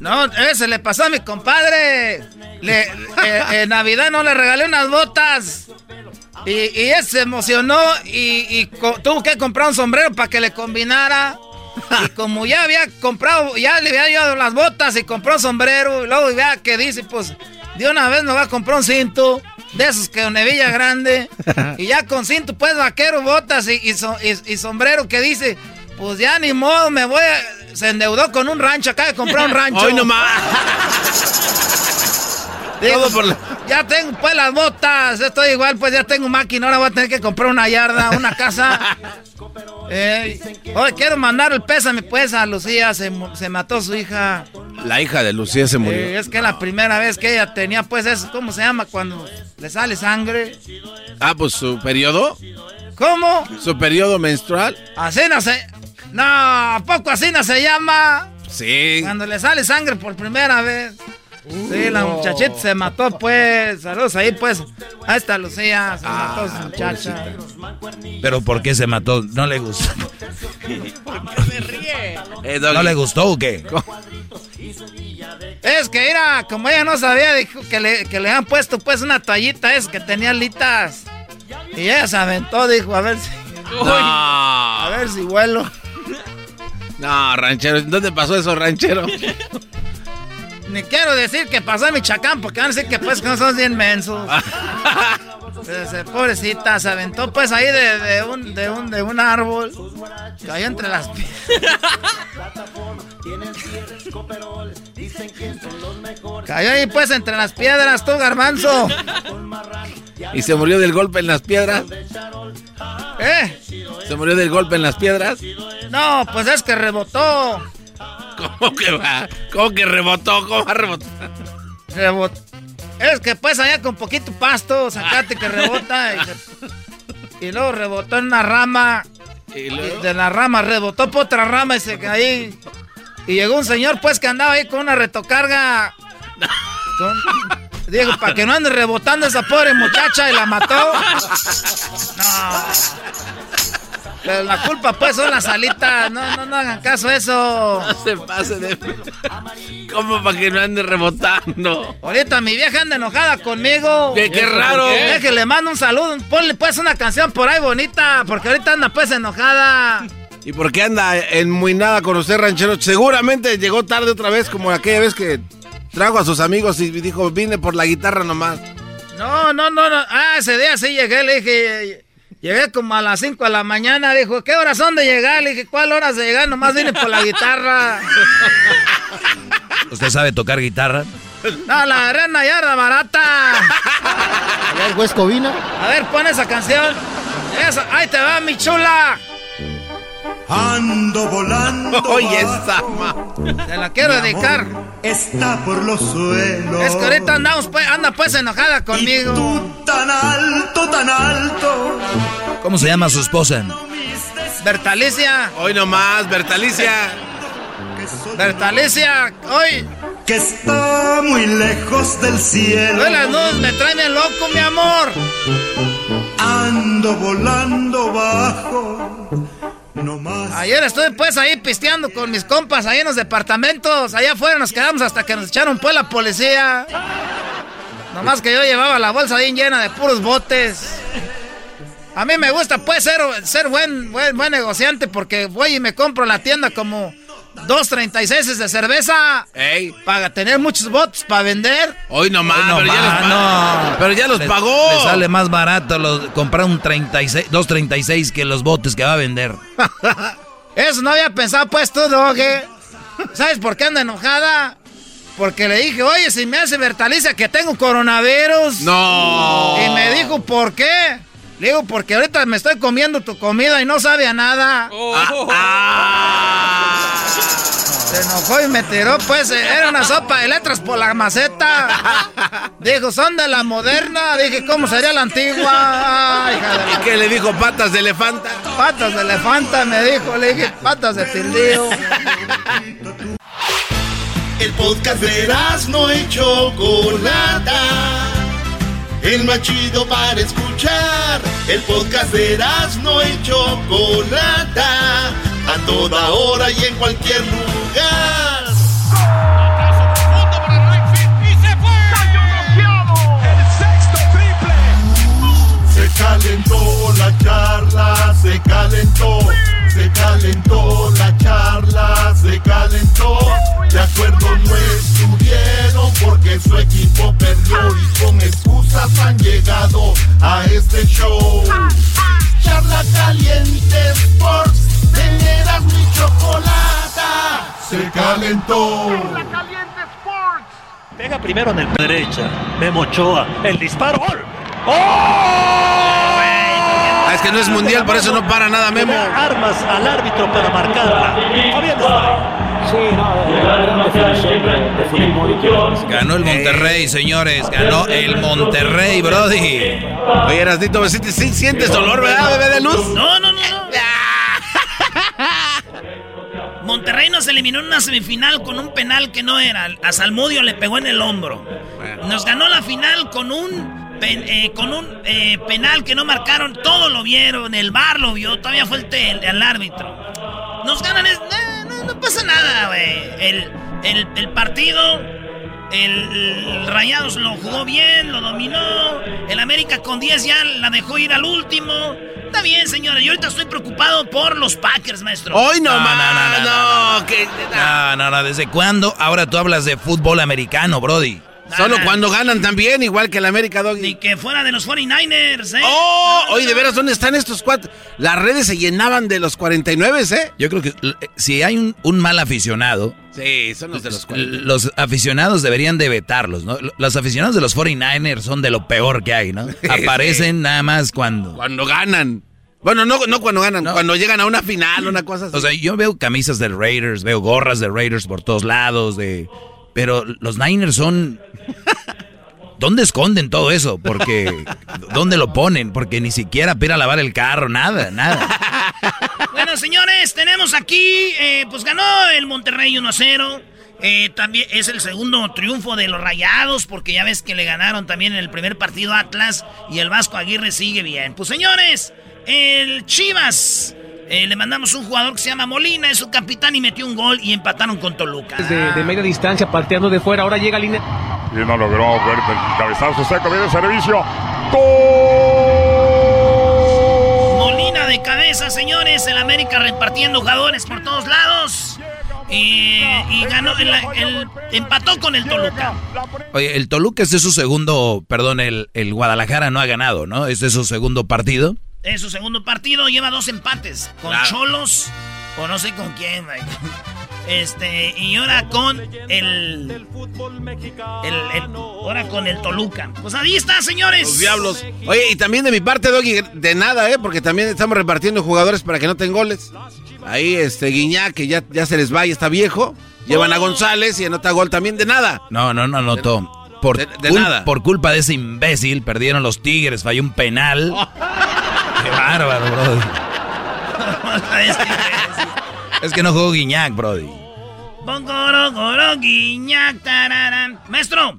No, ese le pasó a mi compadre. Le, eh, en Navidad no le regalé unas botas. Y, y él se emocionó y, y tuvo que comprar un sombrero para que le combinara. Y como ya había comprado, ya le había dado las botas y compró un sombrero. Y luego vea que dice, pues, de una vez me va a comprar un cinto. De esos que una hebilla grande. Y ya con cinto, pues, vaquero, botas y, y- y sombrero que dice, pues ya ni modo, me voy a... Se endeudó con un rancho, acaba de comprar un rancho. Hoy nomás. Digo, por la- Ya tengo pues las botas, estoy igual, pues ya tengo máquina, ahora voy a tener que comprar una yarda, una casa. Eh, hoy quiero mandar el pésame pues a Lucía, se, se mató su hija. La hija de Lucía se murió. Eh, es que es la primera vez que ella tenía pues eso, ¿cómo se llama? Cuando le sale sangre. Ah, pues su periodo. ¿Cómo? Su periodo menstrual. Así no se... No, ¿a poco así no se llama? Sí. Cuando le sale sangre por primera vez. Sí, la muchachita se mató, pues. Saludos ahí, pues. Ahí está Lucía, se mató su muchacha. Pero ¿por qué se mató? ¿No le gustó? Eh, ¿No le gustó o qué? Es que era, como ella no sabía, dijo que le, que le han puesto, pues, una toallita, es que tenía alitas. Y ella se aventó, dijo, a ver si. No. A ver si vuelo. No, ranchero. ¿Dónde pasó eso, ranchero? Ni quiero decir que pasó en Michoacán, porque van a decir que, pues, que no son bien mensos. Pobrecita, se aventó, pues, ahí de, de un, de, un, de un árbol. Cayó entre las piedras. Cayó ahí, pues, entre las piedras, tú, garbanzo. ¿Y se murió del golpe en las piedras? ¿Eh? ¿Se murió del golpe en las piedras? No, pues es que rebotó. ¿Cómo que va? ¿Cómo que rebotó? ¿Cómo va a rebotar? Rebot- Es que pues allá con poquito pasto, sacate que rebota. Y, luego rebotó en una rama. ¿Y Y luego? de la rama rebotó por otra rama y se cayó. Y llegó un señor pues que andaba ahí con una retocarga. Con- Dijo, para que no ande rebotando esa pobre muchacha y la mató. No. Pero la culpa pues son las alitas. No, no, no hagan caso a eso. No se pase de... ¿Cómo para que no ande rebotando? Ahorita mi vieja anda enojada conmigo. ¿Qué- qué raro? ¿Por qué? Déjale, le mando un saludo. Ponle pues una canción por ahí bonita. Porque ahorita anda pues enojada. ¿Y por qué anda enmuinada con usted, ranchero? Seguramente llegó tarde otra vez, como aquella vez que trajo a sus amigos y dijo, vine por la guitarra nomás. No, no, no, no. Ah, ese día sí llegué, le dije. Llegué como a las 5 de la mañana. Dijo, ¿qué horas son de llegar? Le dije, ¿cuál horas de llegar? Nomás vine por la guitarra. ¿Usted sabe tocar guitarra? No, la agarré en una yarda barata. Allá el Huesco Vina. A ver, pon esa canción. Esa, ahí te va, mi chula. Ando volando. Oye, esa Te la quiero dedicar. Está por los suelos. Es que ahorita andamos, pues, anda pues enojada conmigo. Tan alto, tan alto. ¿Cómo se llama su esposa? Bertalicia. Hoy nomás, Bertalicia. Bertalicia, hoy. Que está muy lejos del cielo. Hoy las nubes me traen bien loco, mi amor. Ando volando bajo. No más. Ayer estuve pues ahí pisteando con mis compas ahí en los departamentos. Allá afuera nos quedamos hasta que nos echaron pues la policía. Nomás que yo llevaba la bolsa bien llena de puros botes. A mí me gusta pues ser, ser buen, buen, buen negociante porque voy y me compro la tienda como dos 36 de cerveza Ey, para tener muchos botes para vender. hoy nomás, Hoy pero, ya no. pero ya los pagó. Le sale más barato los- comprar un 36, 236 que los botes que va a vender. Eso no había pensado pues tú, Doge. ¿Sabes por qué anda enojada? Porque le dije, oye, si me hace Bertalicia que tengo coronavirus. No. Y me dijo, ¿por qué? Le digo, porque ahorita me estoy comiendo tu comida y no sabe a nada. Ah, Se enojó y me tiró, pues, eh, era una sopa de letras por la maceta. Dijo, son de la moderna. Dije, ¿cómo sería la antigua? Ay, hija de la- ¿Y qué le dijo patas de elefanta? Patas de elefanta, me dijo. Le dije, patas de tildío. El podcast de no y Chocolata. El más chido para escuchar. El podcast de no y Chocolata. A toda hora y en cualquier lugar. Se calentó la charla, se calentó, se calentó la charla, se calentó. De acuerdo no estuvieron a este show. Charla caliente Sports, teneras mi chocolata, se calentó. Pega primero en el derecha. Memo Ochoa. El disparo. ¡Gol! Ah, es que no es mundial, por eso no para nada Memo. Armas al árbitro para marcarla. Ganó el Monterrey, señores. Ganó el Monterrey, Brody. Oye, Erasnito, ¿sí, sí sientes dolor, verdad, bebé de luz? No, no, no, no. Monterrey nos eliminó en una semifinal con un penal que no era. A Salmudio le pegó en el hombro. Nos ganó la final con un pen- eh, con un eh, penal que no marcaron. Todo lo vieron. El bar lo vio. Todavía fue el, el- el árbitro. Nos ganan. es- no, pasa nada, güey. El, el- el partido. El, el Rayados lo jugó bien, lo dominó. El América con 10 ya la dejó ir al último. Está bien, señores. Yo ahorita estoy preocupado por los Packers, maestro. Hoy no, No, más, no, no, no, no, No, no, no. ¿Desde cuándo? Ahora tú hablas de fútbol americano, Brody. Solo cuando ganan también, igual que el América Doggy. Ni que fuera de los 49ers, ¿eh? ¡Oh! Oye, de veras, ¿dónde están estos cuatro? Las redes se llenaban de los 49, ¿eh? Yo creo que eh, si hay un, un mal aficionado, Sí, son los de los 49. los aficionados deberían de vetarlos, ¿no? Los aficionados de los 49ers son de lo peor que hay, ¿no? Aparecen nada más cuando... Cuando ganan. Bueno, no, no cuando ganan, cuando llegan a una final, una cosa así. O sea, yo veo camisas de Raiders, veo gorras de Raiders por todos lados, de... Pero los Niners son... ¿Dónde esconden todo eso? Porque... ¿Dónde lo ponen? Porque ni siquiera para ir a lavar el carro, nada, nada. Bueno, señores, tenemos aquí, eh, pues ganó el Monterrey 1-0. Eh, también es el segundo triunfo de los Rayados, porque ya ves que le ganaron también en el primer partido Atlas y el Vasco Aguirre sigue bien. Pues señores, el Chivas, eh, le mandamos un jugador que se llama Molina, es su capitán y metió un gol y empataron con Toluca. De, de media distancia, parteando de fuera. Ahora llega línea. Y no logró ver el cabezazo seco, viene el servicio. Molina de cabeza, señores, el América repartiendo jugadores por todos lados. Eh, y ganó, el, el- empató con el Toluca. Oye, el Toluca es su segundo, perdón, el, el Guadalajara no ha ganado, ¿no? Este es su segundo partido. Es su segundo partido, lleva dos empates. Con Claro. Cholos, o no sé con quién, güey. Este, y ahora con el, el, el- Ahora con el Toluca. Pues ahí está, señores. Los diablos. Oye, y también de mi parte, Doggy, de nada, ¿eh? Porque también estamos repartiendo jugadores para que no tengan goles. Ahí, este, Guiñac, que ya, ya se les va y está viejo. Llevan a González y anota gol también de nada. No, no, no anotó. Por, de- de cul- nada. por culpa de ese imbécil perdieron los Tigres, falló un penal. Qué bárbaro, Brody. Es que no jugó Guiñac, Brody. Guiñac. Maestro,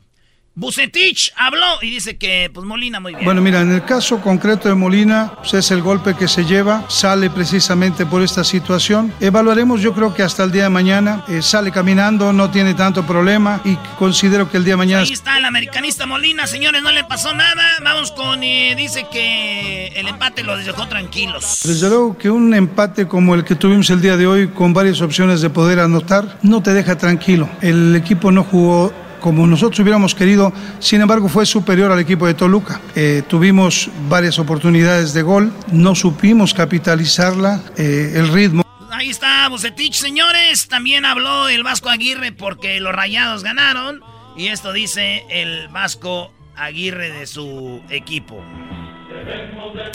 Bucetich habló y dice que, pues Molina muy bien. Bueno, mira, en el caso concreto de Molina, pues es el golpe que se lleva, sale precisamente por esta situación. Evaluaremos, yo creo que hasta el día de mañana, eh, sale caminando, no tiene tanto problema y considero que el día de mañana... Ahí está el americanista Molina, señores, no le pasó nada. Vamos con, eh, dice que el empate los dejó tranquilos. Desde luego que un empate como el que tuvimos el día de hoy, con varias opciones de poder anotar, no te deja tranquilo. El equipo no jugó como nosotros hubiéramos querido, sin embargo fue superior al equipo de Toluca. Eh, tuvimos varias oportunidades de gol, no supimos capitalizarla, eh, el ritmo. Ahí está Bucetich, señores. También habló el Vasco Aguirre porque los rayados ganaron. Y esto dice el Vasco Aguirre de su equipo.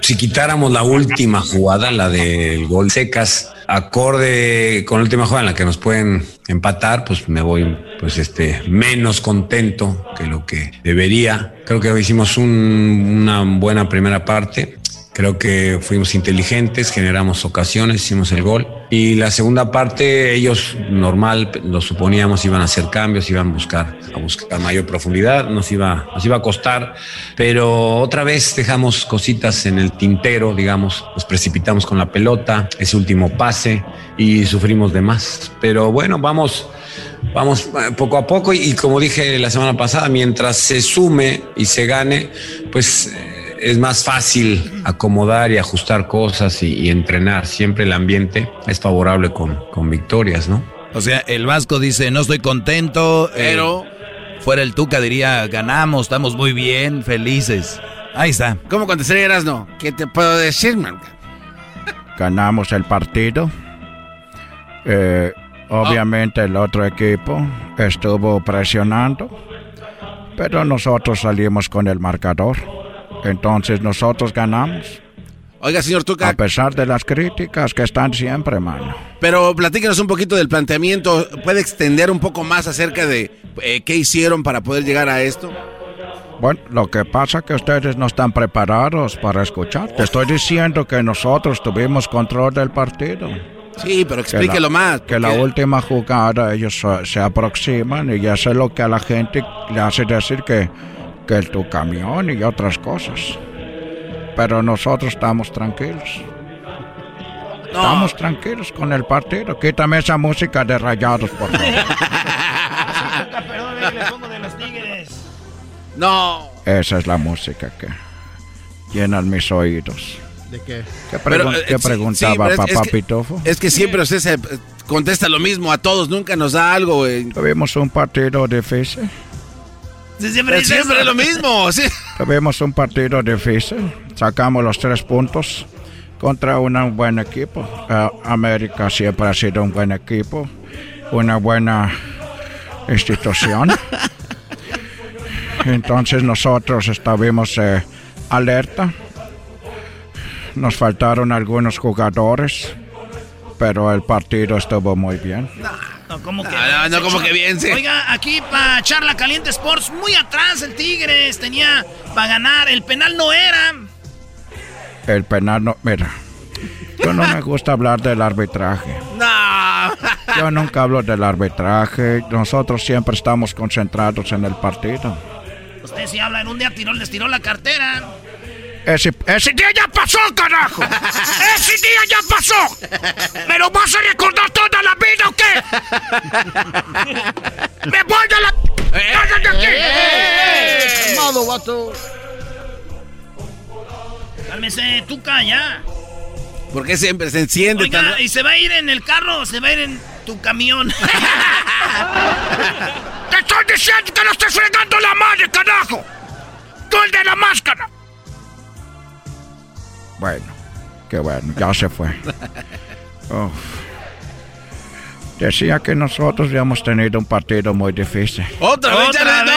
Si quitáramos la última jugada, la del gol secas, acorde con la última jugada en la que nos pueden empatar, pues me voy pues este menos contento que lo que debería. Creo que hicimos un- una buena primera parte. Creo que fuimos inteligentes, generamos ocasiones, hicimos el gol. Y la segunda parte, ellos normal, lo suponíamos, iban a hacer cambios, iban a buscar, a buscar mayor profundidad, nos iba, nos iba a costar. Pero otra vez dejamos cositas en el tintero, digamos, nos precipitamos con la pelota, ese último pase y sufrimos de más. Pero bueno, vamos, vamos eh, poco a poco y, como dije la semana pasada, mientras se sume y se gane, pues eh, es más fácil acomodar y ajustar cosas y, y entrenar. Siempre el ambiente es favorable con, con victorias, ¿no? O sea, el Vasco dice, no estoy contento, pero... fuera el Tuca diría, ganamos, estamos muy bien, felices. Ahí está. ¿Cómo contestaría Erasno? ¿Qué te puedo decir, man? ganamos el partido. Eh, obviamente el otro equipo estuvo presionando, pero nosotros salimos con el marcador. Entonces nosotros ganamos. Oiga, señor Tuca, A pesar de las críticas que están siempre, mano. pero platíquenos un poquito del planteamiento. ¿Puede extender un poco más acerca de eh, qué hicieron para poder llegar a esto? Bueno, lo que pasa es que ustedes no están preparados para escuchar. Te estoy diciendo que nosotros tuvimos control del partido. Sí, pero Que explíquelo la- más. Que la última jugada ellos se, aproximan y eso es lo que a la gente le hace decir que, que tu camión y otras cosas. Pero nosotros estamos tranquilos. Estamos tranquilos con el partido. Quítame esa música de rayados, por favor. Perdón, le pongo de los tigres. No. Esa es la música que llenan mis oídos. ¿De qué? ¿Qué, Pero, pregun- eh, qué sí, preguntaba sí, pero es- papá es que- Pitofo? Es que siempre usted se eh, contesta lo mismo a todos, nunca nos da algo. güey. Tuvimos un partido difícil. Sí, siempre dice siempre lo mismo. sí. Tuvimos un partido difícil. Sacamos los tres puntos contra un buen equipo. Eh, América siempre ha sido un buen equipo, una buena institución. Entonces nosotros estábamos eh, alerta. Nos faltaron algunos jugadores, pero el partido estuvo muy bien. No, como que, No, no, como que bien, sí. Oiga, aquí para Charla Caliente Sports, muy atrás el Tigres tenía para ganar. El penal no era. El penal no, mira, yo no me gusta hablar del arbitraje. No. Yo nunca hablo del arbitraje. Nosotros siempre estamos concentrados en el partido. Usted si habla en un día tiró, les tiró la cartera. Ese, ese día ya pasó, carajo. ¡Ese día ya pasó! ¿Me lo vas a recordar toda la vida o qué? ¡Me voy a la... ¡Cállate aquí! Calmado, vato. Cálmese, Tuca, ya. ¿Por qué siempre se enciende Oiga, tan- y se va a ir en el carro, o se va a ir en tu camión. ¡Te estoy diciendo que no estés fregando la madre, carajo! ¡Tú el de la máscara! Bueno, qué bueno, ya se fue. Uf. Decía que nosotros ya hemos tenido un partido muy difícil. ¡Otra vez! ¡Otra no! vez!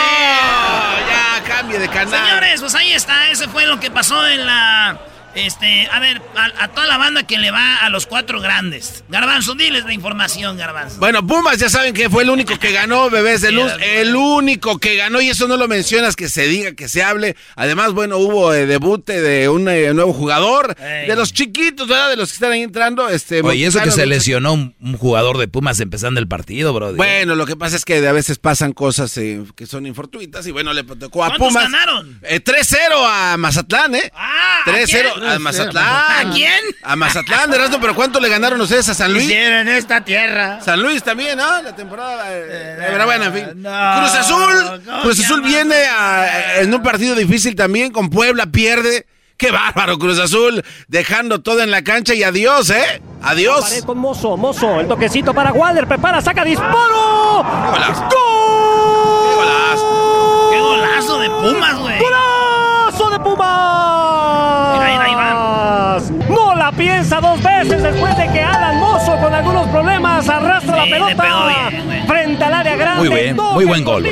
Ya, cambie de canal. Señores, pues ahí está. Ese fue lo que pasó en la. Este, a ver, a, a toda la banda que le va a los cuatro grandes. Garbanzo, diles la información, Garbanzo. Bueno, Pumas ya saben que fue el único que ganó, bebés de luz. El único que ganó, y eso no lo mencionas, que se diga, que se hable. Además, bueno, hubo eh, debute de un eh, nuevo jugador, de los chiquitos, ¿verdad? De los que están ahí entrando. Este, Oye, eso que se lesionó un, un jugador de Pumas empezando el partido, bro. Bueno, lo que pasa es que a veces pasan cosas eh, que son infortuitas y bueno, le tocó a ¿Cuántos Pumas. ganaron? Eh, 3-0 a Mazatlán, ¿eh? Ah, 3-0 a Mazatlán. ¿A quién? A Mazatlán, Erasmo, pero ¿cuánto le ganaron ustedes a San Luis? Hicieron esta tierra. San Luis también, ¿no? La temporada. eh, pero bueno, en fin. no, Cruz Azul. ¿cómo Cruz Azul viene a- en un partido difícil también. Con Puebla pierde. Qué bárbaro, Cruz Azul. Dejando todo en la cancha y adiós, ¿eh? Adiós. Pared con Mozo, Mozo, el toquecito para Waller, prepara, saca, disparo. golazo! ¡Gol! ¡Qué golazo de Pumas, güey! ¡Golazo de Pumas! Mira, mira, ahí va. No la piensa dos veces después de que Alan Mozo con algunos problemas arrastra Sí, la pelota bien, frente al área grande. Muy bien, muy buen gol.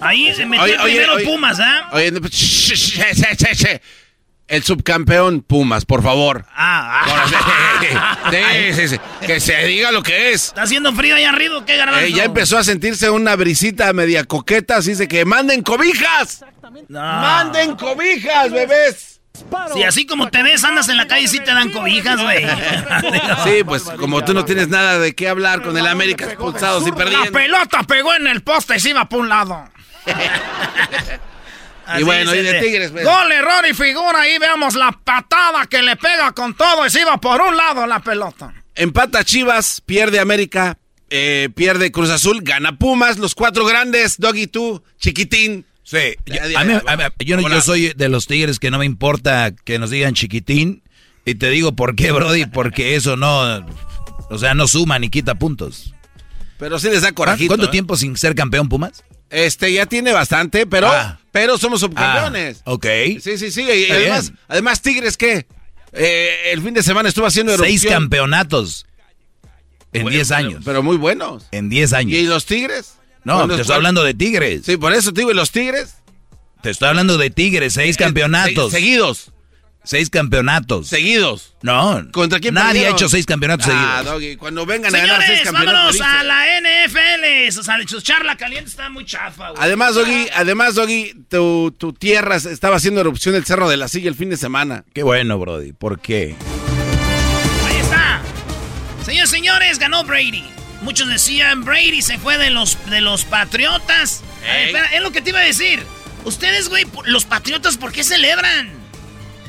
Ahí se metió Oye, oye, primero oye. Pumas, ¿ah? Oye, no, sh- sh- sh- sh- sh- El subcampeón Pumas, por favor. Ah, Ahora sí, sí, sí, sí. Que se diga lo que es. ¿Está haciendo frío allá arriba qué, garbanzo? Eh, ya empezó a sentirse una brisita media coqueta, así dice que manden cobijas. Manden cobijas, bebés. Si así como te ves, andas en la calle y sí te dan cobijas, güey. Sí, pues como tú no tienes nada de qué hablar con el América expulsados y La perdiendo. pelota pegó en el poste y se iba por un lado. Y bueno, y de Tigres, pues. Gol, error y figura. Ahí veamos la patada que le pega con todo y se iba por un lado la pelota. Empata Chivas, pierde América, eh, pierde Cruz Azul, gana Pumas, los cuatro grandes, Doggy tú, chiquitín. Sí, A mí- a mí- yo, soy de los tigres que no me importa que nos digan chiquitín. Y te digo por qué, Brody, porque eso no. O sea, no suma ni quita puntos. Pero sí les da corajito. ¿Cuánto ¿eh? tiempo sin ser campeón Pumas? Este ya tiene bastante, pero, Ah. pero somos subcampeones. Ah, ok. Sí, sí, sí. Y además, además, Tigres, ¿qué? Eh, el fin de semana estuvo haciendo Seis erupción. campeonatos en Bueno, 10 pero- años. Pero muy buenos. En 10 años. ¿Y los Tigres? No, te estoy hablando de Tigres. Sí, por eso te digo, ¿y los Tigres? Te estoy hablando de Tigres, seis campeonatos. se- seguidos. Seis campeonatos. Seguidos. No. ¿Contra quién Nadie perdieron? ha hecho seis campeonatos Ah, seguidos. Doggy, cuando vengan a ganar seis Señores, campeonatos. vámonos a la NFL. O sea, su charla caliente está muy chafa, güey. Además, Doggy, además, Doggy, tu, tu tierra estaba haciendo erupción el Cerro de la Silla el fin de semana. Qué bueno, Brody. ¿Por qué? Ahí está. Señores, señores, ganó Brady. Muchos decían, Brady se fue de los, de los Patriotas. A ver, Ey. espera, es lo que te iba a decir. Ustedes, güey, los Patriotas, ¿por qué celebran?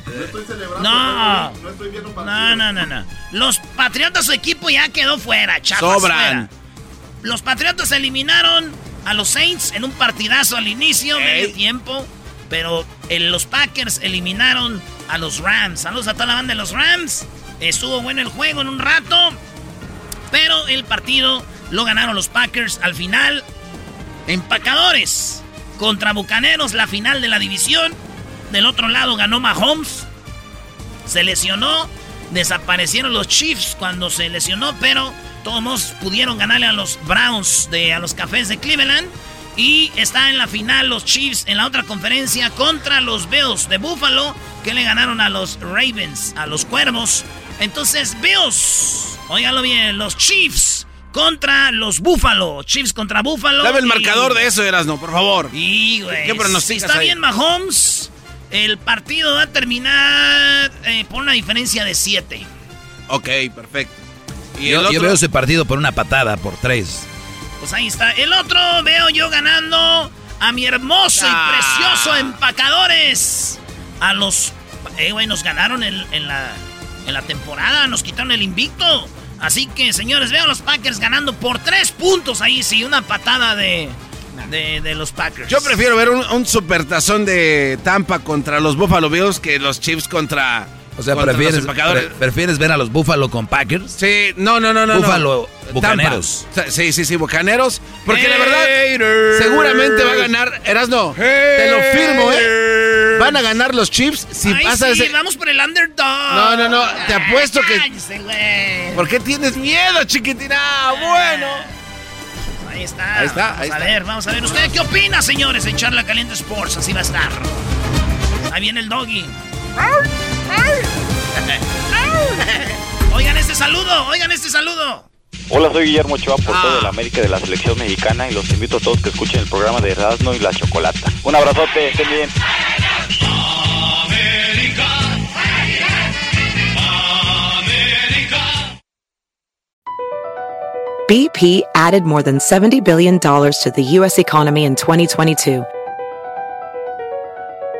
No estoy celebrando. No. No estoy viendo No, no, no, no. Los Patriotas, su equipo ya quedó fuera, chapas. Sobran. fuera. Los Patriotas eliminaron a los Saints en un partidazo al inicio, medio tiempo. Pero eh, los Packers eliminaron a los Rams. Saludos a toda la banda de los Rams. Estuvo bueno el juego en un rato. Pero el partido lo ganaron los Packers al final. Empacadores contra Bucaneros, la final de la división. Del otro lado ganó Mahomes. Se lesionó. Desaparecieron los Chiefs cuando se lesionó, pero todos pudieron ganarle a los Browns, de, a los Cafés de Cleveland. Y está en la final los Chiefs en la otra conferencia contra los Bills de Buffalo, que le ganaron a los Ravens, a los Cuervos. Entonces, Bills, óigalo bien, los Chiefs contra los Buffalo. Chiefs contra Buffalo. Dame el y- marcador de eso, Erasno, por favor. y, güey. ¿Qué pronosticas Si está ahí? bien Mahomes, el partido va a terminar eh, por una diferencia de 7. Ok, perfecto. ¿Y Yo, el yo veo ese partido por una patada, por tres. Pues ahí está. El otro veo yo ganando a mi hermoso Ah. y precioso empacadores. A los... Eh, güey, nos ganaron en, en la, en la temporada, nos quitaron el invicto. Así que, señores, veo a los Packers ganando por tres puntos ahí, sí, una patada de, de, de los Packers. Yo prefiero ver un, un supertazón de Tampa contra los Buffalo Bills que los Chiefs contra. O sea, prefieres, pre- prefieres ver a los Buffalo con Packers. Sí, no, no, no, no. Buffalo, no. Bucaneros. Tampa. Sí, sí, sí, Bucaneros. Porque la verdad, seguramente va a ganar. Erasno, te lo firmo, ¿eh? Van a ganar los Chiefs si Ay, pasa sí, ese. vamos por el underdog. No, no, no, te apuesto que- Cállese, güey. ¿Por qué tienes miedo, chiquitina? Bueno. Ahí está. Ahí está, Vamos a ver, vamos a ver. ¿Usted qué opina, señores? En Charla Caliente Sports. Así va a estar. Ahí viene el doggy. oigan este saludo, oigan este saludo. Hola, soy Guillermo Ochoa, portero de la América de la Selección Mexicana y los invito a todos que escuchen el programa de Erasmo y la Chocolata. Un abrazote, estén bien. BP added more than $70 billion to the U.S. economy in 2022.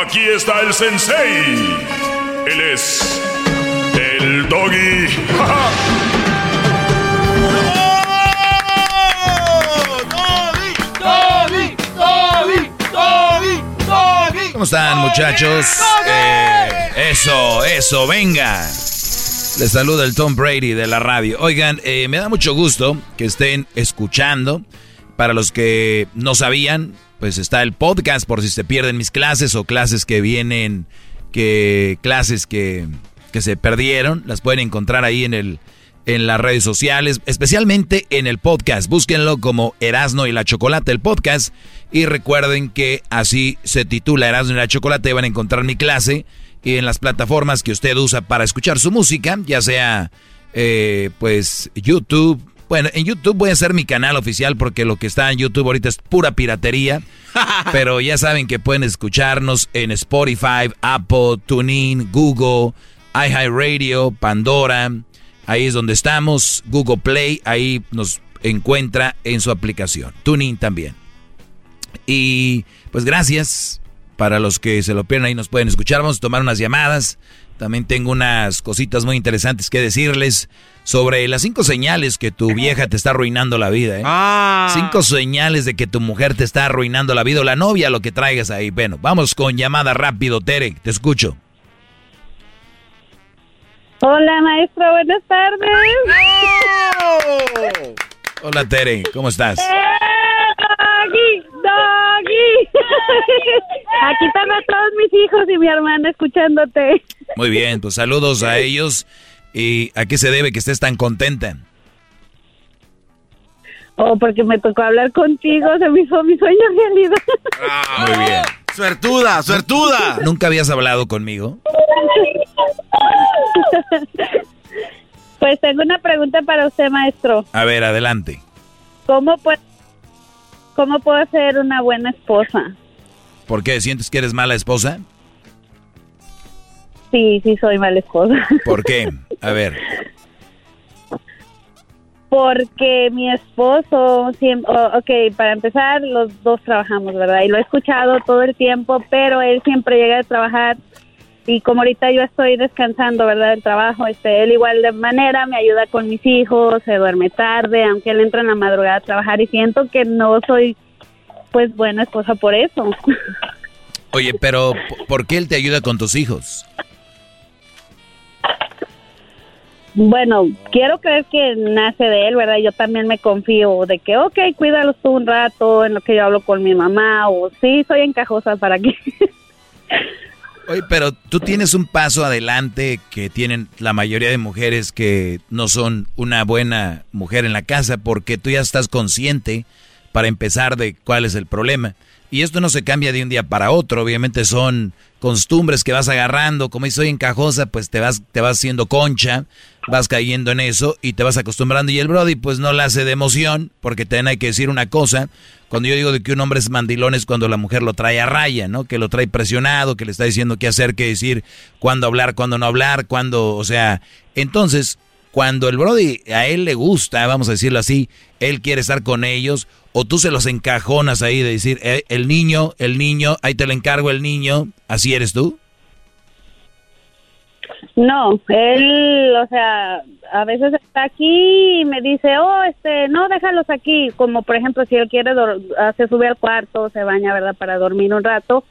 Aquí está el sensei. Él es el doggy. ¿Cómo están, muchachos? Eh, eso, eso, venga. Les saluda el Tom Brady de la radio. Oigan, eh, me da mucho gusto que estén escuchando. Para los que no sabían, pues está el podcast por si se pierden mis clases o clases que vienen, que clases que, que se perdieron, las pueden encontrar ahí en el en las redes sociales, especialmente en el podcast. Búsquenlo como Erasno y la Chocolate, el podcast. Y recuerden que así se titula Erasno y la Chocolate. Van a encontrar mi clase y en las plataformas que usted usa para escuchar su música, ya sea eh, pues YouTube. Bueno, en YouTube voy a hacer mi canal oficial porque lo que está en YouTube ahorita es pura piratería. pero ya saben que pueden escucharnos en Spotify, Apple, TuneIn, Google, iHeartRadio, Pandora. Ahí es donde estamos. Google Play, ahí nos encuentra en su aplicación. TuneIn también. Y pues gracias. Para los que se lo pierden ahí nos pueden escuchar. Vamos a tomar unas llamadas. También tengo unas cositas muy interesantes que decirles sobre las cinco señales que tu vieja te está arruinando la vida. ¿eh? Ah. Cinco señales de que tu mujer te está arruinando la vida o la novia, lo que traigas ahí. Bueno, vamos con llamada rápido, Tere. Te escucho. Hola, maestro, buenas tardes. Hola, Tere. ¿Cómo estás? Doggy, doggy. Aquí están a todos mis hijos y mi hermana escuchándote. Muy bien, pues saludos a ellos. ¿Y a qué se debe que estés tan contenta? Oh, porque me tocó hablar contigo, se me hizo mi sueño realidad. Muy bien. Suertuda, suertuda. ¿Nunca habías hablado conmigo? Pues tengo una pregunta para usted, maestro. A ver, adelante. ¿Cómo puedo, cómo puedo ser una buena esposa? ¿Por qué? ¿Sientes que eres mala esposa? Sí, sí soy mala esposa. ¿Por qué? A ver. Porque mi esposo, siempre, ok, para empezar, los dos trabajamos, ¿verdad? Y lo he escuchado todo el tiempo, pero él siempre llega a trabajar y como ahorita yo estoy descansando, ¿verdad? El trabajo, este, él igual de manera me ayuda con mis hijos, se duerme tarde, aunque él entra en la madrugada a trabajar y siento que no soy, pues, buena esposa por eso. Oye, pero ¿por qué él te ayuda con tus hijos? Bueno, quiero creer que nace de él, ¿verdad? Yo también me confío de que, ok, cuídalos tú un rato en lo que yo hablo con mi mamá, o sí, soy encajosa para que... Oye, pero tú tienes un paso adelante que tienen la mayoría de mujeres que no son una buena mujer en la casa porque tú ya estás consciente para empezar de cuál es el problema. Y esto no se cambia de un día para otro, obviamente son costumbres que vas agarrando, como soy encajosa, pues te vas, te vas haciendo concha, vas cayendo en eso y te vas acostumbrando. Y el Brody pues no la hace de emoción, porque también hay que decir una cosa, cuando yo digo de que un hombre es mandilón es cuando la mujer lo trae a raya, ¿no? Que lo trae presionado, que le está diciendo qué hacer, qué decir, cuándo hablar, cuándo no hablar, cuándo, o sea, entonces, cuando el Brody a él le gusta, vamos a decirlo así, él quiere estar con ellos, o tú se los encajonas ahí de decir, eh, el niño, el niño, ahí te lo encargo el niño, ¿así eres tú? No, él, o sea, a veces está aquí y me dice, oh, este, no, déjalos aquí. Como por ejemplo, si él quiere, se sube al cuarto, se baña, ¿verdad? Para dormir un rato.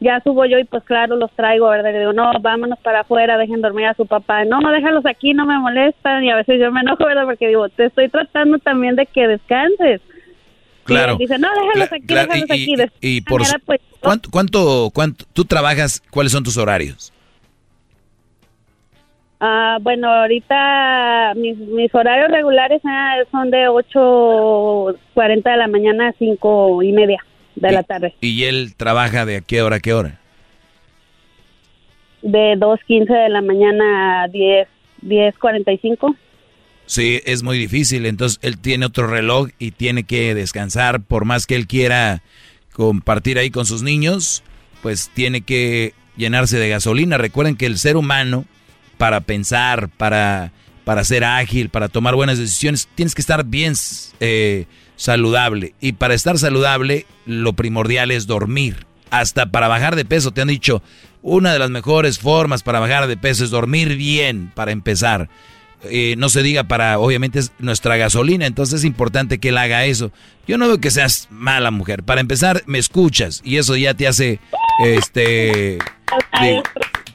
Ya subo yo y pues claro, los traigo, ¿verdad? Le digo, no, vámonos para afuera, dejen dormir a su papá. No, no, déjalos aquí, no me molestan. Y a veces yo me enojo, ¿verdad? Porque digo, te estoy tratando también de que descanses. Claro. Y dice, no, déjalos aquí, Claro, déjalos y, aquí. y- y por manera, pues, ¿cuánto, cuánto, cuánto, tú trabajas, cuáles son tus horarios? Ah, bueno, ahorita mis, mis horarios regulares ah, son de 8.40 de la mañana a 5 y media de la tarde. Y él trabaja de a qué hora a qué hora. De 2.15 de la mañana a 10, 10.45. Sí, es muy difícil. Entonces él tiene otro reloj y tiene que descansar. Por más que él quiera compartir ahí con sus niños, pues tiene que llenarse de gasolina. Recuerden que el ser humano, para pensar, para, para ser ágil, para tomar buenas decisiones, tienes que estar bien eh, saludable. Y para estar saludable, lo primordial es dormir. Hasta para bajar de peso, te han dicho, una de las mejores formas para bajar de peso es dormir bien, para empezar. Eh, no se diga para, obviamente, es nuestra gasolina, entonces es importante que él haga eso. Yo no veo que seas mala mujer. Para empezar, me escuchas y eso ya te hace, este,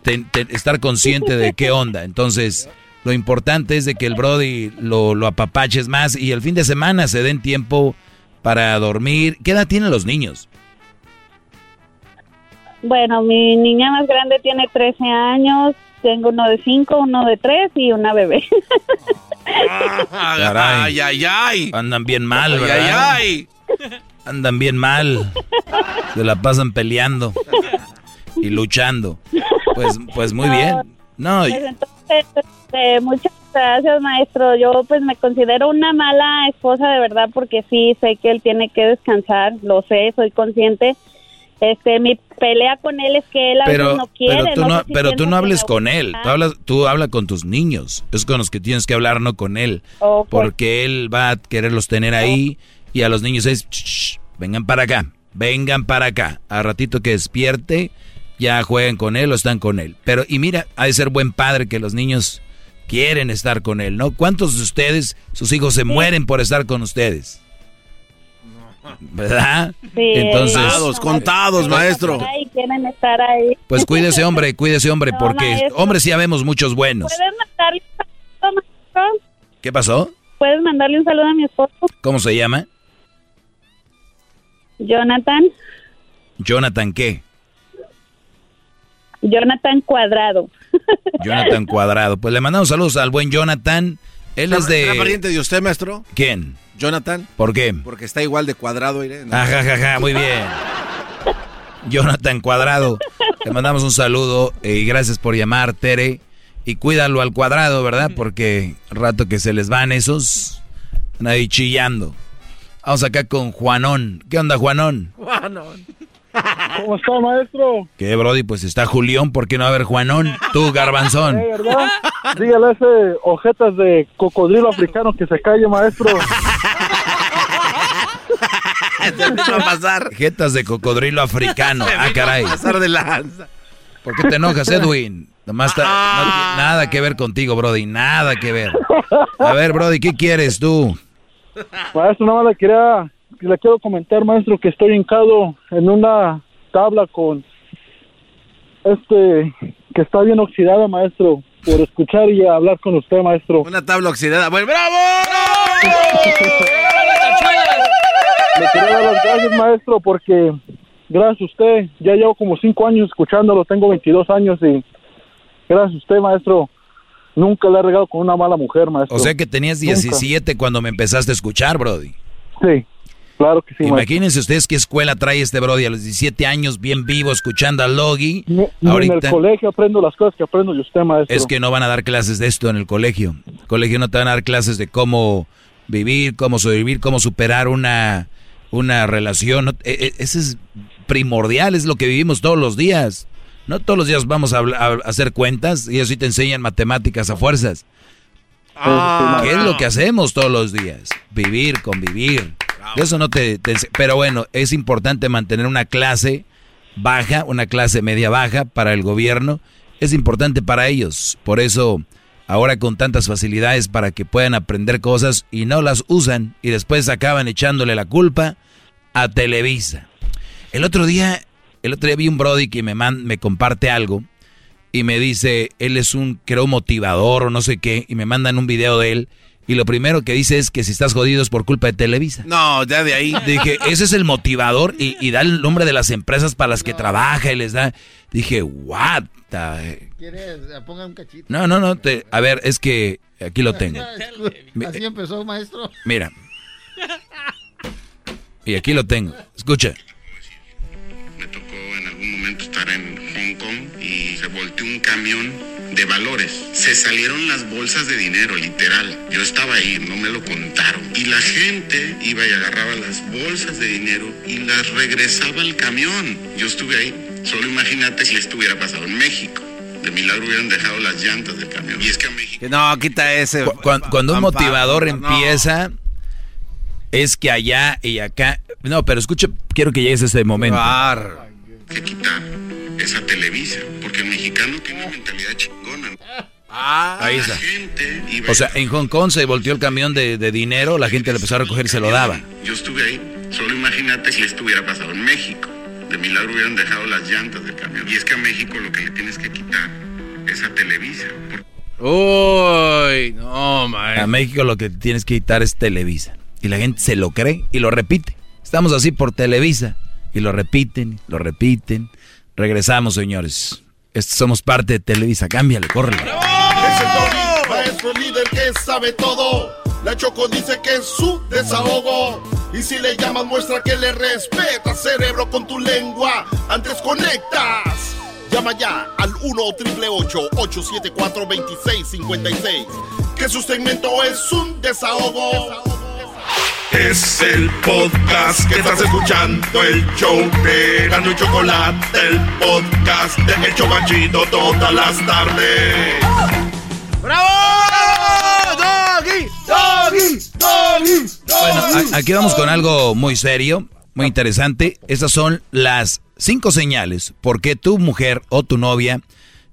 estar consciente de qué onda. Entonces, lo importante es de que el Brody lo, lo apapaches más y el fin de semana se den tiempo para dormir. ¿Qué edad tienen los niños? Bueno, mi niña más grande tiene 13 años, tengo uno de 5, uno de 3 y una bebé. ay, ay, ay. Andan bien mal, ¿verdad? Ay, ay, Andan bien mal. Se la pasan peleando y luchando. Pues, pues muy bien. No. Pues este, muchas gracias, maestro. Yo pues me considero una mala esposa de verdad porque sí sé que él tiene que descansar, lo sé, soy consciente este, mi pelea con él es que él a pero, veces no quiere. Pero tú no, pero tú no hables con él, tú hablas, tú hablas con tus niños, es con los que tienes que hablar, no con él, porque él va a quererlos tener ahí y a los niños es, vengan para acá, vengan para acá, a ratito que despierte, ya jueguen con él o están con él. Pero, y mira, ha de ser buen padre que los niños quieren estar con él, ¿no? ¿Cuántos de ustedes, sus hijos se mueren por estar con ustedes? ¿Verdad? Entonces, contados, contados, maestro. quieren estar ahí. Pues cuídese, hombre, cuídese, hombre, porque hombres ya vemos muchos buenos. ¿Puedes mandarle un saludo, maestro? ¿Qué pasó? ¿Puedes mandarle un saludo a mi esposo? ¿Cómo se llama? Jonathan. ¿Jonathan qué? Jonathan Cuadrado. Jonathan Cuadrado. Pues le mandamos saludos al buen Jonathan. Él es de... pariente de usted, maestro? ¿Quién? Jonathan. ¿Por qué? Porque está igual de cuadrado, Irene. Ajá, muy bien. Jonathan Cuadrado. Le mandamos un saludo y gracias por llamar, Tere. Y cuídalo al cuadrado, ¿verdad? Porque rato que se les van esos, nadie chillando. Vamos acá con Juanón. ¿Qué onda, Juanón? Juanón. ¿Cómo está, maestro? ¿Qué, Brody? Pues está Julián, ¿por qué no va a haber Juanón? Tú, Garbanzón. ¿verdad? Dígale a ese ojetas de cocodrilo africano que se calle, maestro. ¿Qué va a pasar? Jetas de cocodrilo africano. Ah, caray. pasar de lanza. ¿Por qué te enojas, Edwin? Nomás no tiene nada que ver contigo, Brody. Nada que ver. A ver, Brody, ¿qué quieres tú? Maestro, nada más le quería le quiero comentar, maestro, que estoy hincado en una tabla con este que está bien oxidada, maestro, por escuchar y hablar con usted, maestro. Una tabla oxidada. ¡Bueno, bravo! Le quiero dar las gracias, maestro, porque gracias a usted, ya llevo como cinco años escuchándolo, tengo 22 años y gracias a usted, maestro, nunca le he regado con una mala mujer, maestro. O sea que tenías 17 cuando me empezaste a escuchar, Brody. Sí. Claro que sí. Imagínense ustedes qué escuela trae este Brody a los 17 años, bien vivo, escuchando a Logi. Ahorita, en el colegio aprendo las cosas que aprendo de usted, maestro. Es que no van a dar clases de esto en el colegio. El colegio no te van a dar clases de cómo vivir, cómo sobrevivir, cómo superar una, una relación. E, e, ese es primordial, es lo que vivimos todos los días. No todos los días vamos a, hacer cuentas y así te enseñan matemáticas a fuerzas. Ah, ¿Qué es lo que hacemos todos los días? Vivir, convivir. Eso no te, Pero bueno, es importante mantener una clase baja, una clase media baja para el gobierno. Es importante para ellos. Por eso, ahora con tantas facilidades para que puedan aprender cosas y no las usan y después acaban echándole la culpa a Televisa. El otro día, el otro día vi un Brody que me, me comparte algo y me dice, él es un, creo, motivador o no sé qué, y me mandan un video de él y lo primero que dice es que si estás jodido es por culpa de Televisa. No, ya de ahí. Dije, ese es el motivador y, da el nombre de las empresas para las que trabaja y les da. Dije, what? ¿Quieres? Ponga un cachito. No, no, no. Te, a ver, es que aquí lo tengo. Así empezó, maestro. Mira. Y aquí lo tengo. Escucha. Me tocó en algún momento estar en Hong Kong y se volteó un camión de valores. Se salieron las bolsas de dinero, literal. Yo estaba ahí, no me lo contaron. Y la gente iba y agarraba las bolsas de dinero y las regresaba al camión. Yo estuve ahí. Solo imagínate si estuviera pasado en México. De milagro hubieran dejado las llantas del camión. Y es que a México... No, quita ese. Cu- cuan- Cuando, un motivador no. empieza, es que allá y acá. No, pero escucha, quiero que llegues a ese momento. que quitar esa Televisa, porque el mexicano tiene una mentalidad chingona. Ahí La está. gente iba O sea, en Hong Kong se volteó el camión de, de dinero, la gente le empezó a recoger y se lo daba. Yo estuve ahí. Solo imagínate si esto hubiera pasado en México. De milagro hubieran dejado las llantas del camión. Y es que a México lo que le tienes que quitar es a Televisa. Uy, no, man. A México lo que tienes que quitar es Televisa. Y la gente se lo cree y lo repite. Estamos así por Televisa. Y lo repiten, lo repiten. Regresamos, señores. Este- somos parte de Televisa. Cámbiale, córrele. Es el maestro líder que sabe todo. La Choco dice que es su desahogo. Y si le llamas, muestra que le respeta, cerebro, con tu lengua. Antes conectas. Llama ya al 1-888-874-2656. Que su segmento es un desahogo. Es el podcast que estás escuchando, el show de Gano y Chocolate, el podcast de El Chobachito todas las tardes. ¡Bravo! ¡Doggy! ¡Doggy! ¡Doggy! Bueno, aquí vamos con algo muy serio, muy interesante. Estas son las cinco señales por qué tu mujer o tu novia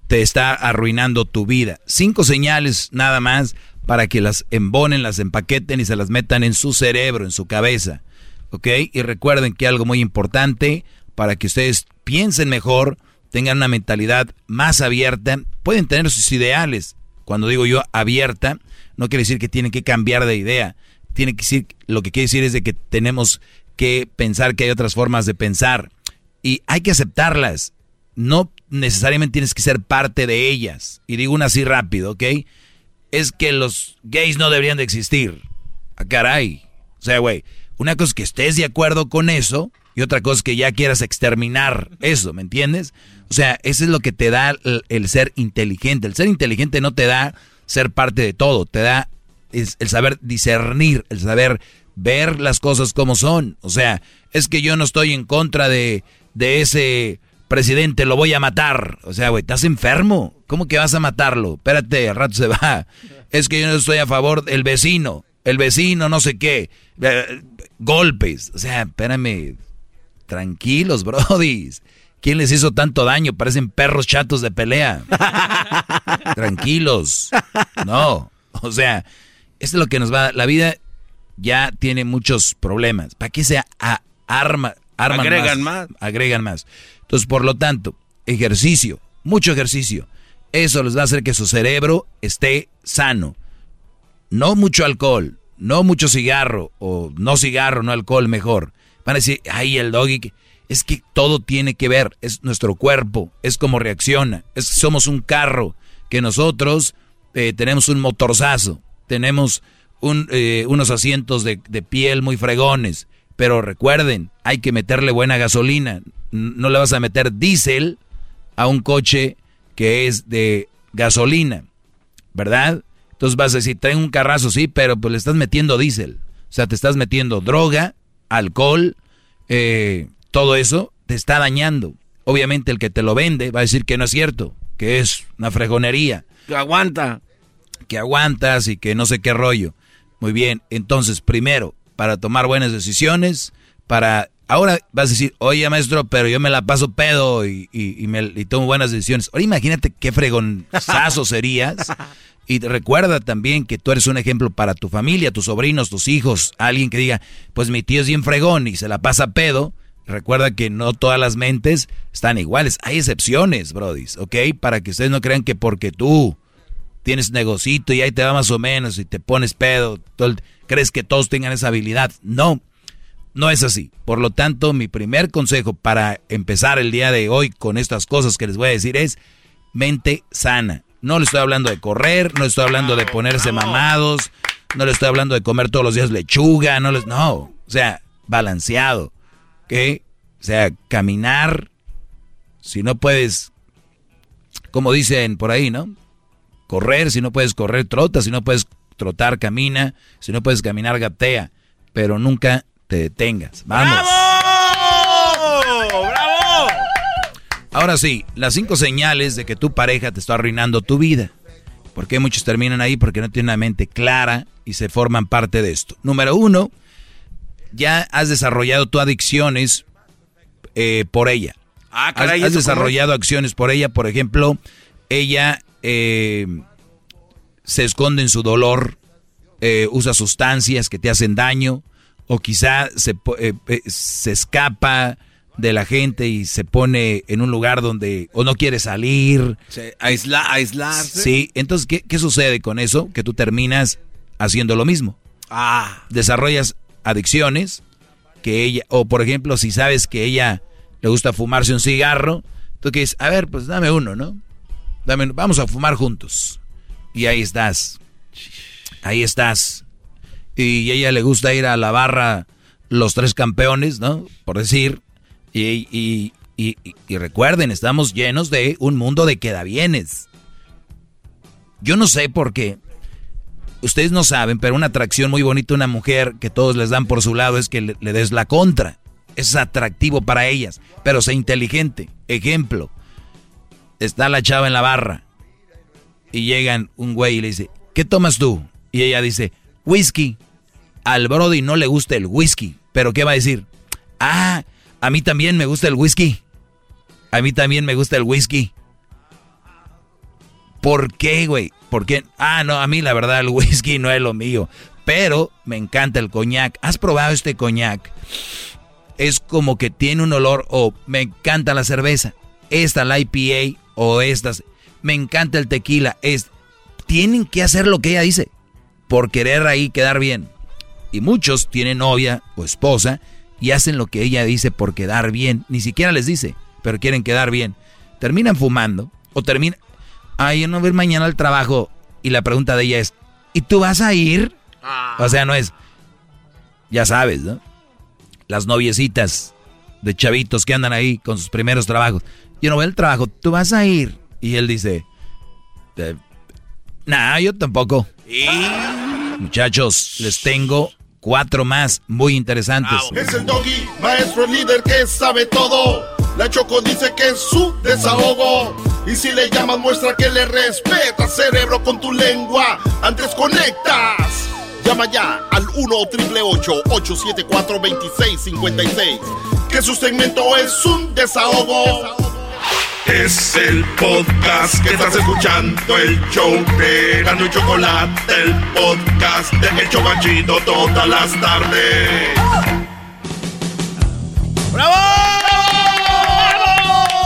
te está arruinando tu vida. Cinco señales nada más para que las embonen, las empaqueten y se las metan en su cerebro, en su cabeza. ¿Ok? Y recuerden que algo muy importante para que ustedes piensen mejor, tengan una mentalidad más abierta, pueden tener sus ideales. Cuando digo yo abierta, no quiere decir que tienen que cambiar de idea. Tiene que decir, lo que quiere decir es de que tenemos que pensar que hay otras formas de pensar. Y hay que aceptarlas. No necesariamente tienes que ser parte de ellas. Y digo una así rápido, ¿ok? Es que los gays no deberían de existir. Ah, caray. O sea, güey, una cosa es que estés de acuerdo con eso y otra cosa es que ya quieras exterminar eso, ¿me entiendes? O sea, eso es lo que te da el, ser inteligente. El ser inteligente no te da ser parte de todo, te da el saber discernir, el saber ver las cosas como son. O sea, es que yo no estoy en contra de, de ese presidente, lo voy a matar. O sea, güey, estás enfermo. ¿Cómo que vas a matarlo? Espérate, al rato se va. Es que yo no estoy a favor del vecino. El vecino, no sé qué. Eh, golpes. O sea, espérame. Tranquilos, brodis. ¿Quién les hizo tanto daño? Parecen perros chatos de pelea. Tranquilos. No. O sea, esto es lo que nos va. La vida ya tiene muchos problemas. ¿Para qué se a- arma, arman Agregan más. Agregan más. Entonces, por lo tanto, ejercicio, mucho ejercicio. Eso les va a hacer que su cerebro esté sano. No mucho alcohol, no mucho cigarro, o no cigarro, no alcohol, mejor. Van a decir, ay, el doggy. que-". Es que todo tiene que ver, es nuestro cuerpo, es como reacciona. Es que somos un carro, que nosotros eh, tenemos un motorzazo, tenemos eh, unos asientos de piel muy fregones. Pero recuerden, hay que meterle buena gasolina. No le vas a meter diésel a un coche que es de gasolina, ¿verdad? Entonces vas a decir, trae un carrazo, sí, pero pues le estás metiendo diésel. O sea, te estás metiendo droga, alcohol, eh, todo eso te está dañando. Obviamente el que te lo vende va a decir que no es cierto, que es una fregonería. Que aguanta. Que aguantas y que no sé qué rollo. Muy bien, entonces primero, para tomar buenas decisiones, para... Ahora vas a decir, oye maestro, pero yo me la paso pedo y, y- y me- y tomo buenas decisiones. Ahora imagínate qué fregonzazo serías. Y recuerda también que tú eres un ejemplo para tu familia, tus sobrinos, tus hijos. Alguien que diga, pues mi tío es bien fregón y se la pasa pedo. Recuerda que no todas las mentes están iguales. Hay excepciones, brodis, ¿ok? Para que ustedes no crean que porque tú tienes negocito y ahí te va más o menos y te pones pedo, todo crees que todos tengan esa habilidad. No, no es así. Por lo tanto, mi primer consejo para empezar el día de hoy con estas cosas que les voy a decir es mente sana. No le estoy hablando de correr, no le estoy hablando de ponerse mamados, no le estoy hablando de comer todos los días lechuga, no les, no, o sea, balanceado, ¿ok? O sea, caminar, si no puedes, como dicen por ahí, ¿no? Correr, si no puedes correr, trota, si no puedes trotar, camina, si no puedes caminar, gatea, pero nunca te detengas. Vamos. ¡Bravo! ¡Bravo! Ahora sí, las cinco señales de que tu pareja te está arruinando tu vida. ¿Por qué muchos terminan ahí? Porque no tienen una mente clara y se forman parte de esto. Número uno, ya has desarrollado tu adicciones eh, por ella. Ah, caray, has, has ¿eso cómo desarrollado acciones por ella. Por ejemplo, ella eh, se esconde en su dolor, eh, usa sustancias que te hacen daño, o quizá se, eh, eh, se escapa de la gente y se pone en un lugar donde o no quiere salir. Se- aisla- aislarse. Sí, entonces, ¿qué, qué sucede con eso? Que tú terminas haciendo lo mismo. Ah. Desarrollas adicciones que ella, o por ejemplo, si sabes que ella le gusta fumarse un cigarro, tú que dices, a ver, pues dame uno, ¿no? Vamos a fumar juntos. Y ahí estás. Ahí estás. Y ella le gusta ir a la barra los tres campeones, ¿no? Por decir. Y, recuerden, estamos llenos de un mundo de quedabienes. Yo no sé por qué. Ustedes no saben, pero una atracción muy bonita una mujer que todos les dan por su lado es que le, le des la contra. Es atractivo para ellas, pero sé inteligente. Ejemplo, está la chava en la barra y llegan un güey y le dice, ¿qué tomas tú? Y ella dice, whisky. Al Brody no le gusta el whisky, pero ¿qué va a decir? Ah, a mí también me gusta el whisky. A mí también me gusta el whisky. ¿Por qué, güey? ¿Por qué? Ah, no, a mí la verdad el whisky no es lo mío. Pero me encanta el coñac. ¿Has probado este coñac? Es como que tiene un olor, o me encanta la cerveza. Esta, la IPA, o estas. Me encanta el tequila. Es, tienen que hacer lo que ella dice. Por querer ahí quedar bien. Y muchos tienen novia o esposa y hacen lo que ella dice por quedar bien. Ni siquiera les dice, pero quieren quedar bien. Terminan fumando o terminan... Ay, yo no voy mañana al trabajo. Y la pregunta de ella es, ¿y tú vas a ir? O sea, no es... Ya sabes, ¿no? Las noviecitas de chavitos que andan ahí con sus primeros trabajos. Yo no voy al trabajo, tú vas a ir. Y él dice, "Eh, nah, yo tampoco. Muchachos, les tengo cuatro más muy interesantes. Es el doggy, maestro líder que sabe todo. La Choco dice que es su desahogo. Y si le llamas, muestra que le respeta, cerebro, con tu lengua. Antes conectas. Llama ya al 1-888-874-2656. Que su segmento es un desahogo. Es el podcast que estás escuchando, el show de Gano y Chocolate, el podcast de El Chobachito todas las tardes. ¡Bravo!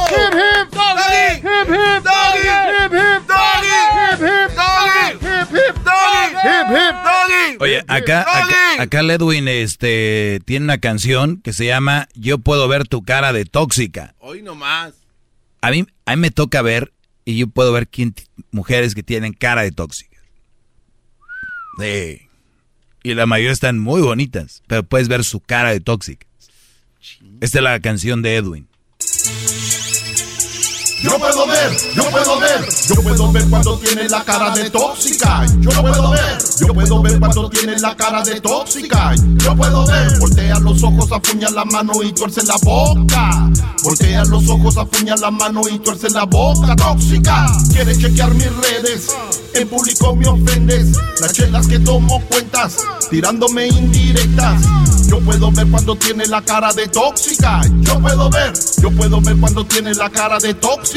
¡Hip, hip! ¡Doggy! ¡Hip, hip! ¡Doggy! ¡Hip, hip! ¡Doggy! ¡Hip, hip! ¡Doggy! ¡Hip, hip! ¡Doggy! ¡Hip, hip! ¡Doggy! Oye, acá, acá, acá el Edwin este, tiene una canción que se llama Yo puedo ver tu cara de tóxica. Hoy nomás. A mí, a mí me toca ver y yo puedo ver quién, mujeres que tienen cara de tóxica. Sí. Y la mayoría están muy bonitas, pero puedes ver su cara de tóxica. Esta es la canción de Edwin. Yo puedo ver, yo puedo ver, yo puedo ver cuando tiene la cara de tóxica. Yo puedo ver, yo puedo ver cuando tiene la cara de tóxica. Yo puedo ver, voltea los ojos, apuña la mano y tuerce la boca. Voltea los ojos, apuña la mano y tuerce la boca. Tóxica, quiere chequear mis redes. En público me ofendes. Las chelas que tomo cuentas, tirándome indirectas. Yo puedo ver cuando tiene la cara de tóxica. Yo puedo ver, yo puedo ver cuando tiene la cara de tóxica.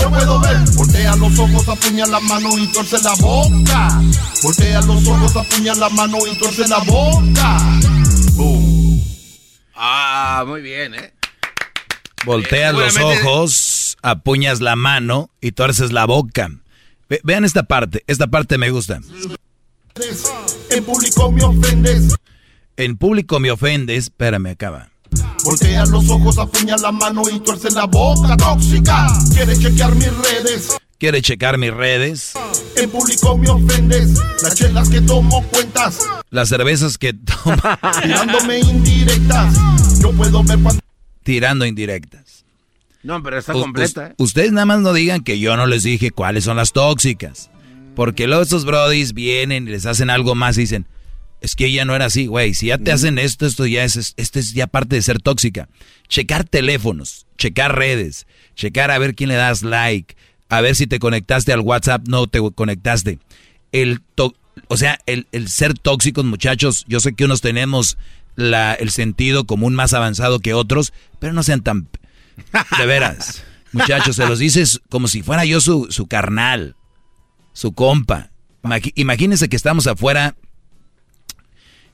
Yo puedo ver, voltea los ojos, apuña la mano y tuerce la boca. Voltea los ojos, apuña la mano y tuerce la boca. Ah, muy bien, ¿eh? Volteas Eh, los ojos, apuñas la mano y tuerces la boca. Ve- vean esta parte, esta parte me gusta. En público me ofendes. En público me ofendes, espérame, acaba. Voltea los ojos, apuña la mano y tuerce la boca. Tóxica, quiere chequear mis redes. Quiere checar mis redes, En público me ofendes. Las chelas que tomo cuentas, las cervezas que toma, tirándome indirectas. Yo puedo ver cuando. tirando indirectas. No, pero está U- completa, ¿eh? ustedes nada más no digan que yo no les dije cuáles son las tóxicas. Porque luego estos brodis vienen y les hacen algo más y dicen, es que ella no era así, güey. Si ya te hacen esto, esto ya es, esto es ya parte de ser tóxica. Checar teléfonos, checar redes, checar a ver quién le das like, a ver si te conectaste al WhatsApp, no te conectaste. El to- o sea, el, el ser tóxicos, muchachos, yo sé que unos tenemos la, el sentido común más avanzado que otros, pero no sean tan... De veras, muchachos, se los dices como si fuera yo su, su carnal, su compa. Imagínense que estamos afuera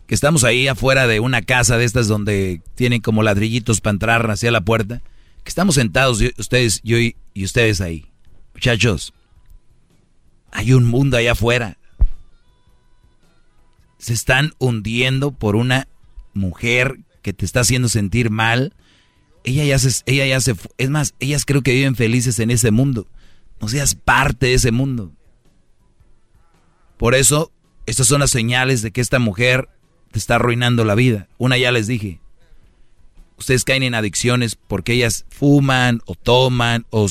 que estamos ahí afuera de una casa de estas donde tienen como ladrillitos para entrar hacia la puerta, que estamos sentados ustedes, yo y, y ustedes ahí. Muchachos, hay un mundo allá afuera. Se están hundiendo por una mujer que te está haciendo sentir mal. Ella ya se, ella ya se, es más, ellas creo que viven felices en ese mundo. No seas parte de ese mundo. Por eso, estas son las señales de que esta mujer te está arruinando la vida. Una ya les dije. Ustedes caen en adicciones porque ellas fuman o toman o,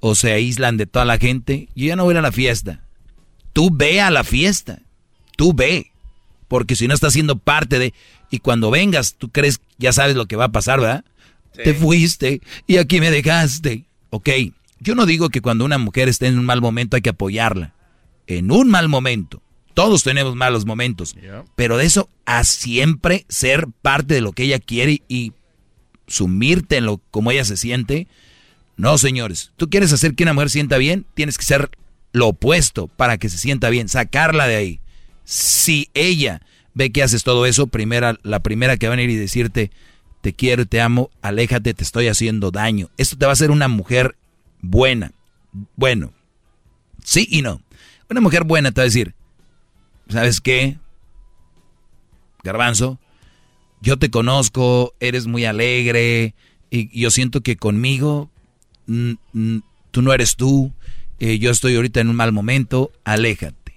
o se aíslan de toda la gente. Yo ya no voy a ir a la fiesta. Tú ve a la fiesta. Tú ve. Porque si no estás siendo parte de... Y cuando vengas, tú crees, ya sabes lo que va a pasar, ¿verdad? Te fuiste y aquí me dejaste. Ok, yo no digo que cuando una mujer esté en un mal momento hay que apoyarla. En un mal momento. Todos tenemos malos momentos. Pero de eso a siempre ser parte de lo que ella quiere y sumirte en lo como ella se siente. No, señores. Tú quieres hacer que una mujer sienta bien, tienes que ser lo opuesto para que se sienta bien, sacarla de ahí. Si ella ve que haces todo eso, primera, la primera que va a venir y decirte, te quiero, te amo, aléjate, te estoy haciendo daño. Esto te va a hacer una mujer buena. Bueno, sí y no. Una mujer buena te va a decir, ¿sabes qué? Garbanzo, yo te conozco, eres muy alegre y yo siento que conmigo mm, mm, tú no eres tú, eh, yo estoy ahorita en un mal momento, aléjate.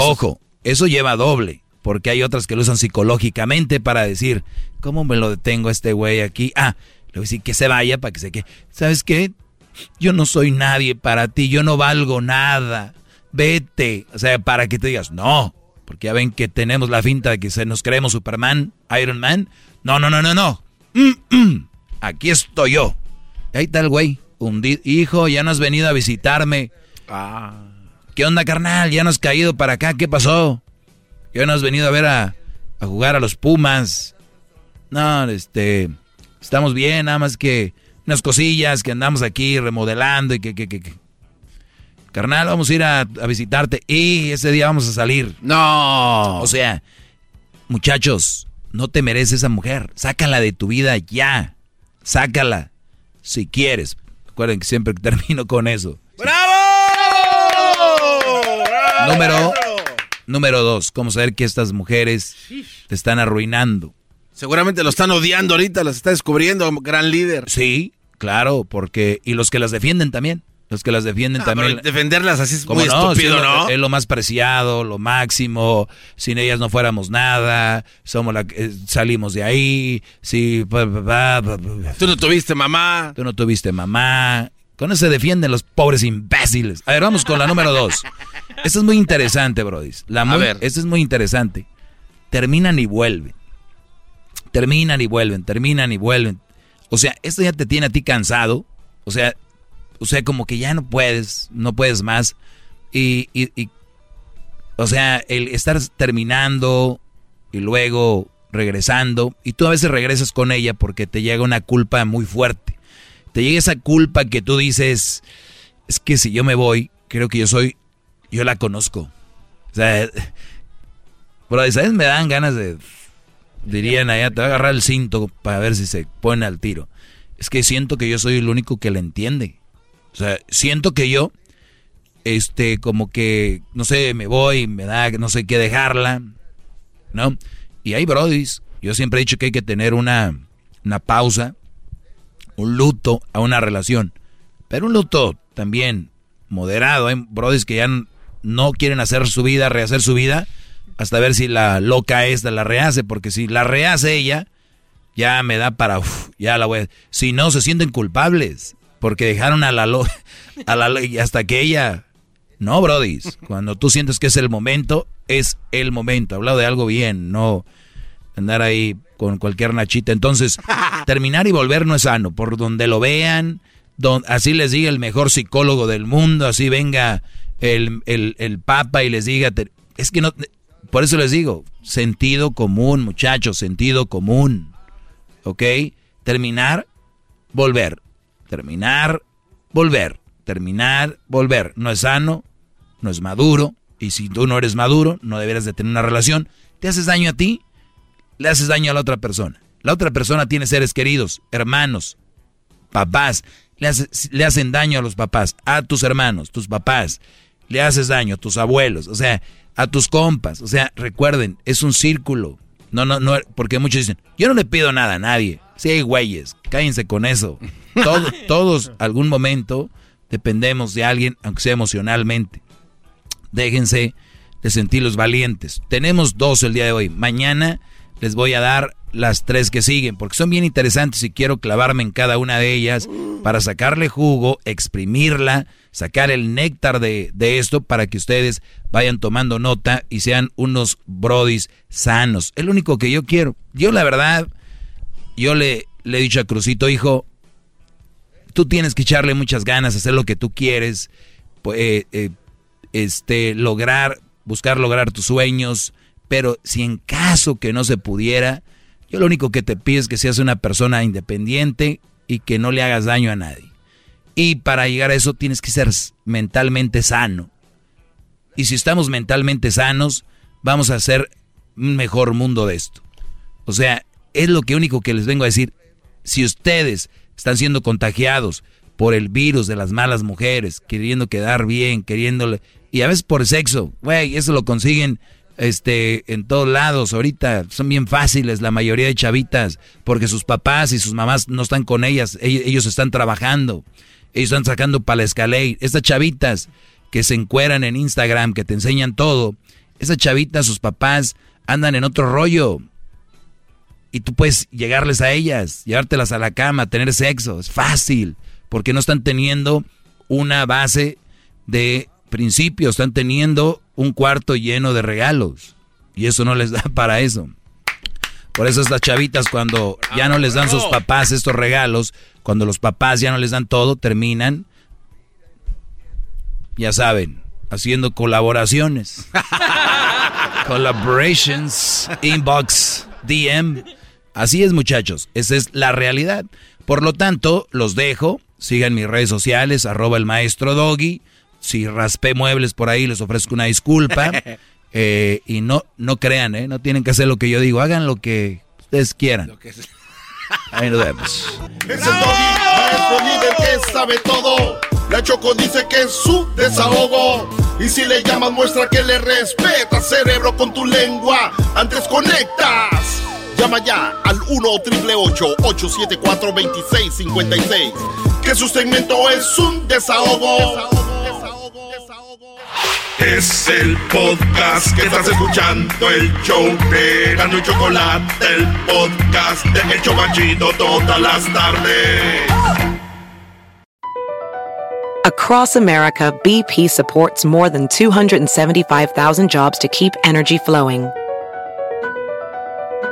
Ojo, eso lleva doble, porque hay otras que lo usan psicológicamente para decir, ¿cómo me lo detengo a este güey aquí? Ah, le voy a decir que se vaya para que se quede. ¿Sabes qué? Yo no soy nadie para ti, yo no valgo nada. Vete. O sea, para que te digas, no, porque ya ven que tenemos la finta de que se nos creemos Superman, Iron Man. No, no, no, no, no. Mm, mm. Aquí estoy yo. Ahí está el güey, hundido. Hijo, ya no has venido a visitarme. ¿Qué onda, carnal? Ya no has caído para acá. ¿Qué pasó? Ya no has venido a ver a, a jugar a los Pumas. No, este. Estamos bien, nada más que unas cosillas que andamos aquí remodelando y que, que, que, que. Carnal, vamos a ir a, a visitarte y ese día vamos a salir. No. O sea, muchachos, no te mereces esa mujer. Sácala de tu vida ya. Sácala. Si quieres. Recuerden que siempre termino con eso. Número, número dos, ¿cómo saber que estas mujeres te están arruinando? Seguramente lo están odiando ahorita, las está descubriendo, gran líder. Sí, claro, porque... Y los que las defienden también. Los que las defienden Ah, también. pero defenderlas así es ¿Cómo muy no? estúpido, Sí, es lo- ¿no? Es lo más preciado, lo máximo. Sin ellas no fuéramos nada. Somos la, eh, salimos de ahí. Sí. Tú no tuviste mamá. Tú no tuviste mamá. Con eso se defienden los pobres imbéciles. A ver, vamos con la número dos. Esto es muy interesante, Brody. La muy, ver. Esto es muy interesante. Terminan y vuelven. Terminan y vuelven, terminan y vuelven. O sea, esto ya te tiene a ti cansado. O sea, o sea, como que ya no puedes, no puedes más. Y, o sea, el estar terminando y luego regresando. Y tú a veces regresas con ella porque te llega una culpa muy fuerte. Te llega esa culpa que tú dices, es que si yo me voy, creo que yo soy, yo la conozco. O sea, bro, ¿sabes? Me dan ganas de, dirían allá, te va a agarrar el cinto para ver si se pone al tiro. Es que siento que yo soy el único que la entiende. O sea, siento que yo, este, como que, no sé, me voy, me da, no sé qué dejarla, ¿no? Y hay brodis, yo siempre he dicho que hay que tener una, una pausa, un luto a una relación. Pero un luto también moderado. Hay brodis que ya no quieren hacer su vida, rehacer su vida, hasta ver si la loca esta la rehace, porque si la rehace ella, ya me da para, uf, ya la voy a... Si no, se sienten culpables, porque dejaron a la lo, a la y hasta que ella No, Brody. Cuando tú sientes que es el momento, es el momento. Hablado de algo bien, no andar ahí con cualquier nachita. Entonces, terminar y volver no es sano. Por donde lo vean, así les diga el mejor psicólogo del mundo, así venga el, el Papa y les diga, es que no, por eso les digo, sentido común, muchachos, sentido común. ¿Ok? Terminar, volver. Terminar, volver. Terminar, volver. No es sano, no es maduro. Y si tú no eres maduro, no deberías de tener una relación. Te haces daño a ti, le haces daño a la otra persona. La otra persona tiene seres queridos, hermanos, papás. Le, le hacen daño a los papás, a tus hermanos, tus papás. Le haces daño a tus abuelos. O sea, a tus compas. O sea, recuerden, es un círculo. No, no, no, porque muchos dicen, yo no le pido nada a nadie. Sí güeyes, cállense con eso. Todos, algún momento, dependemos de alguien, aunque sea emocionalmente. Déjense de sentirlos valientes. Tenemos dos el día de hoy. Mañana les voy a dar las tres que siguen, porque son bien interesantes y quiero clavarme en cada una de ellas para sacarle jugo, exprimirla, sacar el néctar de, esto para que ustedes vayan tomando nota y sean unos brodis sanos. Es lo único que yo quiero. Yo la verdad, yo le, le he dicho a Crucito, hijo, tú tienes que echarle muchas ganas, hacer lo que tú quieres, eh, eh, este, lograr, buscar lograr tus sueños, pero si en caso que no se pudiera, yo lo único que te pido es que seas una persona independiente y que no le hagas daño a nadie. Y para llegar a eso tienes que ser mentalmente sano. Y si estamos mentalmente sanos, vamos a hacer un mejor mundo de esto. O sea, es lo que único que les vengo a decir. Si ustedes están siendo contagiados por el virus de las malas mujeres, queriendo quedar bien, queriéndole, y a veces por sexo, güey, eso lo consiguen este, en todos lados. Ahorita son bien fáciles la mayoría de chavitas porque sus papás y sus mamás no están con ellas. Ellos, están trabajando. Ellos están sacando para la escalera. Estas chavitas que se encueran en Instagram, que te enseñan todo. Esas chavitas, sus papás andan en otro rollo. Y tú puedes llegarles a ellas, llevártelas a la cama, tener sexo. Es fácil. Porque no están teniendo una base de principios, están teniendo un cuarto lleno de regalos. Y eso no les da para eso. Por eso estas chavitas cuando ya no les dan sus papás estos regalos, cuando los papás ya no les dan todo, terminan, ya saben, haciendo colaboraciones. Collaborations, inbox, DM. Así es muchachos, esa es la realidad. Por lo tanto, los dejo. Sigan mis redes sociales, arroba el maestro Doggy si raspé muebles por ahí, les ofrezco una disculpa. Eh, y no, no crean, ¿eh? No tienen que hacer lo que yo digo. Hagan lo que ustedes quieran. Ahí nos vemos. Es el maestro líder que sabe todo. La Choco dice que es su desahogo. Y si le llamas, muestra que le respeta, cerebro, con tu lengua. Antes conectas. Llama ya al 1-888-874-2656. Que su segmento es un desahogo. Es el podcast que estás escuchando, el show de y Chocolate, el podcast de El Chocachito todas las tardes. Across America, BP supports more than 275,000 jobs to keep energy flowing.